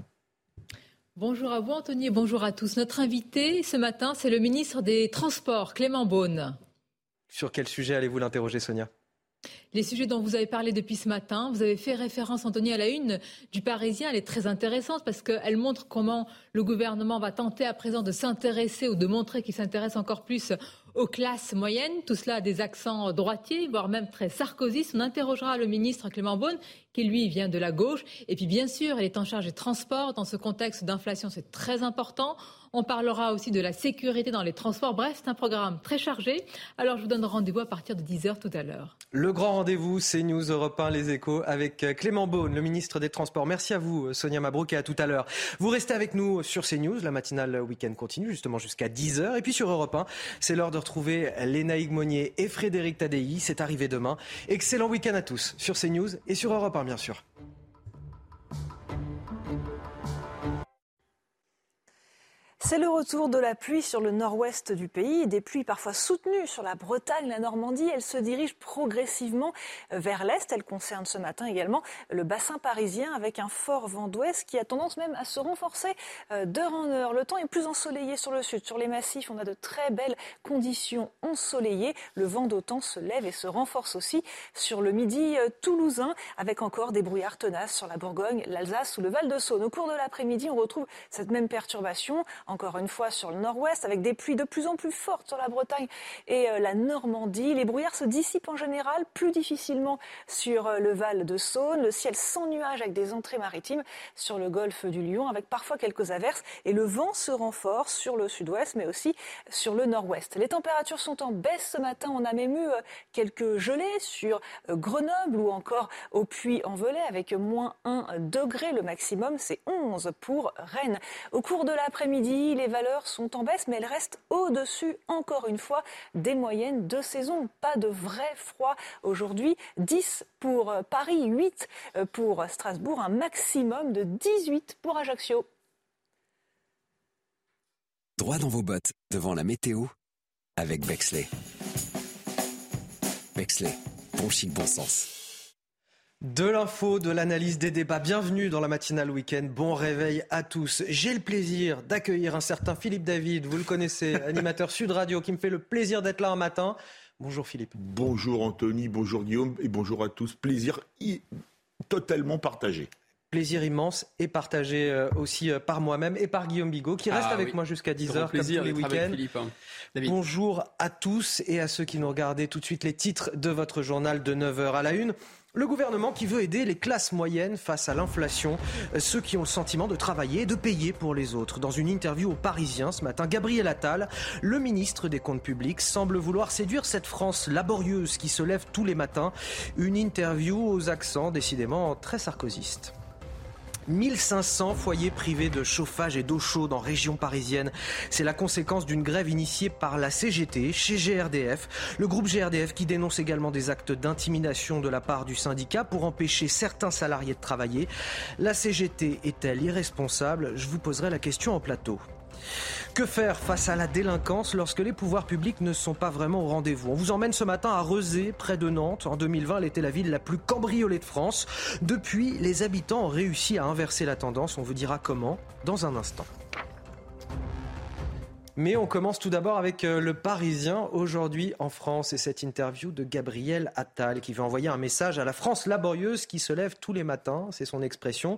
Bonjour à vous Anthony et bonjour à tous. Notre invité ce matin, c'est le ministre des Transports, Clément Beaune. Sur quel sujet allez-vous l'interroger, Sonia? Les sujets dont vous avez parlé depuis ce matin, vous avez fait référence, Anthony, à la une du Parisien. Elle est très intéressante parce qu'elle montre comment le gouvernement va tenter à présent de s'intéresser ou de montrer qu'il s'intéresse encore plus aux classes moyennes. Tout cela a des accents droitiers, voire même très sarkozystes. On interrogera le ministre Clément Beaune, qui lui vient de la gauche. Et puis, bien sûr, elle est en charge des transports. Dans ce contexte d'inflation, c'est très important. On parlera aussi de la sécurité dans les transports. Bref, c'est un programme très chargé. Alors je vous donne rendez-vous à partir de 10h tout à l'heure. Le grand rendez-vous, c'est News Europe 1, les échos, avec Clément Beaune, le ministre des Transports. Merci à vous, Sonia Mabrouk, et à tout à l'heure. Vous restez avec nous sur CNews. La matinale week-end continue justement jusqu'à 10h. Et puis sur Europe 1, c'est l'heure de retrouver Lénaïque Monnier et Frédéric Tadei. C'est arrivé demain. Excellent week-end à tous sur CNews et sur Europe 1, bien sûr. C'est le retour de la pluie sur le nord-ouest du pays, des pluies parfois soutenues sur la Bretagne, la Normandie. Elles se dirigent progressivement vers l'est. Elles concernent ce matin également le bassin parisien avec un fort vent d'ouest qui a tendance même à se renforcer euh, d'heure en heure. Le temps est plus ensoleillé sur le sud. Sur les massifs, on a de très belles conditions ensoleillées. Le vent d'autant se lève et se renforce aussi sur le midi euh, toulousain avec encore des brouillards tenaces sur la Bourgogne, l'Alsace ou le Val-de-Saône. Au cours de l'après-midi, on retrouve cette même perturbation encore une fois sur le nord-ouest, avec des pluies de plus en plus fortes sur la Bretagne et euh, la Normandie. Les brouillards se dissipent en général plus difficilement sur euh, le Val de Saône. Le ciel sans nuages avec des entrées maritimes sur le golfe du Lion, avec parfois quelques averses. Et le vent se renforce sur le sud-ouest, mais aussi sur le nord-ouest. Les températures sont en baisse ce matin. On a même eu euh, quelques gelées sur Grenoble ou encore au Puy-en-Velay avec moins 1 degré. Le maximum, c'est 11 pour Rennes. Au cours de l'après-midi, les valeurs sont en baisse, mais elles restent au-dessus, encore une fois, des moyennes de saison. Pas de vrai froid aujourd'hui. 10 pour euh, Paris, 8 euh, pour Strasbourg, un maximum de 18 pour Ajaccio. Droit dans vos bottes, devant la météo, avec Bexley. Bexley, bon chic, bon sens. De l'info, de l'analyse des débats. Bienvenue dans la matinale week-end. Bon réveil à tous. J'ai le plaisir d'accueillir un certain Philippe David. Vous le connaissez, animateur Sud Radio, qui me fait le plaisir d'être là un matin. Bonjour Philippe. Bonjour Anthony, bonjour Guillaume et bonjour à tous. Plaisir totalement partagé. Plaisir immense et partagé euh, aussi euh, par moi-même et par Guillaume Bigot qui reste ah avec moi jusqu'à 10h comme tous les week-ends. Hein. Bonjour à tous et à ceux qui nous regardent tout de suite les titres de votre journal de 9h à la une. Le gouvernement qui veut aider les classes moyennes face à l'inflation, euh, ceux qui ont le sentiment de travailler et de payer pour les autres. Dans une interview au Parisien ce matin, Gabriel Attal, le ministre des Comptes publics, semble vouloir séduire cette France laborieuse qui se lève tous les matins. Une interview aux accents décidément très sarkozystes. 1500 foyers privés de chauffage et d'eau chaude en région parisienne. C'est la conséquence d'une grève initiée par la CGT chez GRDF. Le groupe GRDF qui dénonce également des actes d'intimidation de la part du syndicat pour empêcher certains salariés de travailler. La CGT est-elle irresponsable? Je vous poserai la question en plateau. Que faire face à la délinquance lorsque les pouvoirs publics ne sont pas vraiment au rendez-vous? On vous emmène ce matin à Rezé, près de Nantes. En 2020, elle était la ville la plus cambriolée de France. Depuis, les habitants ont réussi à inverser la tendance. On vous dira comment dans un instant. Mais on commence tout d'abord avec euh, le Parisien aujourd'hui en France et cette interview de Gabriel Attal qui veut envoyer un message à la France laborieuse qui se lève tous les matins, c'est son expression.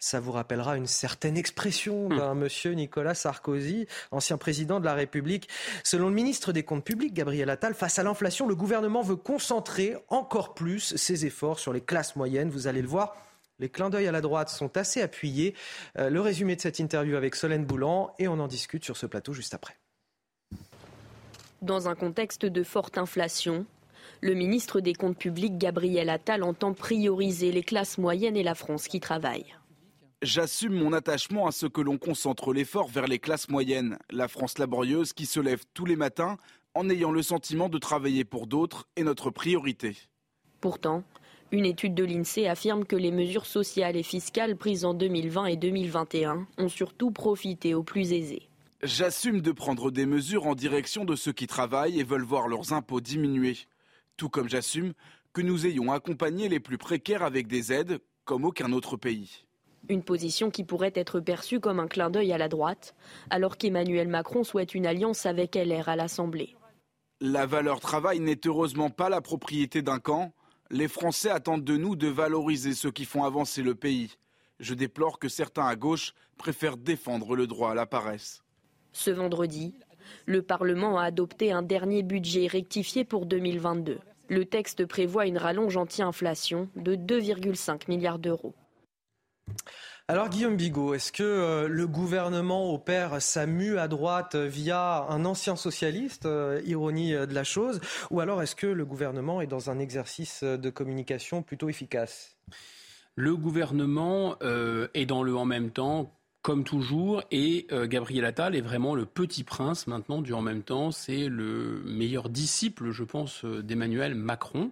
Ça vous rappellera une certaine expression hum. d'un monsieur Nicolas Sarkozy, ancien président de la République. Selon le ministre des Comptes publics, Gabriel Attal, face à l'inflation, le gouvernement veut concentrer encore plus ses efforts sur les classes moyennes. Vous allez le voir. Les clins d'œil à la droite sont assez appuyés. Euh, le résumé de cette interview avec Solène Boulan et on en discute sur ce plateau juste après. Dans un contexte de forte inflation, le ministre des Comptes publics Gabriel Attal entend prioriser les classes moyennes et la France qui travaille. J'assume mon attachement à ce que l'on concentre l'effort vers les classes moyennes, la France laborieuse qui se lève tous les matins en ayant le sentiment de travailler pour d'autres est notre priorité. Pourtant, une étude de l'INSEE affirme que les mesures sociales et fiscales prises en 2020 et 2021 ont surtout profité aux plus aisés. J'assume de prendre des mesures en direction de ceux qui travaillent et veulent voir leurs impôts diminuer. Tout comme j'assume que nous ayons accompagné les plus précaires avec des aides comme aucun autre pays. Une position qui pourrait être perçue comme un clin d'œil à la droite, alors qu'Emmanuel Macron souhaite une alliance avec LR à l'Assemblée. La valeur travail n'est heureusement pas la propriété d'un camp, les Français attendent de nous de valoriser ceux qui font avancer le pays. Je déplore que certains à gauche préfèrent défendre le droit à la paresse. Ce vendredi, le Parlement a adopté un dernier budget rectifié pour 2022. Le texte prévoit une rallonge anti-inflation de 2,5 milliards d'euros. Alors Guillaume Bigot, est-ce que euh, le gouvernement opère sa mue à droite via un ancien socialiste, euh, ironie de la chose, ou alors est-ce que le gouvernement est dans un exercice de communication plutôt efficace? Le gouvernement euh, est dans le en même temps comme toujours, et Gabriel Attal est vraiment le petit prince maintenant du en même temps. C'est le meilleur disciple, je pense, d'Emmanuel Macron.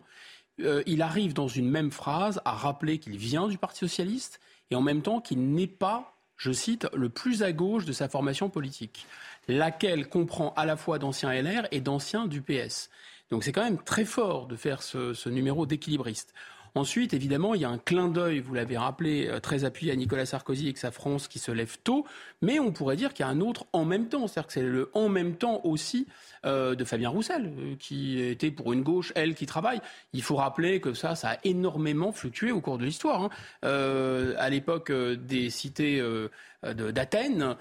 il arrive dans une même phrase à rappeler qu'il vient du Parti socialiste, et en même temps qu'il n'est pas, je cite, le plus à gauche de sa formation politique, laquelle comprend à la fois d'anciens LR et d'anciens du PS. Donc c'est quand même très fort de faire ce, numéro d'équilibriste. Ensuite, évidemment, il y a un clin d'œil, vous l'avez rappelé, euh, très appuyé à Nicolas Sarkozy et que sa France qui se lève tôt, mais on pourrait dire qu'il y a un autre en même temps, c'est-à-dire que c'est le en même temps aussi euh, de Fabien Roussel, euh, qui était pour une gauche, elle, qui travaille. Il faut rappeler que ça, ça a énormément fluctué au cours de l'histoire. Hein. à l'époque des cités d'Athènes,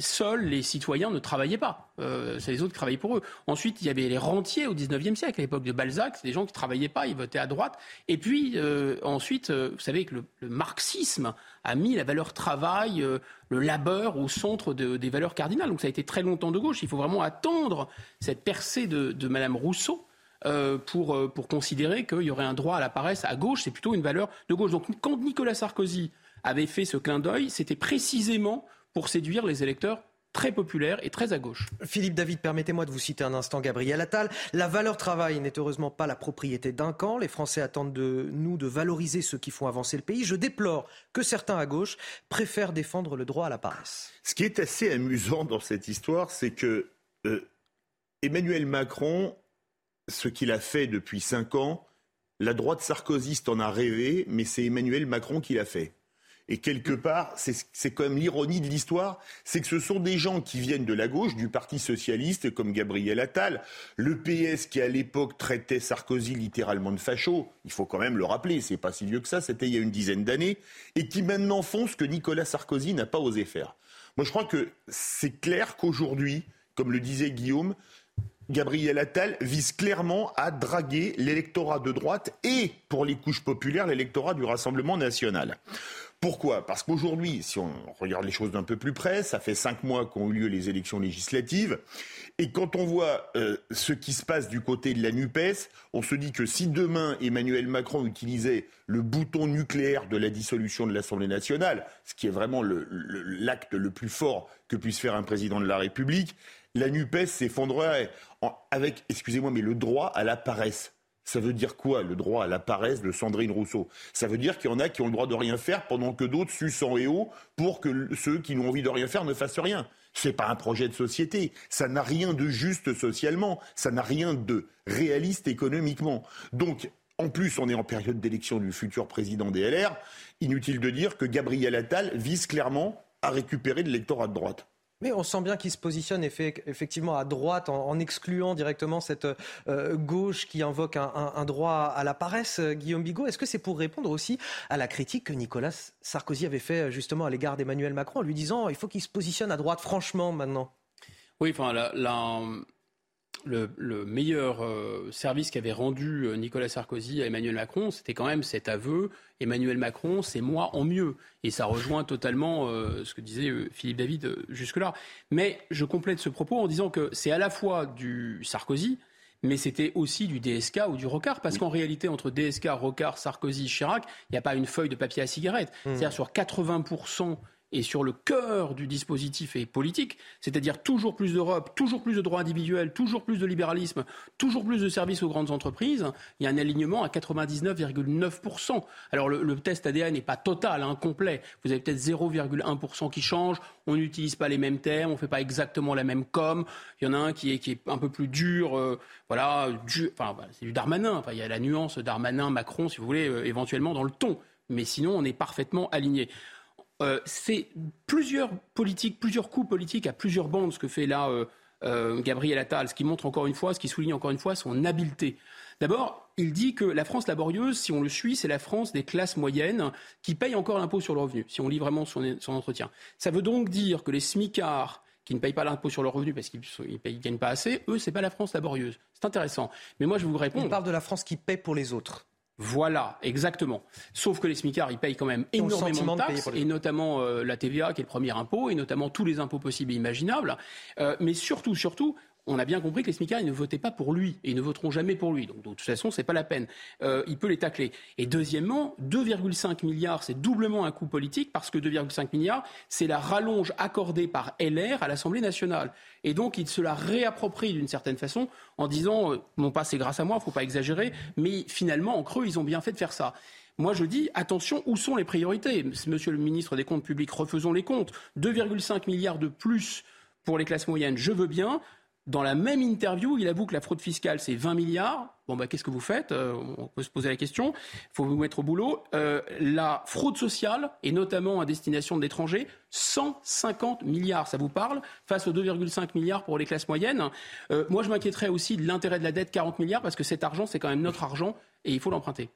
seuls les citoyens ne travaillaient pas. c'est les autres qui travaillaient pour eux. Ensuite, il y avait les rentiers au XIXe siècle, à l'époque de Balzac, c'est des gens qui ne travaillaient pas, ils votaient à droite. Et puis, ensuite, vous savez que le, marxisme a mis la valeur travail, le labeur au centre des valeurs cardinales. Donc ça a été très longtemps de gauche. Il faut vraiment attendre cette percée de, de Madame Rousseau euh, pour, euh, pour considérer qu'il y aurait un droit à la paresse à gauche. C'est plutôt une valeur de gauche. Donc quand Nicolas Sarkozy avait fait ce clin d'œil, c'était précisément pour séduire les électeurs très populaire et très à gauche. Philippe David, permettez-moi de vous citer un instant Gabriel Attal. La valeur travail n'est heureusement pas la propriété d'un camp. Les Français attendent de nous de valoriser ceux qui font avancer le pays. Je déplore que certains à gauche préfèrent défendre le droit à la paresse. Ce qui est assez amusant dans cette histoire, c'est que euh, Emmanuel Macron, ce qu'il a fait depuis cinq ans, la droite sarkozyste en a rêvé, mais c'est Emmanuel Macron qui l'a fait. Et quelque part, c'est quand même l'ironie de l'histoire, c'est que ce sont des gens qui viennent de la gauche, du Parti socialiste, comme Gabriel Attal, le PS qui à l'époque traitait Sarkozy littéralement de facho, il faut quand même le rappeler, c'est pas si vieux que ça, c'était il y a une dizaine d'années, et qui maintenant font ce que Nicolas Sarkozy n'a pas osé faire. Moi je crois que c'est clair qu'aujourd'hui, comme le disait Guillaume, Gabriel Attal vise clairement à draguer l'électorat de droite et, pour les couches populaires, l'électorat du Rassemblement national. Pourquoi? Parce qu'aujourd'hui, si on regarde les choses d'un peu plus près, ça fait cinq mois qu'ont eu lieu les élections législatives, et quand on voit euh, ce qui se passe du côté de la NUPES, on se dit que si demain Emmanuel Macron utilisait le bouton nucléaire de la dissolution de l'Assemblée nationale, ce qui est vraiment l'acte le, plus fort que puisse faire un président de la République, la NUPES s'effondrerait. Avec, excusez-moi, mais le droit à la paresse. Ça veut dire quoi, le droit à la paresse de Sandrine Rousseau? Ça veut dire qu'il y en a qui ont le droit de rien faire pendant que d'autres sucent en haut pour que ceux qui n'ont envie de rien faire ne fassent rien. Ce n'est pas un projet de société. Ça n'a rien de juste socialement. Ça n'a rien de réaliste économiquement. Donc, en plus, on est en période d'élection du futur président des LR. Inutile de dire que Gabriel Attal vise clairement à récupérer de l'électorat de droite. Mais on sent bien qu'il se positionne effectivement à droite en, excluant directement cette euh, gauche qui invoque un, droit à la paresse, euh, Guillaume Bigot. Est-ce que c'est pour répondre aussi à la critique que Nicolas Sarkozy avait fait justement à l'égard d'Emmanuel Macron en lui disant il faut qu'il se positionne à droite franchement maintenant? Oui, enfin, la, le, meilleur euh, service qu'avait rendu euh, Nicolas Sarkozy à Emmanuel Macron, c'était quand même cet aveu Emmanuel Macron, c'est moi en mieux. Et ça rejoint totalement euh, ce que disait Philippe David jusque-là. Mais je complète ce propos en disant que c'est à la fois du Sarkozy, mais c'était aussi du DSK ou du Rocard, parce qu'en réalité, entre DSK, Rocard, Sarkozy, Chirac, il n'y a pas une feuille de papier à cigarette. Mmh. C'est-à-dire sur 80% et sur le cœur du dispositif est politique, c'est-à-dire toujours plus d'Europe, toujours plus de droits individuels, toujours plus de libéralisme, toujours plus de services aux grandes entreprises, il y a un alignement à 99,9%. Alors le, test ADN n'est pas total, hein, complet. Vous avez peut-être 0,1% qui change, on n'utilise pas les mêmes termes, on ne fait pas exactement la même com. Il y en a un qui est, un peu plus dur, euh, voilà, enfin, c'est du Darmanin. Il y a la nuance Darmanin-Macron, si vous voulez, euh, éventuellement dans le ton. Mais sinon, on est parfaitement aligné. Euh, c'est plusieurs politiques, plusieurs coups politiques à plusieurs bandes, ce que fait là euh, euh, Gabriel Attal, ce qui montre encore une fois, ce qui souligne encore une fois son habileté. D'abord, il dit que la France laborieuse, si on le suit, c'est la France des classes moyennes qui payent encore l'impôt sur le revenu, si on lit vraiment son, entretien. Ça veut donc dire que les smicards qui ne payent pas l'impôt sur le revenu parce qu'ils ne gagnent pas assez, eux, c'est pas la France laborieuse. C'est intéressant. Mais moi, je vous réponds. On parle de la France qui paie pour les autres. Voilà, exactement. Sauf que les smicards, ils payent quand même énormément de taxes, et notamment euh, la TVA, qui est le premier impôt, et notamment tous les impôts possibles et imaginables. Euh, mais surtout, surtout, on a bien compris que les smicards, ne votaient pas pour lui et ils ne voteront jamais pour lui. Donc, de toute façon, c'est pas la peine. Euh, il peut les tacler. Et deuxièmement, 2,5 milliards, c'est doublement un coût politique parce que 2,5 milliards, c'est la rallonge accordée par LR à l'Assemblée nationale. Et donc, il se la réapproprie d'une certaine façon en disant, euh, non pas c'est grâce à moi, il faut pas exagérer, mais finalement, en creux, ils ont bien fait de faire ça. Moi, je dis, attention, où sont les priorités? Monsieur le ministre des Comptes publics, refaisons les comptes. 2,5 milliards de plus pour les classes moyennes, je veux bien. Dans la même interview, il avoue que la fraude fiscale, c'est 20 milliards. Bon, bah, qu'est-ce que vous faites? Euh, On peut se poser la question. Il faut vous mettre au boulot. Euh, la fraude sociale, et notamment à destination de l'étranger, 150 milliards. Ça vous parle? Face aux 2,5 milliards pour les classes moyennes. Euh, moi, je m'inquiéterais aussi de l'intérêt de la dette, 40 milliards, parce que cet argent, c'est quand même notre argent et il faut l'emprunter.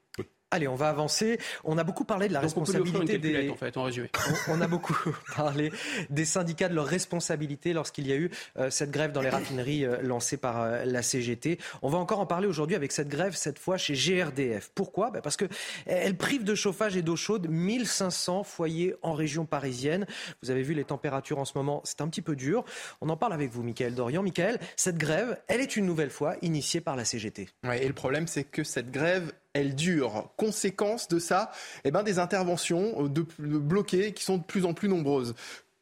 Allez, on va avancer. On a beaucoup parlé de la responsabilité des. En fait, en résumé. On, a beaucoup parlé des syndicats de leur responsabilité lorsqu'il y a eu euh, cette grève dans les raffineries euh, lancée par euh, la CGT. On va encore en parler aujourd'hui avec cette grève cette fois chez GRDF. Pourquoi? Ben Parce que elle prive de chauffage et d'eau chaude 1500 foyers en région parisienne. Vous avez vu les températures en ce moment, c'est un petit peu dur. On en parle avec vous, Michael Dorian. Michael, cette grève, elle est une nouvelle fois initiée par la CGT. Ouais, et le problème, c'est que cette grève elle dure. Conséquence de ça, eh ben, des interventions euh, bloquées qui sont de plus en plus nombreuses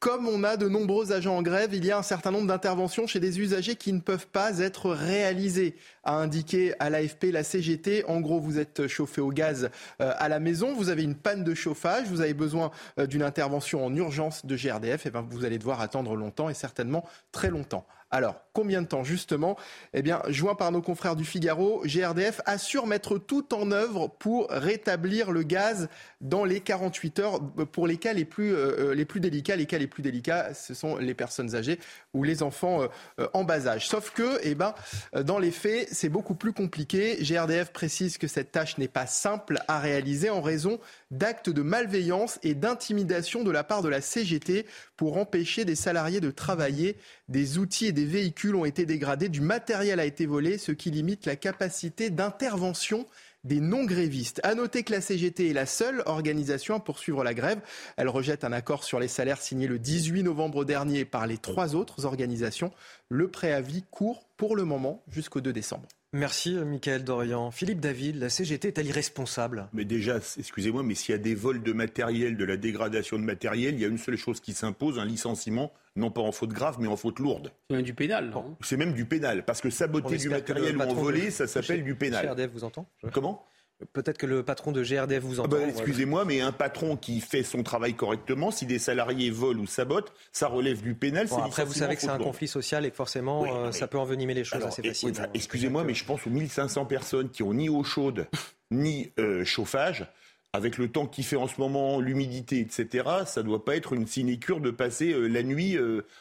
comme on a de nombreux agents en grève, il y a un certain nombre d'interventions chez des usagers qui ne peuvent pas être réalisées, a indiqué à l'AFP la CGT. En gros, vous êtes chauffé au gaz euh, à la maison, vous avez une panne de chauffage, vous avez besoin euh, d'une intervention en urgence de GRDF, et ben vous allez devoir attendre longtemps et certainement très longtemps. Alors, combien de temps justement Eh bien, joint par nos confrères du Figaro, GRDF assure mettre tout en œuvre pour rétablir le gaz dans les 48 heures pour les cas les plus, euh, euh, les plus délicats. Les cas les plus délicats, ce sont les personnes âgées ou les enfants euh, en bas âge. Sauf que, eh ben, dans les faits, c'est beaucoup plus compliqué. GRDF précise que cette tâche n'est pas simple à réaliser en raison d'actes de malveillance et d'intimidation de la part de la CGT pour empêcher des salariés de travailler. Des outils et des véhicules ont été dégradés, du matériel a été volé, ce qui limite la capacité d'intervention des non-grévistes. À noter que la CGT est la seule organisation à poursuivre la grève. Elle rejette un accord sur les salaires signé le 18 novembre dernier par les trois autres organisations. Le préavis court pour le moment jusqu'au 2 décembre. Merci, Michael Dorian. Philippe David, la CGT est-elle irresponsable? Mais déjà, excusez-moi, mais s'il y a des vols de matériel, de la dégradation de matériel, il y a une seule chose qui s'impose, un licenciement, non pas en faute grave, mais en faute lourde. C'est même du pénal, C'est même du pénal, parce que saboter du matériel ou en voler, ça s'appelle du pénal. Vous entend? Comment? Peut-être que le patron de GRDF vous ah entend. bah, excusez-moi, mais un patron qui fait son travail correctement, si des salariés volent ou sabotent, ça relève du pénal. après, vous savez que c'est un conflit social et que forcément, euh, ça peut envenimer les choses assez facilement. excusez-moi, mais je pense aux 1500 personnes qui ont ni eau chaude ni euh, chauffage avec le temps qu'il fait en ce moment, l'humidité, etc., ça ne doit pas être une sinécure de passer euh, la nuit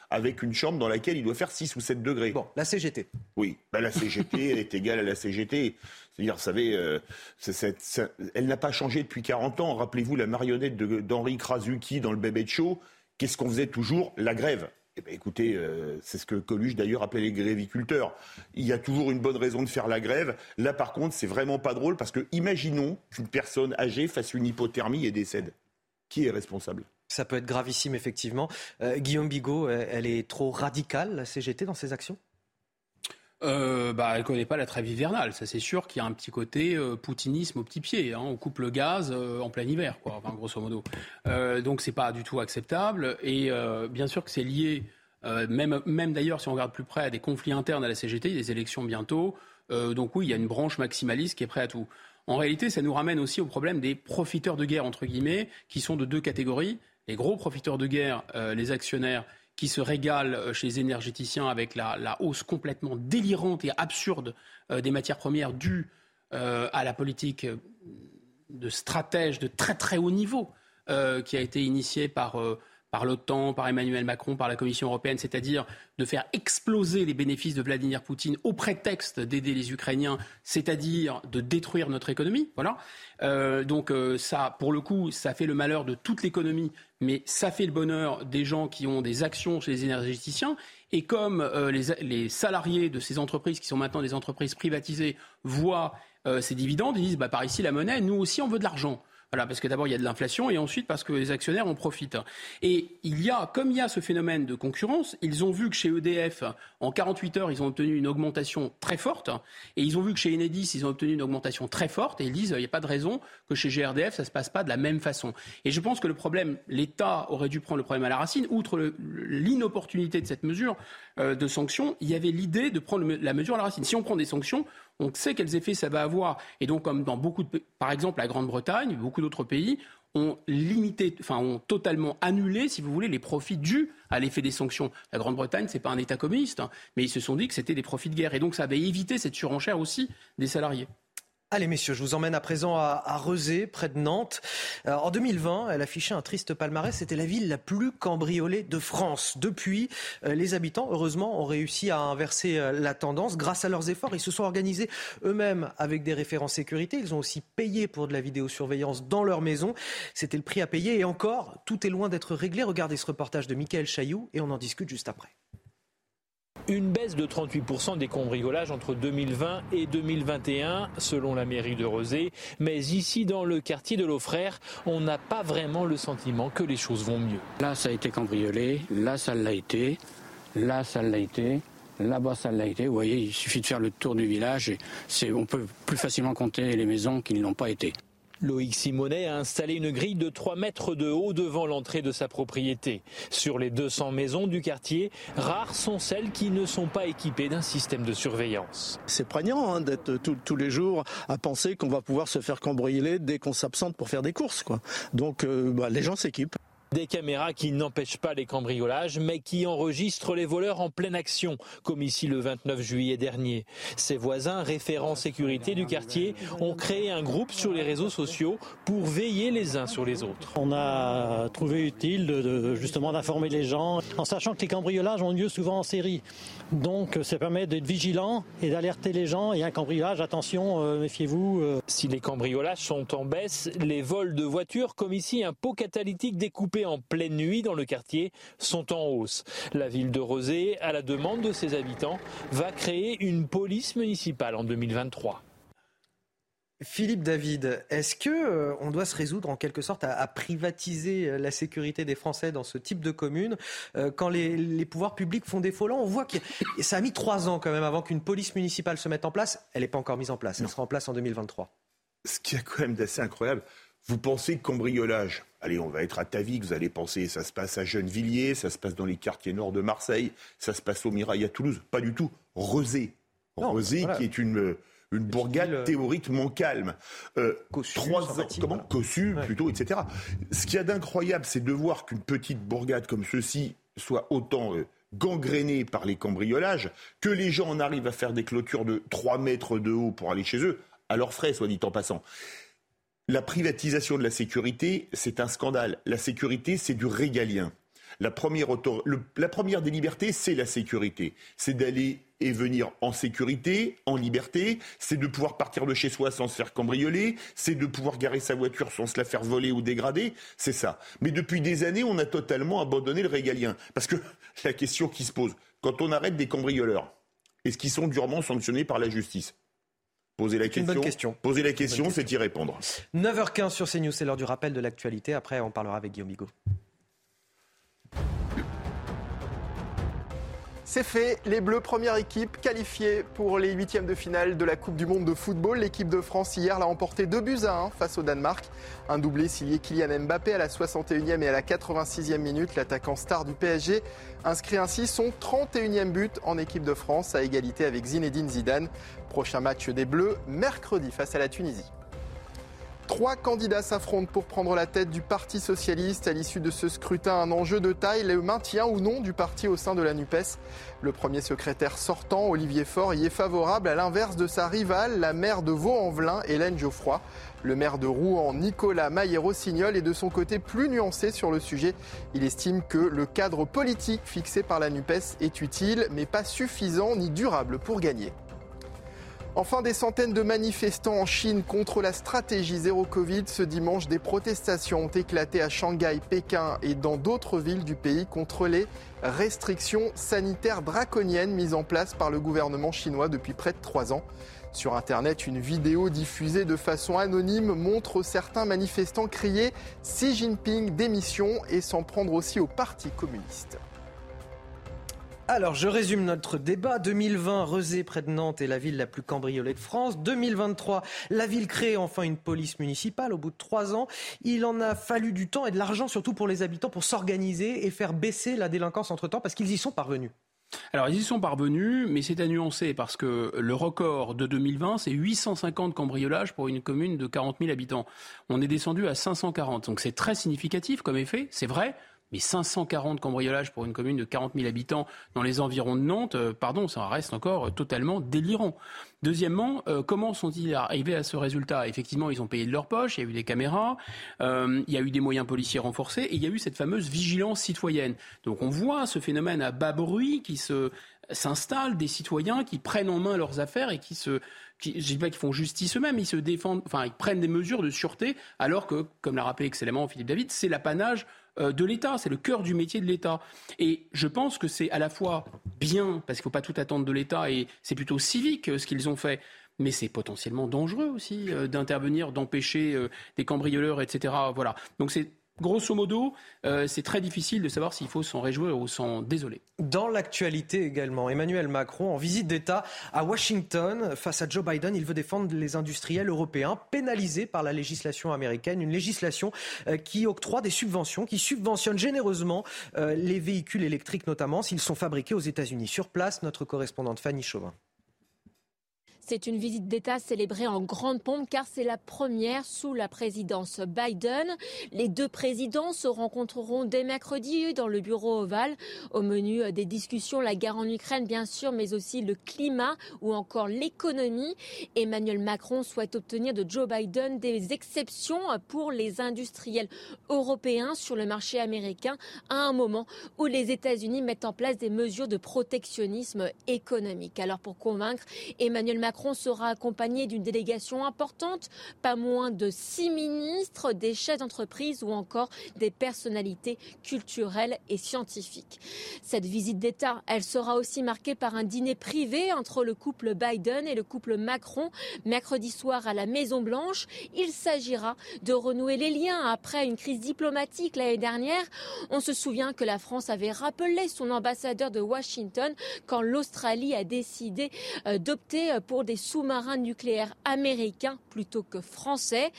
avec une chambre dans laquelle il doit faire 6 ou 7 degrés. Bon, la CGT. Oui, bah, la CGT, est égale à la CGT. C'est-à-dire, vous savez, euh, elle n'a pas changé depuis 40 ans. Rappelez-vous la marionnette d'Henri Krasuki dans le Bébé Show. Qu'est-ce qu'on faisait toujours? La grève. Eh bien, écoutez, euh, c'est ce que Coluche d'ailleurs appelait les gréviculteurs. Il y a toujours une bonne raison de faire la grève. Là, par contre, c'est vraiment pas drôle parce que imaginons qu'une personne âgée fasse une hypothermie et décède. Qui est responsable? Ça peut être gravissime, effectivement. Euh, Guillaume Bigot, elle est trop radicale, la CGT, dans ses actions? Euh, bah, Elle connaît pas la trêve hivernale. Ça, c'est sûr qu'il y a un petit côté euh, poutinisme au petit pied. Hein. On coupe le gaz euh, en plein hiver, grosso modo. Euh, donc, c'est pas du tout acceptable. Et bien sûr que c'est lié, même, même d'ailleurs, si on regarde plus près, à des conflits internes à la CGT, des élections bientôt. donc, oui, il y a une branche maximaliste qui est prête à tout. En réalité, ça nous ramène aussi au problème des profiteurs de guerre, entre guillemets, qui sont de deux catégories. Les gros profiteurs de guerre, les actionnaires, qui se régale euh, chez les énergéticiens avec la, hausse complètement délirante et absurde euh, des matières premières dues euh, à la politique de stratège de très très haut niveau qui a été initiée par par l'OTAN, par Emmanuel Macron, par la Commission européenne, c'est-à-dire de faire exploser les bénéfices de Vladimir Poutine au prétexte d'aider les Ukrainiens, c'est-à-dire de détruire notre économie. Voilà. Euh, donc euh, ça, pour le coup, ça fait le malheur de toute l'économie, mais ça fait le bonheur des gens qui ont des actions chez les énergéticiens. Et comme euh, les, les salariés de ces entreprises, qui sont maintenant des entreprises privatisées, voient ces dividendes, ils disent bah, par ici la monnaie, nous aussi on veut de l'argent. Voilà, parce que d'abord il y a de l'inflation et ensuite parce que les actionnaires en profitent. Et il y a, comme il y a ce phénomène de concurrence, ils ont vu que chez EDF, en 48 heures, ils ont obtenu une augmentation très forte, et ils ont vu que chez Enedis, ils ont obtenu une augmentation très forte, et ils disent il n'y a pas de raison que chez GRDF ça se passe pas de la même façon. Et je pense que le problème, l'État aurait dû prendre le problème à la racine, outre l'inopportunité de cette mesure euh, de sanction, il y avait l'idée de prendre la mesure à la racine. Si on prend des sanctions, on sait quels effets ça va avoir. Et donc, comme dans beaucoup de par exemple la Grande-Bretagne, beaucoup d'autres pays, ont limité, enfin ont totalement annulé, si vous voulez, les profits dus à l'effet des sanctions. La Grande-Bretagne, c'est pas un État communiste, hein, mais ils se sont dit que c'était des profits de guerre. Et donc, ça avait évité cette surenchère aussi des salariés. Allez messieurs, je vous emmène à présent à, à Rezé, près de Nantes. en 2020, elle affichait un triste palmarès. C'était la ville la plus cambriolée de France. Depuis, euh, les habitants, heureusement, ont réussi à inverser euh, la tendance. Grâce à leurs efforts, ils se sont organisés eux-mêmes avec des référents sécurité. Ils ont aussi payé pour de la vidéosurveillance dans leur maison. C'était le prix à payer. Et encore, tout est loin d'être réglé. Regardez ce reportage de Michael Chailloux et on en discute juste après. Une baisse de 38% des cambriolages entre 2020 et 2021, selon la mairie de Rezé. Mais ici, dans le quartier de l'Aufrère, on n'a pas vraiment le sentiment que les choses vont mieux. Là, ça a été cambriolé. Là, ça l'a été. Là, ça l'a été. Là-bas, ça l'a été. Vous voyez, il suffit de faire le tour du village et on peut plus facilement compter les maisons qui ne l'ont pas été. Loïc Simonet a installé une grille de 3 mètres de haut devant l'entrée de sa propriété. Sur les 200 maisons du quartier, rares sont celles qui ne sont pas équipées d'un système de surveillance. C'est prégnant hein, d'être tous les jours à penser qu'on va pouvoir se faire cambrioler dès qu'on s'absente pour faire des courses. Quoi. Donc euh, bah, les gens s'équipent. Des caméras qui n'empêchent pas les cambriolages, mais qui enregistrent les voleurs en pleine action, comme ici le 29 juillet dernier. Ses voisins, référents sécurité du quartier, ont créé un groupe sur les réseaux sociaux pour veiller les uns sur les autres. On a trouvé utile de, justement d'informer les gens, en sachant que les cambriolages ont lieu souvent en série. Donc ça permet d'être vigilant et d'alerter les gens. Et un cambriolage, attention, euh, méfiez-vous. Euh. Si les cambriolages sont en baisse, les vols de voitures, comme ici un pot catalytique découpé en pleine nuit dans le quartier sont en hausse. La ville de Rosé, à la demande de ses habitants, va créer une police municipale en 2023. Philippe David, est-ce que euh, on doit se résoudre en quelque sorte à, privatiser euh, la sécurité des Français dans ce type de commune euh, quand les, pouvoirs publics font défaut? Là On voit que ça a mis trois ans quand même avant qu'une police municipale se mette en place. Elle n'est pas encore mise en place. Elle sera en place en 2023. Ce qui est quand même d'assez incroyable, vous pensez cambriolage Allez, on va être à Tavik, vous allez penser, ça se passe à Gennevilliers, ça se passe dans les quartiers nord de Marseille, ça se passe au Mirail à Toulouse. Pas du tout. Rezé. Rezé, qui est une, une bourgade euh, théoriquement calme. Euh, trois ans, comment Cossu, plutôt, etc. Ce qu'il y a d'incroyable, c'est de voir qu'une petite bourgade comme ceci soit autant euh, gangrénée par les cambriolages, que les gens en arrivent à faire des clôtures de 3 mètres de haut pour aller chez eux, à leurs frais, soit dit en passant. La privatisation de la sécurité, c'est un scandale. La sécurité, c'est du régalien. La première, des libertés, c'est la sécurité. C'est d'aller et venir en sécurité, en liberté. C'est de pouvoir partir de chez soi sans se faire cambrioler. C'est de pouvoir garer sa voiture sans se la faire voler ou dégrader. C'est ça. Mais depuis des années, on a totalement abandonné le régalien. Parce que la question qui se pose, quand on arrête des cambrioleurs, est-ce qu'ils sont durement sanctionnés par la justice? Posez la question. question. Posez la question, c'est y répondre. 9h15 sur CNews, c'est l'heure du rappel de l'actualité. Après, on parlera avec Guillaume Bigot. C'est fait, les Bleus, première équipe qualifiée pour les huitièmes de finale de la Coupe du Monde de football. L'équipe de France hier l'a emporté 2 buts à 1 face au Danemark. Un doublé signé Kylian Mbappé à la 61e et à la 86e minute. L'attaquant star du PSG inscrit ainsi son 31e but en équipe de France à égalité avec Zinedine Zidane. Prochain match des Bleus mercredi face à la Tunisie. Trois candidats s'affrontent pour prendre la tête du Parti socialiste. À l'issue de ce scrutin, un enjeu de taille, le maintien ou non du parti au sein de la NUPES. Le premier secrétaire sortant, Olivier Faure, y est favorable à l'inverse de sa rivale, la maire de Vaux-en-Velin, Hélène Geoffroy. Le maire de Rouen, Nicolas Maillé-Rossignol, est de son côté plus nuancé sur le sujet. Il estime que le cadre politique fixé par la NUPES est utile, mais pas suffisant ni durable pour gagner. Enfin, des centaines de manifestants en Chine contre la stratégie zéro Covid. Ce dimanche, des protestations ont éclaté à Shanghai, Pékin et dans d'autres villes du pays contre les restrictions sanitaires draconiennes mises en place par le gouvernement chinois depuis près de trois ans. Sur Internet, une vidéo diffusée de façon anonyme montre certains manifestants crier Xi Jinping démission et s'en prendre aussi au Parti communiste. Alors, je résume notre débat. 2020, Rezé, près de Nantes, est la ville la plus cambriolée de France. 2023, la ville crée enfin une police municipale au bout de trois ans. Il en a fallu du temps et de l'argent, surtout pour les habitants, pour s'organiser et faire baisser la délinquance entre-temps, parce qu'ils y sont parvenus. Alors ils y sont parvenus, mais c'est à nuancer parce que le record de 2020, c'est 850 cambriolages pour une commune de 40 000 habitants. On est descendu à 540, donc c'est très significatif comme effet, c'est vrai mais 540 cambriolages pour une commune de 40 000 habitants dans les environs de Nantes, euh, pardon, ça reste encore totalement délirant. Deuxièmement, euh, comment sont-ils arrivés à ce résultat? Effectivement, ils ont payé de leur poche, il y a eu des caméras, euh, il y a eu des moyens policiers renforcés, et il y a eu cette fameuse vigilance citoyenne. Donc on voit ce phénomène à bas bruit qui se s'installe, des citoyens qui prennent en main leurs affaires et qui se je ne dis pas qu'ils font justice eux-mêmes, ils se défendent, enfin, ils prennent des mesures de sûreté, alors que, comme l'a rappelé excellemment Philippe David, c'est l'apanage euh, de l'État, c'est le cœur du métier de l'État. Et je pense que c'est à la fois bien, parce qu'il ne faut pas tout attendre de l'État, et c'est plutôt civique euh, ce qu'ils ont fait, mais c'est potentiellement dangereux aussi euh, d'intervenir, d'empêcher des cambrioleurs, etc. Voilà. Donc c'est Grosso modo, euh, c'est très difficile de savoir s'il faut s'en réjouir ou s'en désoler. Dans l'actualité également, Emmanuel Macron, en visite d'État à Washington, face à Joe Biden, il veut défendre les industriels européens pénalisés par la législation américaine, une législation euh, qui octroie des subventions, qui subventionne généreusement euh, les véhicules électriques notamment s'ils sont fabriqués aux États-Unis. Sur place, notre correspondante Fanny Chauvin. C'est une visite d'État célébrée en grande pompe car c'est la première sous la présidence Biden. Les deux présidents se rencontreront dès mercredi dans le bureau ovale. Au menu des discussions, la guerre en Ukraine bien sûr, mais aussi le climat ou encore l'économie. Emmanuel Macron souhaite obtenir de Joe Biden des exceptions pour les industriels européens sur le marché américain à un moment où les États-Unis mettent en place des mesures de protectionnisme économique. Alors pour convaincre, Emmanuel Macron Macron sera accompagné d'une délégation importante, pas moins de six ministres, des chefs d'entreprise ou encore des personnalités culturelles et scientifiques. Cette visite d'État, elle sera aussi marquée par un dîner privé entre le couple Biden et le couple Macron mercredi soir à la Maison Blanche. Il s'agira de renouer les liens après une crise diplomatique l'année dernière. On se souvient que la France avait rappelé son ambassadeur de Washington quand l'Australie a décidé euh, d'opter pour des sous-marins nucléaires américains plutôt que français.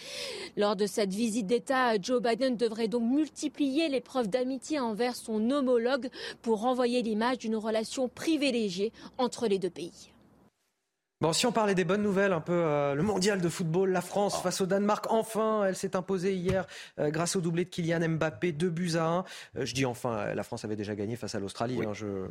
Lors de cette visite d'État, Joe Biden devrait donc multiplier les preuves d'amitié envers son homologue pour renvoyer l'image d'une relation privilégiée entre les deux pays. Bon, si on parlait des bonnes nouvelles, un peu euh, le mondial de football, la France face au Danemark, enfin, elle s'est imposée hier euh, grâce au doublé de Kylian Mbappé, 2 buts à 1. Euh, je dis enfin, la France avait déjà gagné face à l'Australie. Hein, je,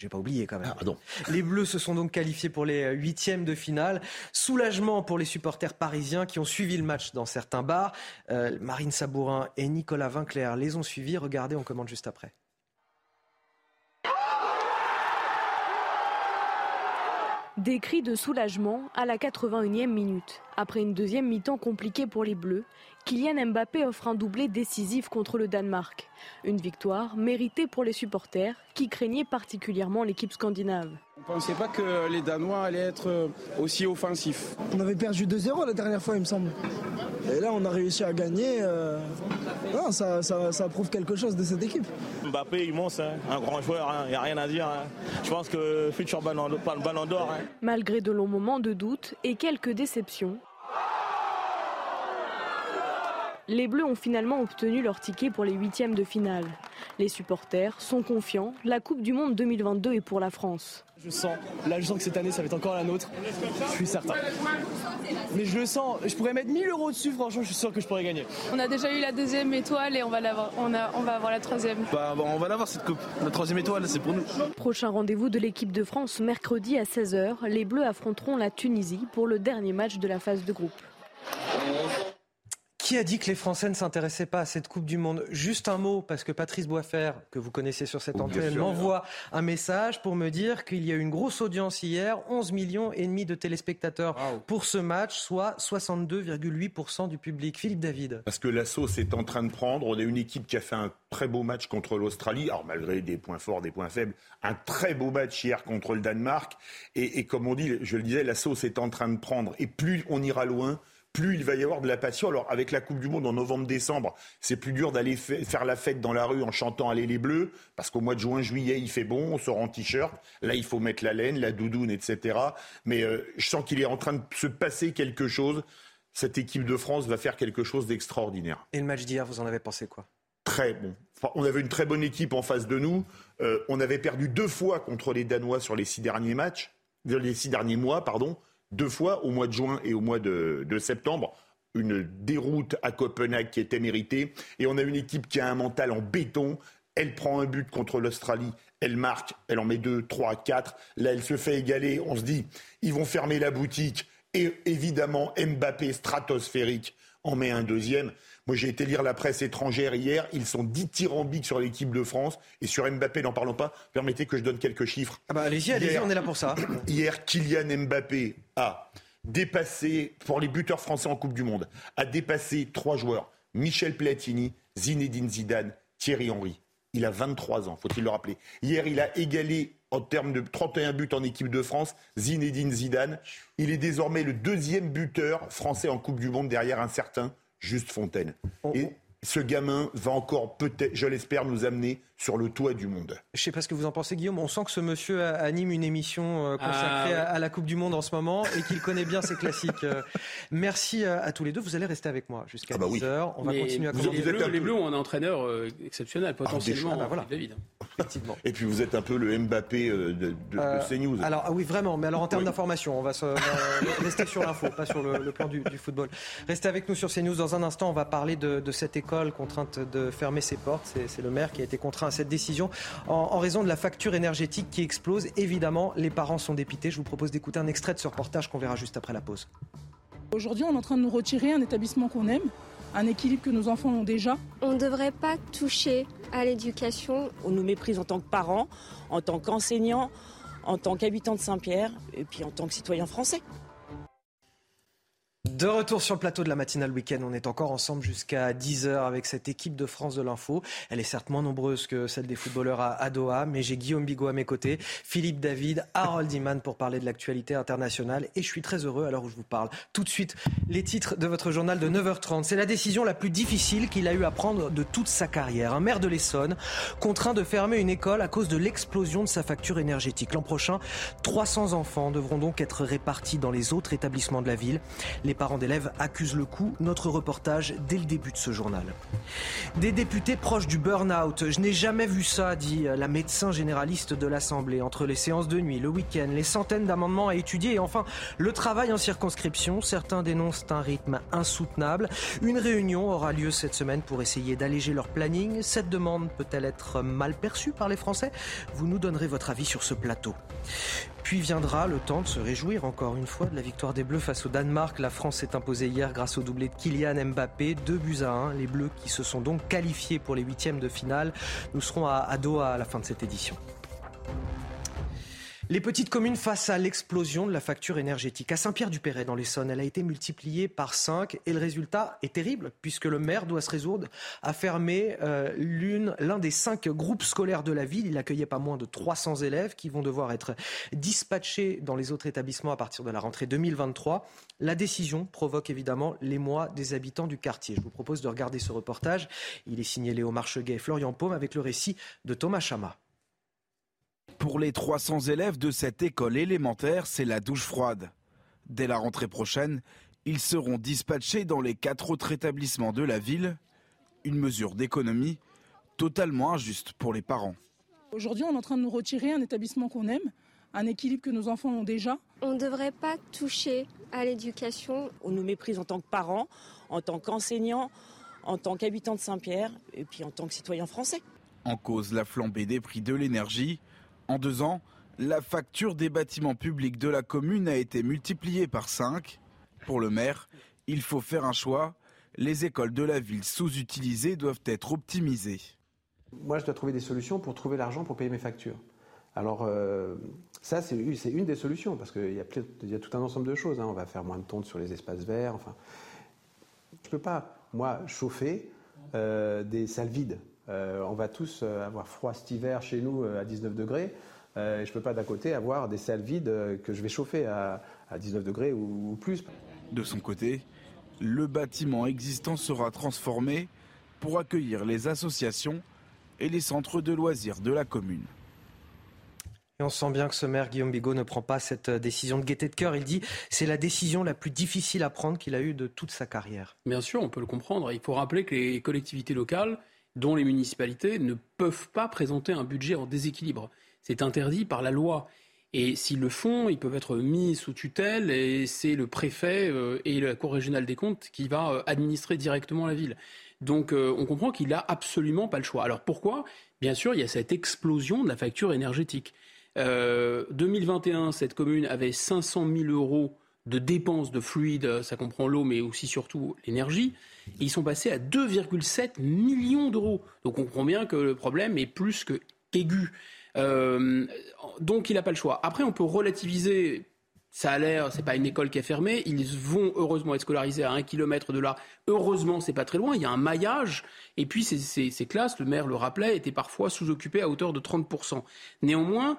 j'ai pas oublié quand même. Ah, les Bleus se sont donc qualifiés pour les euh, huitièmes de finale. Soulagement pour les supporters parisiens qui ont suivi le match dans certains bars. Euh, Marine Sabourin et Nicolas Vinclair les ont suivis. Regardez, on commande juste après. Des cris de soulagement à la 81e minute. Après une deuxième mi-temps compliquée pour les Bleus, Kylian Mbappé offre un doublé décisif contre le Danemark. Une victoire méritée pour les supporters qui craignaient particulièrement l'équipe scandinave. On ne pensait pas que les Danois allaient être euh, aussi offensifs. On avait perdu 2-0 la dernière fois, il me semble. Et là, on a réussi à gagner. Euh, ça, prouve quelque chose de cette équipe. Mbappé, immense, hein. un grand joueur, il hein. n'y a rien à dire. Hein. Je pense que futur ballon d'or. Malgré de longs moments de doute et quelques déceptions, les Bleus ont finalement obtenu leur ticket pour les huitièmes de finale. Les supporters sont confiants, la Coupe du Monde 2022 est pour la France. Je sens, là je sens que cette année ça va être encore la nôtre, je suis certain. Mais je le sens, je pourrais mettre 1000 euros dessus, franchement je suis sûr que je pourrais gagner. On a déjà eu la deuxième étoile et on va, avoir, on, on va avoir la troisième. Bah, on va l'avoir cette coupe, la troisième étoile c'est pour nous. Prochain rendez-vous de l'équipe de France mercredi à 16h, les Bleus affronteront la Tunisie pour le dernier match de la phase de groupe. Qui a dit que les Français ne s'intéressaient pas à cette Coupe du Monde? Juste un mot, parce que Patrice Boisfer, que vous connaissez sur cette antenne, m'envoie un message pour me dire qu'il y a eu une grosse audience hier, 11 millions et demi de téléspectateurs pour ce match, soit 62,8% du public. Philippe David. Parce que la sauce est en train de prendre. On a une équipe qui a fait un très beau match contre l'Australie, alors malgré des points forts, des points faibles, un très beau match hier contre le Danemark. Et, et comme on dit, je le disais, la sauce est en train de prendre. Et plus on ira loin, plus il va y avoir de la passion. Alors avec la Coupe du Monde en novembre-décembre, c'est plus dur d'aller faire la fête dans la rue en chantant Allez les Bleus, parce qu'au mois de juin-juillet, il fait bon, on sort en t-shirt. Là, il faut mettre la laine, la doudoune, etc. Mais euh, je sens qu'il est en train de se passer quelque chose. Cette équipe de France va faire quelque chose d'extraordinaire. Et le match d'hier, vous en avez pensé quoi? Très bon. on avait une très bonne équipe en face de nous. Euh, on avait perdu deux fois contre les Danois sur les six derniers matchs, les six derniers mois, pardon deux fois au mois de juin et au mois de, septembre une déroute à Copenhague qui était méritée. Et on a une équipe qui a un mental en béton. Elle prend un but contre l'Australie, elle marque, elle en met deux, trois, quatre. Là, elle se fait égaler. On se dit, ils vont fermer la boutique. Et évidemment, Mbappé stratosphérique en met un deuxième. Moi, j'ai été lire la presse étrangère hier. Ils sont dithyrambiques sur l'équipe de France. Et sur Mbappé, n'en parlons pas. Permettez que je donne quelques chiffres. Ah bah allez-y, allez-y, on est là pour ça. Hier, Kylian Mbappé a dépassé, pour les buteurs français en Coupe du Monde, a dépassé trois joueurs. Michel Platini, Zinedine Zidane, Thierry Henry. Il a 23 ans, faut-il le rappeler. Hier, il a égalé en termes de 31 buts en équipe de France, Zinedine Zidane. Il est désormais le deuxième buteur français en Coupe du Monde derrière un certain Juste Fontaine. Et ce gamin va encore peut-être, je l'espère, nous amener sur le toit du monde. Je ne sais pas ce que vous en pensez, Guillaume. On sent que ce monsieur anime une émission euh, consacrée ah, à la Coupe du Monde en ce moment et qu'il connaît bien ses classiques. Euh, merci euh, à tous les deux. Vous allez rester avec moi jusqu'à 10h. Ah On va continuer à vous, les, bleus, les Bleus ont un entraîneur exceptionnel, ah, potentiellement. Ah, voilà. David. Et puis vous êtes un peu le Mbappé de, de, de CNews. Alors oui, vraiment. Mais alors en termes d'information, on va, se, rester sur l'info, pas sur le, plan du, football. Restez avec nous sur CNews. Dans un instant, on va parler de, de cette école contrainte de fermer ses portes. C'est le maire qui a été contraint cette décision en, raison de la facture énergétique qui explose. Évidemment, les parents sont dépités. Je vous propose d'écouter un extrait de ce reportage qu'on verra juste après la pause. Aujourd'hui, on est en train de nous retirer un établissement qu'on aime, un équilibre que nos enfants ont déjà. On ne devrait pas toucher à l'éducation. On nous méprise en tant que parents, en tant qu'enseignants, en tant qu'habitants de Saint-Pierre et puis en tant que citoyens français. De retour sur le plateau de la matinale week-end, on est encore ensemble jusqu'à 10h avec cette équipe de France de l'info. Elle est certes moins nombreuse que celle des footballeurs à Doha, mais j'ai Guillaume Bigot à mes côtés, Philippe David, Harold Iman pour parler de l'actualité internationale et je suis très heureux à l'heure où je vous parle. Tout de suite, les titres de votre journal de 9h30. C'est la décision la plus difficile qu'il a eu à prendre de toute sa carrière. Un maire de l'Essonne contraint de fermer une école à cause de l'explosion de sa facture énergétique. L'an prochain, 300 enfants devront donc être répartis dans les autres établissements de la ville. Parents d'élèves accusent le coup. Notre reportage dès le début de ce journal. Des députés proches du burn-out. Je n'ai jamais vu ça, dit la médecin généraliste de l'Assemblée. Entre les séances de nuit, le week-end, les centaines d'amendements à étudier et enfin le travail en circonscription. Certains dénoncent un rythme insoutenable. Une réunion aura lieu cette semaine pour essayer d'alléger leur planning. Cette demande peut-elle être mal perçue par les Français? Vous nous donnerez votre avis sur ce plateau. Puis viendra le temps de se réjouir encore une fois de la victoire des Bleus face au Danemark. La France s'est imposée hier grâce au doublé de Kylian Mbappé, 2 buts à 1. Les Bleus qui se sont donc qualifiés pour les huitièmes de finale. Nous serons à Doha à la fin de cette édition. Les petites communes face à l'explosion de la facture énergétique. À Saint-Pierre-du-Perret, dans l'Essonne, elle a été multipliée par 5 et le résultat est terrible puisque le maire doit se résoudre à fermer euh, l'un des cinq groupes scolaires de la ville. Il accueillait pas moins de 300 élèves qui vont devoir être dispatchés dans les autres établissements à partir de la rentrée 2023. La décision provoque évidemment l'émoi des habitants du quartier. Je vous propose de regarder ce reportage. Il est signé Léo Marcheguet et Florian Paume avec le récit de Thomas Chama. Pour les 300 élèves de cette école élémentaire, c'est la douche froide. Dès la rentrée prochaine, ils seront dispatchés dans les quatre autres établissements de la ville, une mesure d'économie totalement injuste pour les parents. Aujourd'hui, on est en train de nous retirer un établissement qu'on aime, un équilibre que nos enfants ont déjà. On ne devrait pas toucher à l'éducation. On nous méprise en tant que parents, en tant qu'enseignants, en tant qu'habitants de Saint-Pierre et puis en tant que citoyens français. En cause la flambée des prix de l'énergie, en deux ans, la facture des bâtiments publics de la commune a été multipliée par 5. Pour le maire, il faut faire un choix, Les écoles de la ville sous-utilisées doivent être optimisées. Moi, je dois trouver des solutions pour trouver l'argent pour payer mes factures. Alors, euh, ça, c'est une des solutions, parce qu'il y, a tout un ensemble de choses. Hein. On va faire moins de tontes sur les espaces verts. Enfin, je ne peux pas, moi, chauffer euh, des salles vides. Euh, on va tous avoir froid cet hiver chez nous à 19 degrés. je ne peux pas d'à côté avoir des salles vides que je vais chauffer à, 19 degrés ou plus. De son côté, le bâtiment existant sera transformé pour accueillir les associations et les centres de loisirs de la commune. Et on sent bien que ce maire, Guillaume Bigot, ne prend pas cette euh, décision de gaieté de cœur. Il dit c'est la décision la plus difficile à prendre qu'il a eue de toute sa carrière. Bien sûr, on peut le comprendre. Il faut rappeler que les collectivités locales, dont les municipalités, ne peuvent pas présenter un budget en déséquilibre. C'est interdit par la loi. Et s'ils le font, ils peuvent être mis sous tutelle et c'est le préfet euh, et la Cour régionale des comptes qui va euh, administrer directement la ville. Donc on comprend qu'il n'a absolument pas le choix. Alors pourquoi? Bien sûr, il y a cette explosion de la facture énergétique. 2021, euh, cette commune avait 500 000 euros de dépenses de fluide, ça comprend l'eau, mais aussi surtout l'énergie. Ils sont passés à 2,7 millions d'euros. Donc on comprend bien que le problème est plus qu'aigu. Euh, donc il n'a pas le choix. Après, on peut relativiser. Ça a l'air, c'est pas une école qui est fermée. Ils vont heureusement être scolarisés à un kilomètre de là. Heureusement, c'est pas très loin. Il y a un maillage. Et puis ces, ces classes, le maire le rappelait, étaient parfois sous-occupées à hauteur de 30%. Néanmoins,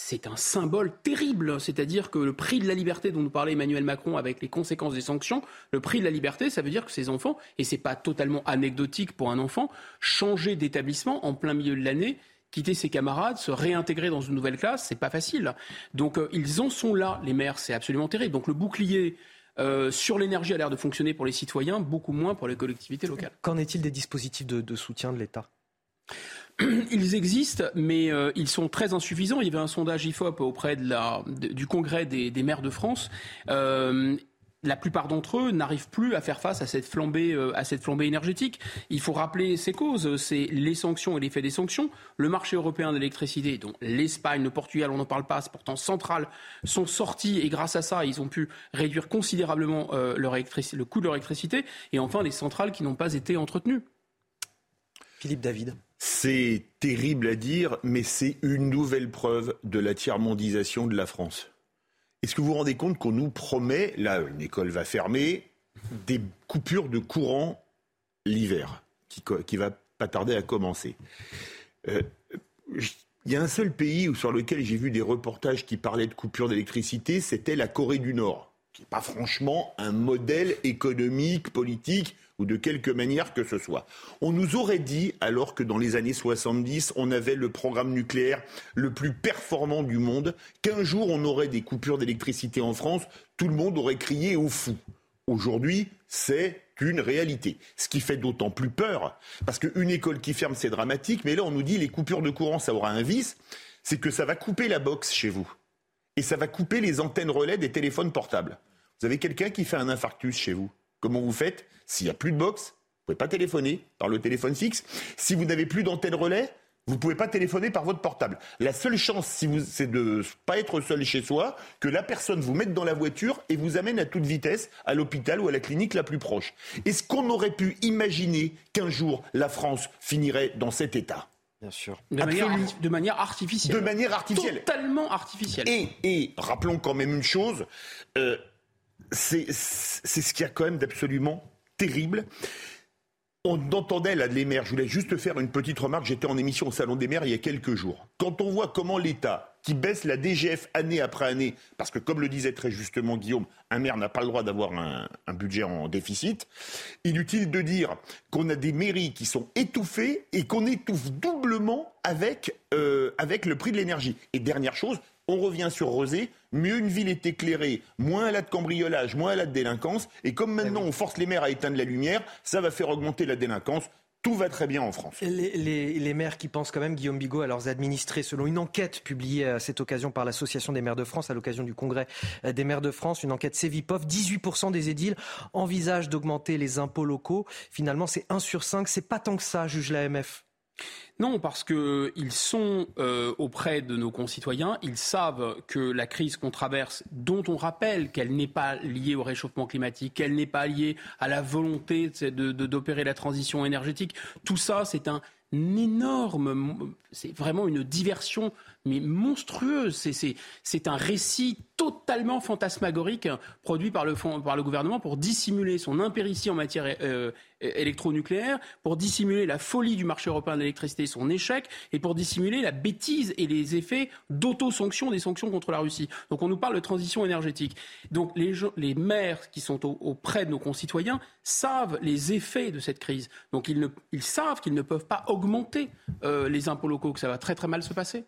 c'est un symbole terrible. C'est-à-dire que le prix de la liberté dont nous parlait Emmanuel Macron avec les conséquences des sanctions, le prix de la liberté, ça veut dire que ces enfants, et c'est pas totalement anecdotique pour un enfant, changer d'établissement en plein milieu de l'année, quitter ses camarades, se réintégrer dans une nouvelle classe, c'est pas facile. Donc euh, ils en sont là, les maires, c'est absolument terrible. Donc le bouclier euh, sur l'énergie a l'air de fonctionner pour les citoyens, beaucoup moins pour les collectivités locales. Qu'en est-il des dispositifs de soutien de l'État? ils existent, mais euh, ils sont très insuffisants. Il y avait un sondage IFOP auprès de du Congrès des, maires de France. Euh, la plupart d'entre eux n'arrivent plus à faire face à cette flambée, euh, énergétique. Il faut rappeler ces causes, c'est les sanctions et l'effet des sanctions. Le marché européen d'électricité, dont l'Espagne, le Portugal, on n'en parle pas, c'est pourtant central, sont sortis et grâce à ça, ils ont pu réduire considérablement le coût de leur électricité. Et enfin, les centrales qui n'ont pas été entretenues. Philippe David. C'est terrible à dire, mais c'est une nouvelle preuve de la tiers-mondisation de la France. Est-ce que vous vous rendez compte qu'on nous promet, là, une école va fermer, des coupures de courant l'hiver, qui, qui va pas tarder à commencer? Euh, Il y a un seul pays sur lequel j'ai vu des reportages qui parlaient de coupures d'électricité, c'était la Corée du Nord, qui n'est pas franchement un modèle économique, politique ou de quelque manière que ce soit. On nous aurait dit, alors que dans les années 70, on avait le programme nucléaire le plus performant du monde, qu'un jour on aurait des coupures d'électricité en France, tout le monde aurait crié au fou. Aujourd'hui, c'est une réalité. Ce qui fait d'autant plus peur, parce qu'une école qui ferme, c'est dramatique, mais là on nous dit les coupures de courant, ça aura un vice, c'est que ça va couper la box chez vous. Et ça va couper les antennes relais des téléphones portables. Vous avez quelqu'un qui fait un infarctus chez vous. Comment vous faites s'il n'y a plus de box, vous ne pouvez pas téléphoner par le téléphone fixe. Si vous n'avez plus d'antenne relais, vous ne pouvez pas téléphoner par votre portable. La seule chance, c'est de ne pas être seul chez soi, que la personne vous mette dans la voiture et vous amène à toute vitesse à l'hôpital ou à la clinique la plus proche. Est-ce qu'on aurait pu imaginer qu'un jour la France finirait dans cet état? Bien sûr. De manière, artificielle. De manière artificielle. Totalement artificielle. Et, rappelons quand même une chose, euh, c'est ce qu'il y a quand même d'absolument terrible. On entendait là les maires, je voulais juste faire une petite remarque, j'étais en émission au Salon des maires il y a quelques jours. Quand on voit comment l'État, qui baisse la DGF année après année, parce que comme le disait très justement Guillaume, un maire n'a pas le droit d'avoir un, budget en déficit, inutile de dire qu'on a des mairies qui sont étouffées et qu'on étouffe doublement avec, euh, avec le prix de l'énergie. Et dernière chose, on revient sur Rosé, mieux une ville est éclairée, moins elle a de cambriolage, moins elle a de délinquance. Et comme maintenant on force les maires à éteindre la lumière, ça va faire augmenter la délinquance. Tout va très bien en France. Les, maires qui pensent quand même, Guillaume Bigot, à leurs administrés, selon une enquête publiée à cette occasion par l'Association des maires de France, à l'occasion du congrès des maires de France, une enquête Cevipov, 18% des édiles envisagent d'augmenter les impôts locaux. Finalement, c'est 1 sur 5, c'est pas tant que ça, juge l'AMF. Non, parce qu'ils sont euh, auprès de nos concitoyens, ils savent que la crise qu'on traverse, dont on rappelle qu'elle n'est pas liée au réchauffement climatique, qu'elle n'est pas liée à la volonté d'opérer la transition énergétique, tout ça, c'est un énorme, c'est vraiment une diversion mais monstrueuse. C'est un récit totalement fantasmagorique produit par le, gouvernement pour dissimuler son impéritie en matière euh, électronucléaire, pour dissimuler la folie du marché européen de l'électricité, son échec, et pour dissimuler la bêtise et les effets d'auto-sanctions des sanctions contre la Russie. Donc on nous parle de transition énergétique. Donc les, maires qui sont auprès de nos concitoyens savent les effets de cette crise. Donc ils savent qu'ils ne peuvent pas augmenter euh, les impôts locaux, que ça va très très mal se passer.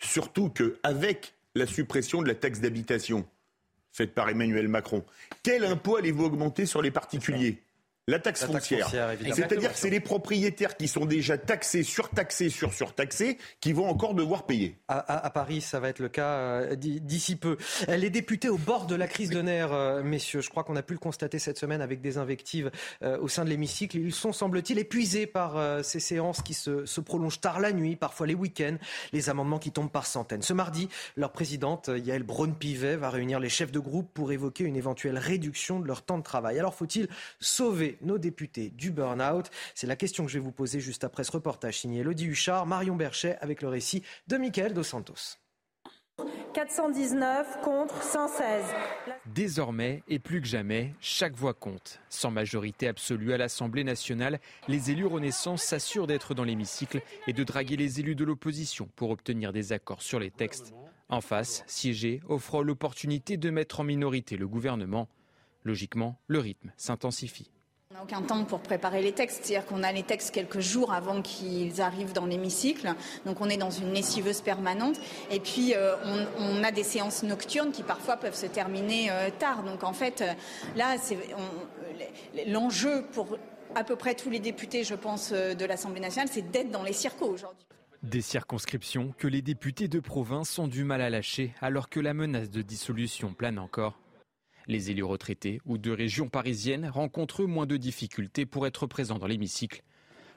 Surtout qu'avec la suppression de la taxe d'habitation faite par Emmanuel Macron, quel impôt allez-vous augmenter sur les particuliers? La taxe foncière. C'est-à-dire que c'est les propriétaires qui sont déjà taxés, surtaxés, sur surtaxés, qui vont encore devoir payer. À, Paris, ça va être le cas euh, d'ici peu. Les députés au bord de la crise de nerfs, euh, messieurs, je crois qu'on a pu le constater cette semaine avec des invectives euh, au sein de l'hémicycle. Ils sont, semble-t-il, épuisés par ces séances qui se, se, prolongent tard la nuit, parfois les week-ends, les amendements qui tombent par centaines. Ce mardi, leur présidente, Yael Braun-Pivet, va réunir les chefs de groupe pour évoquer une éventuelle réduction de leur temps de travail. Alors faut-il sauver nos députés du burn-out C'est la question que je vais vous poser juste après ce reportage signé Elodie Huchard, Marion Berchet avec le récit de Michael Dos Santos. 419 contre 116. Désormais, et plus que jamais, chaque voix compte. Sans majorité absolue à l'Assemblée nationale, les élus Renaissance s'assurent d'être dans l'hémicycle et de draguer les élus de l'opposition pour obtenir des accords sur les textes. En face, siéger offre l'opportunité de mettre en minorité le gouvernement. Logiquement, le rythme s'intensifie. On n'a aucun temps pour préparer les textes, c'est-à-dire qu'on a les textes quelques jours avant qu'ils arrivent dans l'hémicycle, donc on est dans une lessiveuse permanente, et puis euh, on, a des séances nocturnes qui parfois peuvent se terminer euh, tard. Donc en fait, euh, là, l'enjeu pour à peu près tous les députés, je pense, de l'Assemblée nationale, c'est d'être dans les circos aujourd'hui. Des circonscriptions que les députés de province ont du mal à lâcher alors que la menace de dissolution plane encore. Les élus retraités ou de régions parisiennes rencontrent moins de difficultés pour être présents dans l'hémicycle.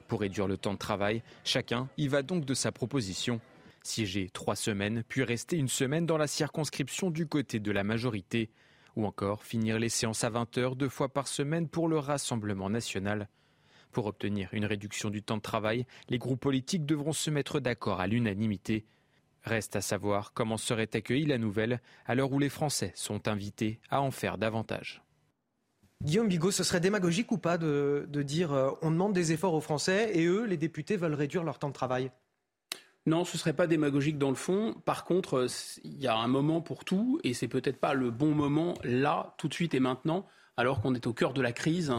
Pour réduire le temps de travail, chacun y va donc de sa proposition. Siéger trois semaines, puis rester une semaine dans la circonscription du côté de la majorité. Ou encore finir les séances à 20 heures deux fois par semaine pour le Rassemblement national. Pour obtenir une réduction du temps de travail, les groupes politiques devront se mettre d'accord à l'unanimité. Reste à savoir comment serait accueillie la nouvelle à l'heure où les Français sont invités à en faire davantage. Guillaume Bigot, ce serait démagogique ou pas de, dire euh, on demande des efforts aux Français et eux, les députés, veulent réduire leur temps de travail? Non, ce serait pas démagogique dans le fond. Par contre, euh, il y a un moment pour tout et c'est peut-être pas le bon moment là, tout de suite et maintenant, alors qu'on est au cœur de la crise.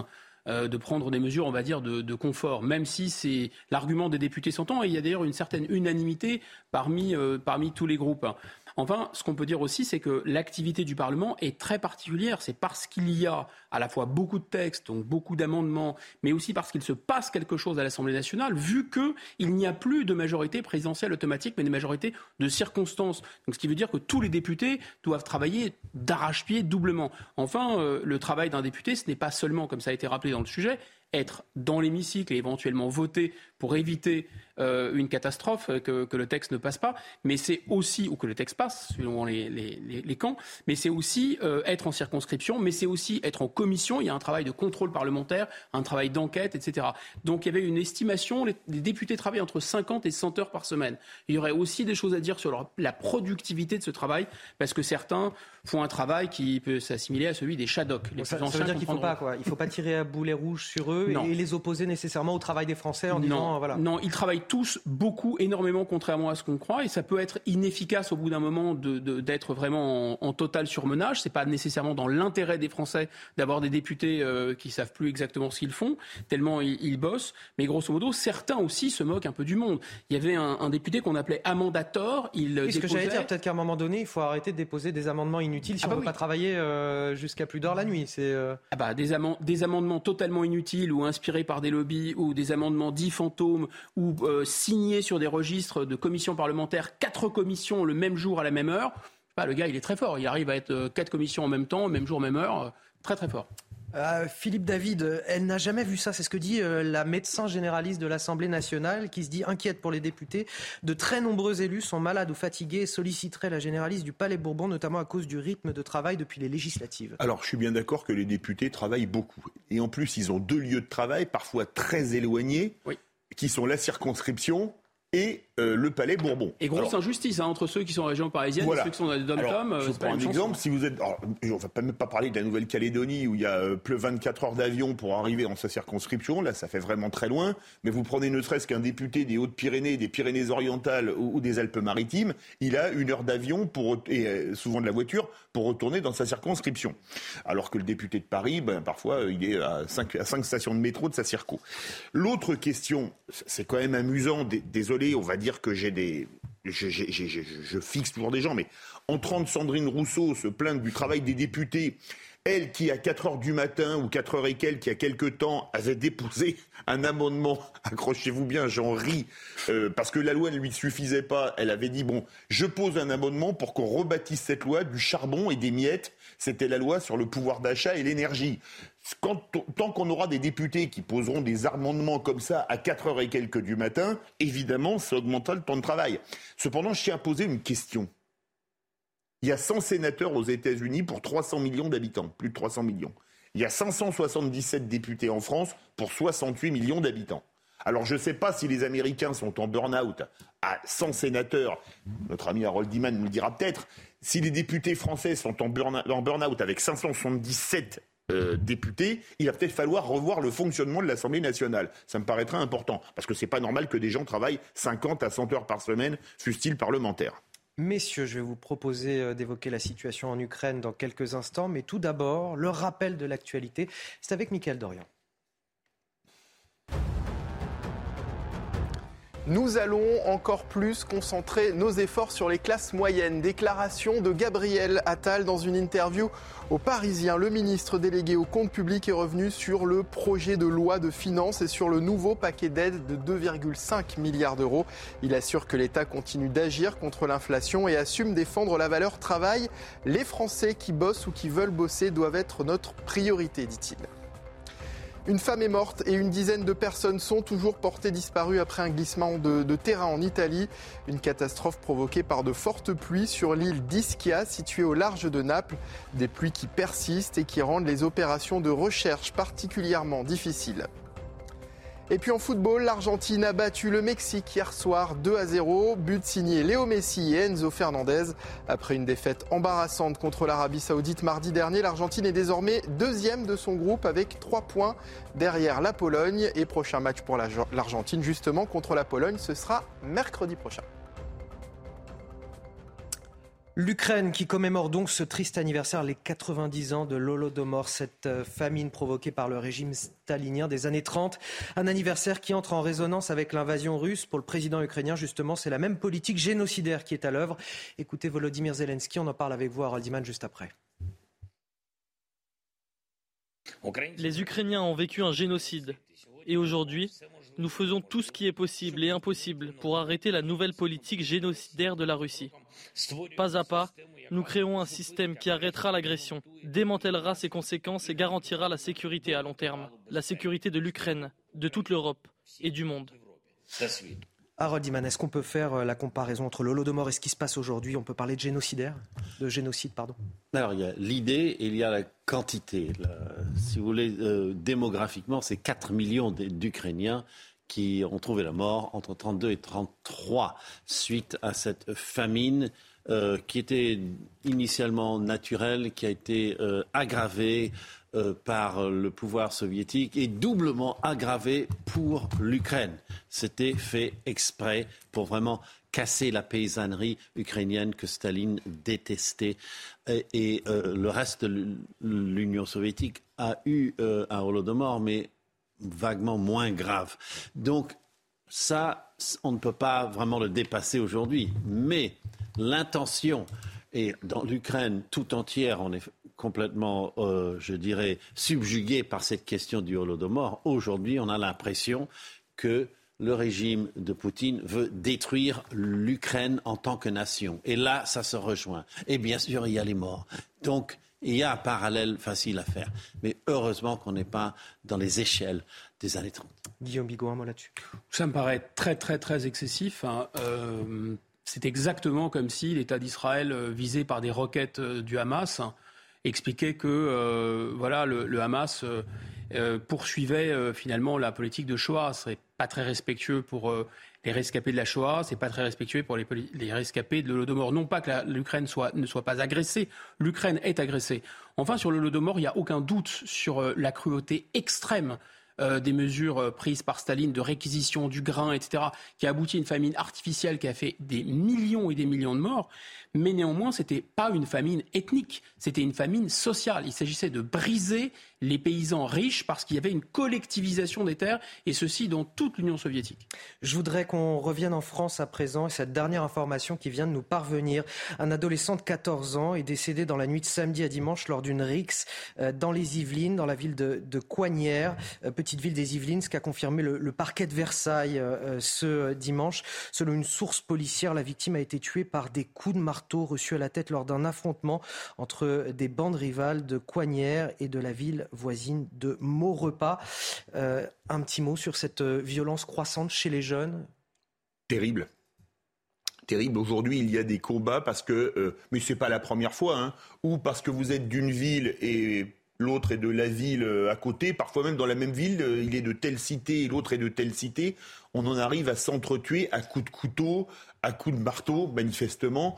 Euh, de prendre des mesures, on va dire, de, confort, même si c'est l'argument des députés s'entend. Et il y a d'ailleurs une certaine unanimité parmi, euh, parmi tous les groupes. Enfin, ce qu'on peut dire aussi, c'est que l'activité du Parlement est très particulière. C'est parce qu'il y a à la fois beaucoup de textes, donc beaucoup d'amendements, mais aussi parce qu'il se passe quelque chose à l'Assemblée nationale, vu qu'il n'y a plus de majorité présidentielle automatique, mais des majorités de circonstances. Donc, ce qui veut dire que tous les députés doivent travailler d'arrache-pied doublement. Enfin, euh, le travail d'un député, ce n'est pas seulement, comme ça a été rappelé dans le sujet, être dans l'hémicycle et éventuellement voter pour éviter une catastrophe, euh, que, le texte ne passe pas, mais c'est aussi, ou que le texte passe, selon les, les, camps, mais c'est aussi euh, être en circonscription, mais c'est aussi être en commission, il y a un travail de contrôle parlementaire, un travail d'enquête, etc. Donc il y avait une estimation, les, députés travaillent entre 50 et 100 heures par semaine. Il y aurait aussi des choses à dire sur la productivité de ce travail, parce que certains font un travail qui peut s'assimiler à celui des Shadok. ça, veut dire qu'il ne faut pas, quoi. Il faut pas tirer à boulet rouge sur eux et, les opposer nécessairement au travail des Français en disant voilà. Non, ils travaillent tous beaucoup, énormément, contrairement à ce qu'on croit, et ça peut être inefficace au bout d'un moment d'être vraiment en, total surmenage. C'est pas nécessairement dans l'intérêt des Français d'avoir des députés euh, qui savent plus exactement ce qu'ils font, tellement ils, bossent. Mais grosso modo, certains aussi se moquent un peu du monde. Il y avait un, député qu'on appelait Amandator. Il oui, ce que j'allais dire, peut-être qu'à un moment donné, il faut arrêter de déposer des amendements inutiles si ah on ne bah veut pas travailler euh, jusqu'à plus d'heures la nuit. C'est euh, ah bah, des, des amendements totalement inutiles ou inspirés par des lobbies ou des amendements dits fantômes ou euh, signés sur des registres de commissions parlementaires, quatre commissions le même jour à la même heure. Bah, le gars, il est très fort. Il arrive à être quatre commissions en même temps, même jour, même heure. Très très fort. Euh, Philippe David, elle n'a jamais vu ça. C'est ce que dit euh, la médecin généraliste de l'Assemblée nationale qui se dit inquiète pour les députés. De très nombreux élus sont malades ou fatigués et solliciteraient la généraliste du Palais Bourbon, notamment à cause du rythme de travail depuis les législatives. Alors, je suis bien d'accord que les députés travaillent beaucoup. Et en plus, ils ont deux lieux de travail, parfois très éloignés, qui sont la circonscription et euh, le Palais Bourbon. Et grosse injustice hein, entre ceux qui sont en région parisienne et ceux qui sont dans les dom Je vous prends un exemple. Si vous êtes, alors, on va même pas parler de la Nouvelle-Calédonie où il y a euh, plus 24 heures d'avion pour arriver dans sa circonscription. Là, ça fait vraiment très loin. Mais vous prenez ne serait-ce qu'un député des Hautes-Pyrénées, des Pyrénées-Orientales ou, des Alpes-Maritimes, il a une heure d'avion pour et euh, souvent de la voiture pour retourner dans sa circonscription. Alors que le député de Paris, ben, parfois, il est à 5, à 5 stations de métro de sa circo. L'autre question, c'est quand même amusant. Désolé, on va dire que j'ai des. Je, fixe toujours des gens, mais entendre Sandrine Rousseau se plaindre du travail des députés, elle qui à 4 heures du matin ou 4 heures et quelques, qui a quelque temps avait déposé un amendement, accrochez-vous bien, j'en ris, euh, parce que la loi ne lui suffisait pas, elle avait dit, bon, je pose un amendement pour qu'on rebâtisse cette loi du charbon et des miettes, c'était la loi sur le pouvoir d'achat et l'énergie tant qu'on aura des députés qui poseront des amendements comme ça à 4 heures et quelques du matin, évidemment, ça augmentera le temps de travail. Cependant, je tiens à poser une question. Il y a 100 sénateurs aux États-Unis pour 300 millions d'habitants, plus de 300 millions. Il y a 577 députés en France pour 68 millions d'habitants. Alors je ne sais pas si les Américains sont en burn-out à 100 sénateurs, notre ami Harold Diman nous le dira peut-être, si les députés français sont en burn-out avec 577 euh, députés, il va peut-être falloir revoir le fonctionnement de l'Assemblée nationale. Ça me paraîtrait important, parce que c'est pas normal que des gens travaillent 50 à 100 heures par semaine, fussent-ils parlementaires. Messieurs, je vais vous proposer euh, d'évoquer la situation en Ukraine dans quelques instants, mais tout d'abord, le rappel de l'actualité, c'est avec Mickaël Dorian. Nous allons encore plus concentrer nos efforts sur les classes moyennes. Déclaration de Gabriel Attal dans une interview au Parisien. Le ministre délégué au compte public est revenu sur le projet de loi de finances et sur le nouveau paquet d'aide de 2,5 milliards d'euros. Il assure que l'État continue d'agir contre l'inflation et assume défendre la valeur travail. Les Français qui bossent ou qui veulent bosser doivent être notre priorité, dit-il. Une femme est morte et une dizaine de personnes sont toujours portées disparues après un glissement de, terrain en Italie. Une catastrophe provoquée par de fortes pluies sur l'île d'Ischia, située au large de Naples. Des pluies qui persistent et qui rendent les opérations de recherche particulièrement difficiles. Et puis en football, l'Argentine a battu le Mexique hier soir 2 à 0. But signé Léo Messi et Enzo Fernandez. Après une défaite embarrassante contre l'Arabie Saoudite mardi dernier, l'Argentine est désormais deuxième de son groupe avec 3 points derrière la Pologne. Et prochain match pour l'Argentine justement contre la Pologne, ce sera mercredi prochain. L'Ukraine qui commémore donc ce triste anniversaire, les 90 ans de l'Holodomor, cette euh, famine provoquée par le régime stalinien des années 30. Un anniversaire qui entre en résonance avec l'invasion russe. Pour le président ukrainien, justement, c'est la même politique génocidaire qui est à l'œuvre. Écoutez Volodymyr Zelensky, on en parle avec vous, Harold Iman, juste après. Les Ukrainiens ont vécu un génocide. Et aujourd'hui, nous faisons tout ce qui est possible et impossible pour arrêter la nouvelle politique génocidaire de la Russie. Pas à pas, nous créons un système qui arrêtera l'agression, démantèlera ses conséquences et garantira la sécurité à long terme, la sécurité de l'Ukraine, de toute l'Europe et du monde. Harold Iman, est-ce qu'on peut faire euh, la comparaison entre l'Holodomor et ce qui se passe aujourd'hui? On peut parler de génocidaire De génocide, pardon Alors, il y a l'idée et il y a la quantité. si vous voulez, euh, démographiquement, c'est 4 millions d'Ukrainiens qui ont trouvé la mort entre 32 et 33 suite à cette famine euh, qui était initialement naturelle, qui a été aggravée euh, par le pouvoir soviétique et doublement aggravé pour l'Ukraine. C'était fait exprès pour vraiment casser la paysannerie ukrainienne que Staline détestait. Et, euh, le reste de l'Union soviétique a eu euh, un holodomor, mais vaguement moins grave. Donc ça, on ne peut pas vraiment le dépasser aujourd'hui. Mais l'intention, et dans l'Ukraine tout entière, on est complètement, euh, je dirais, subjugué par cette question du Holodomor, aujourd'hui, on a l'impression que le régime de Poutine veut détruire l'Ukraine en tant que nation. Et là, ça se rejoint. Et bien sûr, il y a les morts. Donc, il y a un parallèle facile à faire. Mais heureusement qu'on n'est pas dans les échelles des années 30. Guillaume Bigot, un mot là-dessus. Ça me paraît très, très, très excessif. Hein. Euh, c'est exactement comme si l'État d'Israël, euh, visé par des roquettes euh, du Hamas, expliquait que voilà, le, Hamas poursuivait finalement la politique de Shoah. Ce serait pas très respectueux pour les rescapés de la Shoah, c'est pas très respectueux pour les, rescapés de l'Holodomor. Non pas que l'Ukraine ne soit pas agressée, l'Ukraine est agressée. Enfin, sur l'Holodomor, il n'y a aucun doute sur la cruauté extrême euh, des mesures euh, prises par Staline de réquisition du grain, etc., qui a abouti à une famine artificielle qui a fait des millions et des millions de morts. Mais néanmoins, ce n'était pas une famine ethnique, c'était une famine sociale. Il s'agissait de briser les paysans riches parce qu'il y avait une collectivisation des terres, et ceci dans toute l'Union soviétique. Je voudrais qu'on revienne en France à présent, et cette dernière information qui vient de nous parvenir. Un adolescent de 14 ans est décédé dans la nuit de samedi à dimanche lors d'une rixe euh, dans les Yvelines, dans la ville de, de Coignières, euh, petite ville des Yvelines, ce qu'a confirmé le, parquet de Versailles euh, ce dimanche. Selon une source policière, la victime a été tuée par des coups de marteau reçus à la tête lors d'un affrontement entre des bandes rivales de Coignières et de la ville voisine de Maurepas. Euh, un petit mot sur cette euh, violence croissante chez les jeunes? Terrible. Terrible. Aujourd'hui, il y a des combats parce que, euh, mais c'est pas la première fois, hein, ou parce que vous êtes d'une ville et l'autre est de la ville à côté, parfois même dans la même ville, il est de telle cité et l'autre est de telle cité. On en arrive à s'entretuer à coups de couteau, à coups de marteau, manifestement.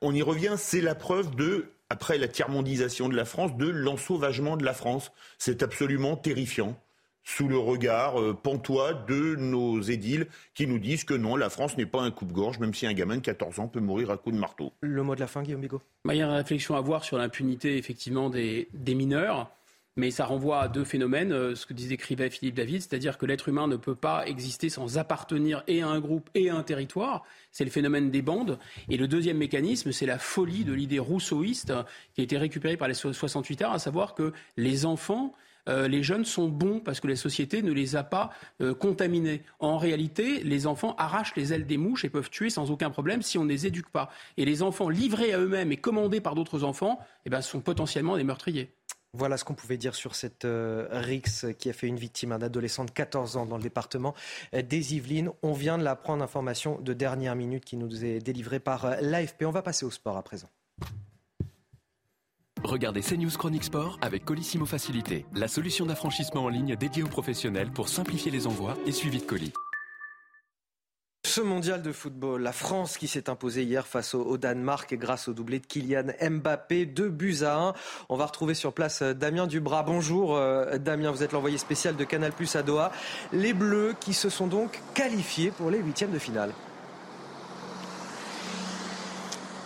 on y revient, c'est la preuve de après la tiers-mondisation de la France, de l'ensauvagement de la France. C'est absolument terrifiant sous le regard euh, pantois de nos édiles qui nous disent que non, la France n'est pas un coupe-gorge, même si un gamin de 14 ans peut mourir à coups de marteau. Le mot de la fin, Guillaume Bigot. Bah, il y a une réflexion à avoir sur l'impunité effectivement des, des mineurs. Mais ça renvoie à deux phénomènes, euh, ce que décrivait Philippe David, c'est-à-dire que l'être humain ne peut pas exister sans appartenir et à un groupe et à un territoire. C'est le phénomène des bandes. Et le deuxième mécanisme, c'est la folie de l'idée rousseauiste qui a été récupérée par les 68 heures, à savoir que les enfants euh, les jeunes sont bons parce que la société ne les a pas euh, contaminés. En réalité, les enfants arrachent les ailes des mouches et peuvent tuer sans aucun problème si on ne les éduque pas. Et les enfants livrés à eux-mêmes et commandés par d'autres enfants eh ben, sont potentiellement des meurtriers. Voilà ce qu'on pouvait dire sur cette euh, RIX qui a fait une victime, un adolescent de 14 ans dans le département des Yvelines. On vient de l'apprendre, information de dernière minute qui nous est délivrée par euh, l'AFP. On va passer au sport à présent. Regardez CNews Chronique Sport avec Colissimo Facilité, la solution d'affranchissement en ligne dédiée aux professionnels pour simplifier les envois et suivi de colis. Ce mondial de football, la France qui s'est imposée hier face au, Danemark grâce au doublé de Kylian Mbappé, deux buts à 1. On va retrouver sur place euh, Damien Dubras. Bonjour euh, Damien, vous êtes l'envoyé spécial de Canal Plus à Doha. Les Bleus qui se sont donc qualifiés pour les huitièmes de finale.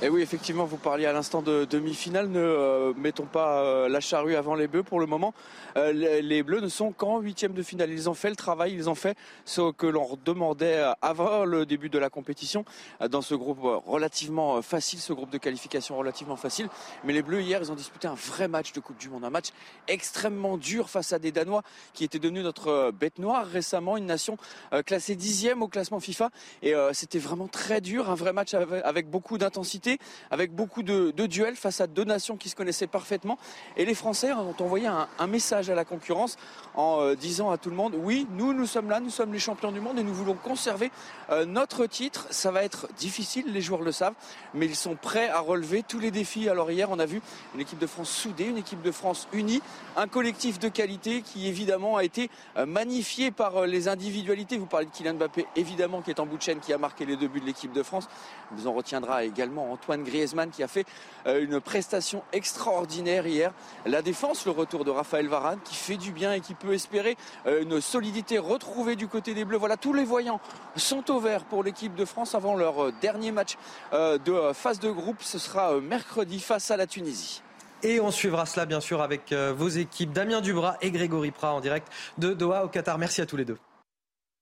Et oui, effectivement, vous parliez à l'instant de demi-finale. Ne euh, mettons pas euh, la charrue avant les bœufs pour le moment. Euh, les, Bleus ne sont qu'en huitième de finale. Ils ont fait le travail, ils ont fait ce que l'on demandait avant le début de la compétition dans ce groupe relativement facile, ce groupe de qualification relativement facile. Mais les Bleus, hier, ils ont disputé un vrai match de Coupe du Monde, un match extrêmement dur face à des Danois qui étaient devenus notre bête noire récemment, une nation classée dixième au classement FIFA. Et c'était vraiment très dur, un vrai match avec beaucoup d'intensité avec beaucoup de, duels face à deux nations qui se connaissaient parfaitement. Et les Français ont envoyé un, message à la concurrence en euh, disant à tout le monde, oui, nous, nous sommes là, nous sommes les champions du monde et nous voulons conserver euh, notre titre. Ça va être difficile, les joueurs le savent, mais ils sont prêts à relever tous les défis. Alors hier, on a vu une équipe de France soudée, une équipe de France unie, un collectif de qualité qui évidemment a été euh, magnifié par les individualités. Vous parlez de Kylian Mbappé, évidemment, qui est en bout de chaîne, qui a marqué les deux buts de l'équipe de France. Vous en retiendra également Antoine Griezmann qui a fait euh, une prestation extraordinaire hier. La défense, le retour de Raphaël Varane qui fait du bien et qui peut espérer euh, une solidité retrouvée du côté des Bleus. Voilà, tous les voyants sont au vert pour l'équipe de France avant leur euh, dernier match de phase de groupe. Ce sera mercredi face à la Tunisie. Et on suivra cela bien sûr avec vos équipes Damien Dubras et Grégory Prat en direct de Doha au Qatar. Merci à tous les deux.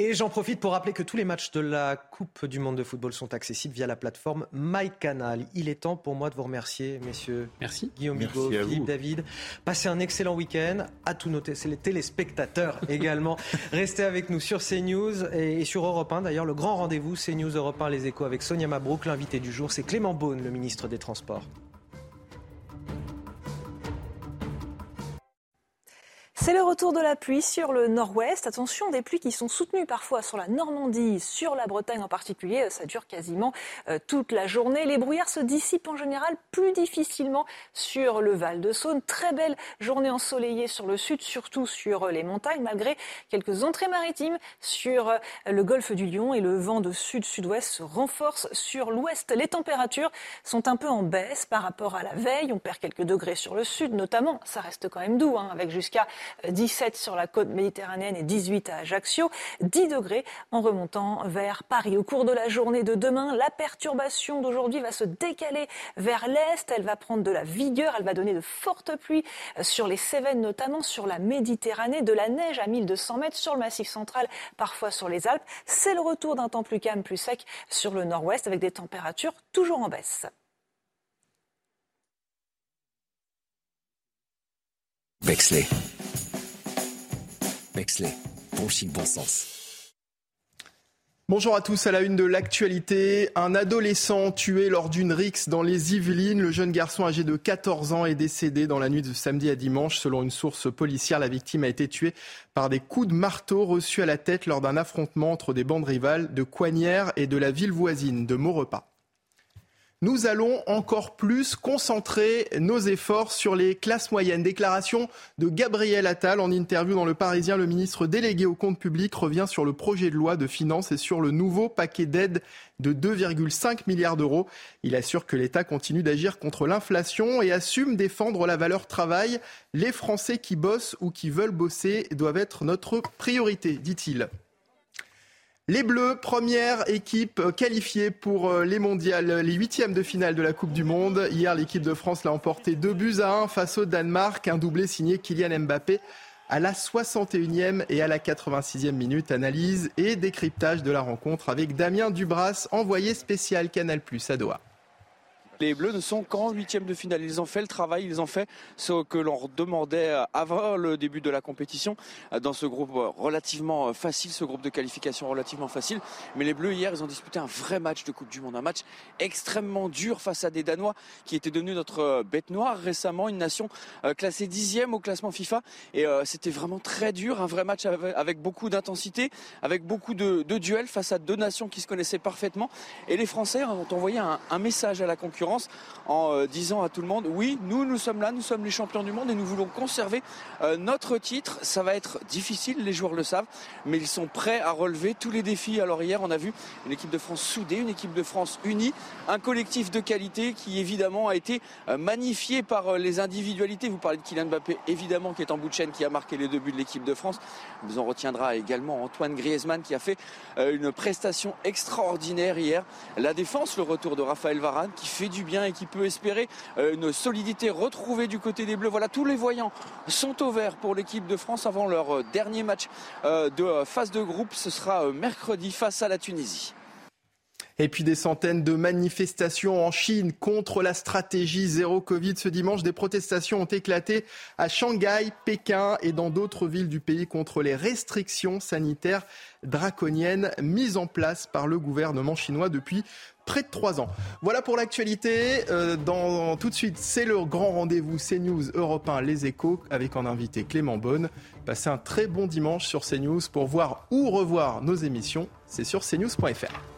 Et j'en profite pour rappeler que tous les matchs de la Coupe du Monde de football sont accessibles via la plateforme MyCanal. Il est temps pour moi de vous remercier, messieurs. Merci. Guillaume Bigot, Philippe David. Passez un excellent week-end. À tous nos les téléspectateurs également. Restez avec nous sur CNews et sur Europe 1. D'ailleurs, le grand rendez-vous CNews Europe 1 Les Échos avec Sonia Mabrouk. L'invité du jour, c'est Clément Beaune, le ministre des Transports. C'est le retour de la pluie sur le nord-ouest. Attention, des pluies qui sont soutenues parfois sur la Normandie, sur la Bretagne en particulier. Ça dure quasiment euh, toute la journée. Les brouillards se dissipent en général plus difficilement sur le Val de Saône. Très belle journée ensoleillée sur le sud, surtout sur les montagnes, malgré quelques entrées maritimes sur euh, le golfe du Lion et le vent de sud-sud-ouest se renforce sur l'ouest. Les températures sont un peu en baisse par rapport à la veille. On perd quelques degrés sur le sud, notamment. Ça reste quand même doux, hein, avec jusqu'à 17 sur la côte méditerranéenne et 18 à Ajaccio, 10 degrés en remontant vers Paris. Au cours de la journée de demain, la perturbation d'aujourd'hui va se décaler vers l'est, elle va prendre de la vigueur, elle va donner de fortes pluies sur les Cévennes notamment, sur la Méditerranée, de la neige à 1200 mètres sur le massif central, parfois sur les Alpes. C'est le retour d'un temps plus calme, plus sec sur le nord-ouest avec des températures toujours en baisse. Bonjour à tous, à la une de l'actualité. Un adolescent tué lors d'une rixe dans les Yvelines. Le jeune garçon âgé de 14 ans est décédé dans la nuit de samedi à dimanche. Selon une source policière, la victime a été tuée par des coups de marteau reçus à la tête lors d'un affrontement entre des bandes rivales de Coignères et de la ville voisine de Maurepas nous allons encore plus concentrer nos efforts sur les classes moyennes. Déclaration de Gabriel Attal en interview dans Le Parisien. Le ministre délégué au compte public revient sur le projet de loi de finances et sur le nouveau paquet d'aide de 2,5 milliards d'euros. Il assure que l'État continue d'agir contre l'inflation et assume défendre la valeur travail. Les Français qui bossent ou qui veulent bosser doivent être notre priorité, dit-il. Les Bleus, première équipe qualifiée pour euh, les mondiales, les huitièmes de finale de la Coupe du Monde. Hier, l'équipe de France l'a emporté 2 buts à 1 face au Danemark. Un doublé signé Kylian Mbappé à la 61e et à la 86e minute. Analyse et décryptage de la rencontre avec Damien Dubras, envoyé spécial Canal Plus à Doha. Les Bleus ne sont qu'en huitième de finale. Ils ont fait le travail, ils ont fait ce que l'on demandait avant le début de la compétition dans ce groupe relativement facile, ce groupe de qualification relativement facile. Mais les Bleus hier, ils ont disputé un vrai match de Coupe du Monde, un match extrêmement dur face à des Danois qui étaient devenus notre bête noire récemment, une nation euh, classée dixième au classement FIFA. Et euh, c'était vraiment très dur, un vrai match avec beaucoup d'intensité, avec beaucoup de, duels face à deux nations qui se connaissaient parfaitement. Et les Français ont envoyé un message à la concurrence en euh, disant à tout le monde oui, nous, nous sommes là, nous sommes les champions du monde et nous voulons conserver euh, notre titre. Ça va être difficile, les joueurs le savent, mais ils sont prêts à relever tous les défis. Alors hier, on a vu une équipe de France soudée, une équipe de France unie, un collectif de qualité qui évidemment a été euh, magnifié par les individualités. Vous parlez de Kylian Mbappé, évidemment, qui est en bout de chaîne, qui a marqué les deux buts de l'équipe de France. Vous en retiendra également Antoine Griezmann qui a fait une prestation extraordinaire hier. La défense, le retour de Raphaël Varane qui fait du bien et qui peut espérer euh, une solidité retrouvée du côté des Bleus. Voilà, tous les voyants sont au vert pour l'équipe de France avant leur euh, dernier match euh, de phase de groupe. Ce sera mercredi face à la Tunisie. Et puis des centaines de manifestations en Chine contre la stratégie zéro Covid. Ce dimanche, des protestations ont éclaté à Shanghai, Pékin et dans d'autres villes du pays contre les restrictions sanitaires draconiennes mises en place par le gouvernement chinois depuis près de trois ans. Voilà pour l'actualité. Euh, dans, tout de suite, c'est le grand rendez-vous CNews Europe 1 Les Échos avec en invité Clément Bonne. Passez un très bon dimanche sur CNews pour voir ou revoir nos émissions. C'est sur cnews.fr.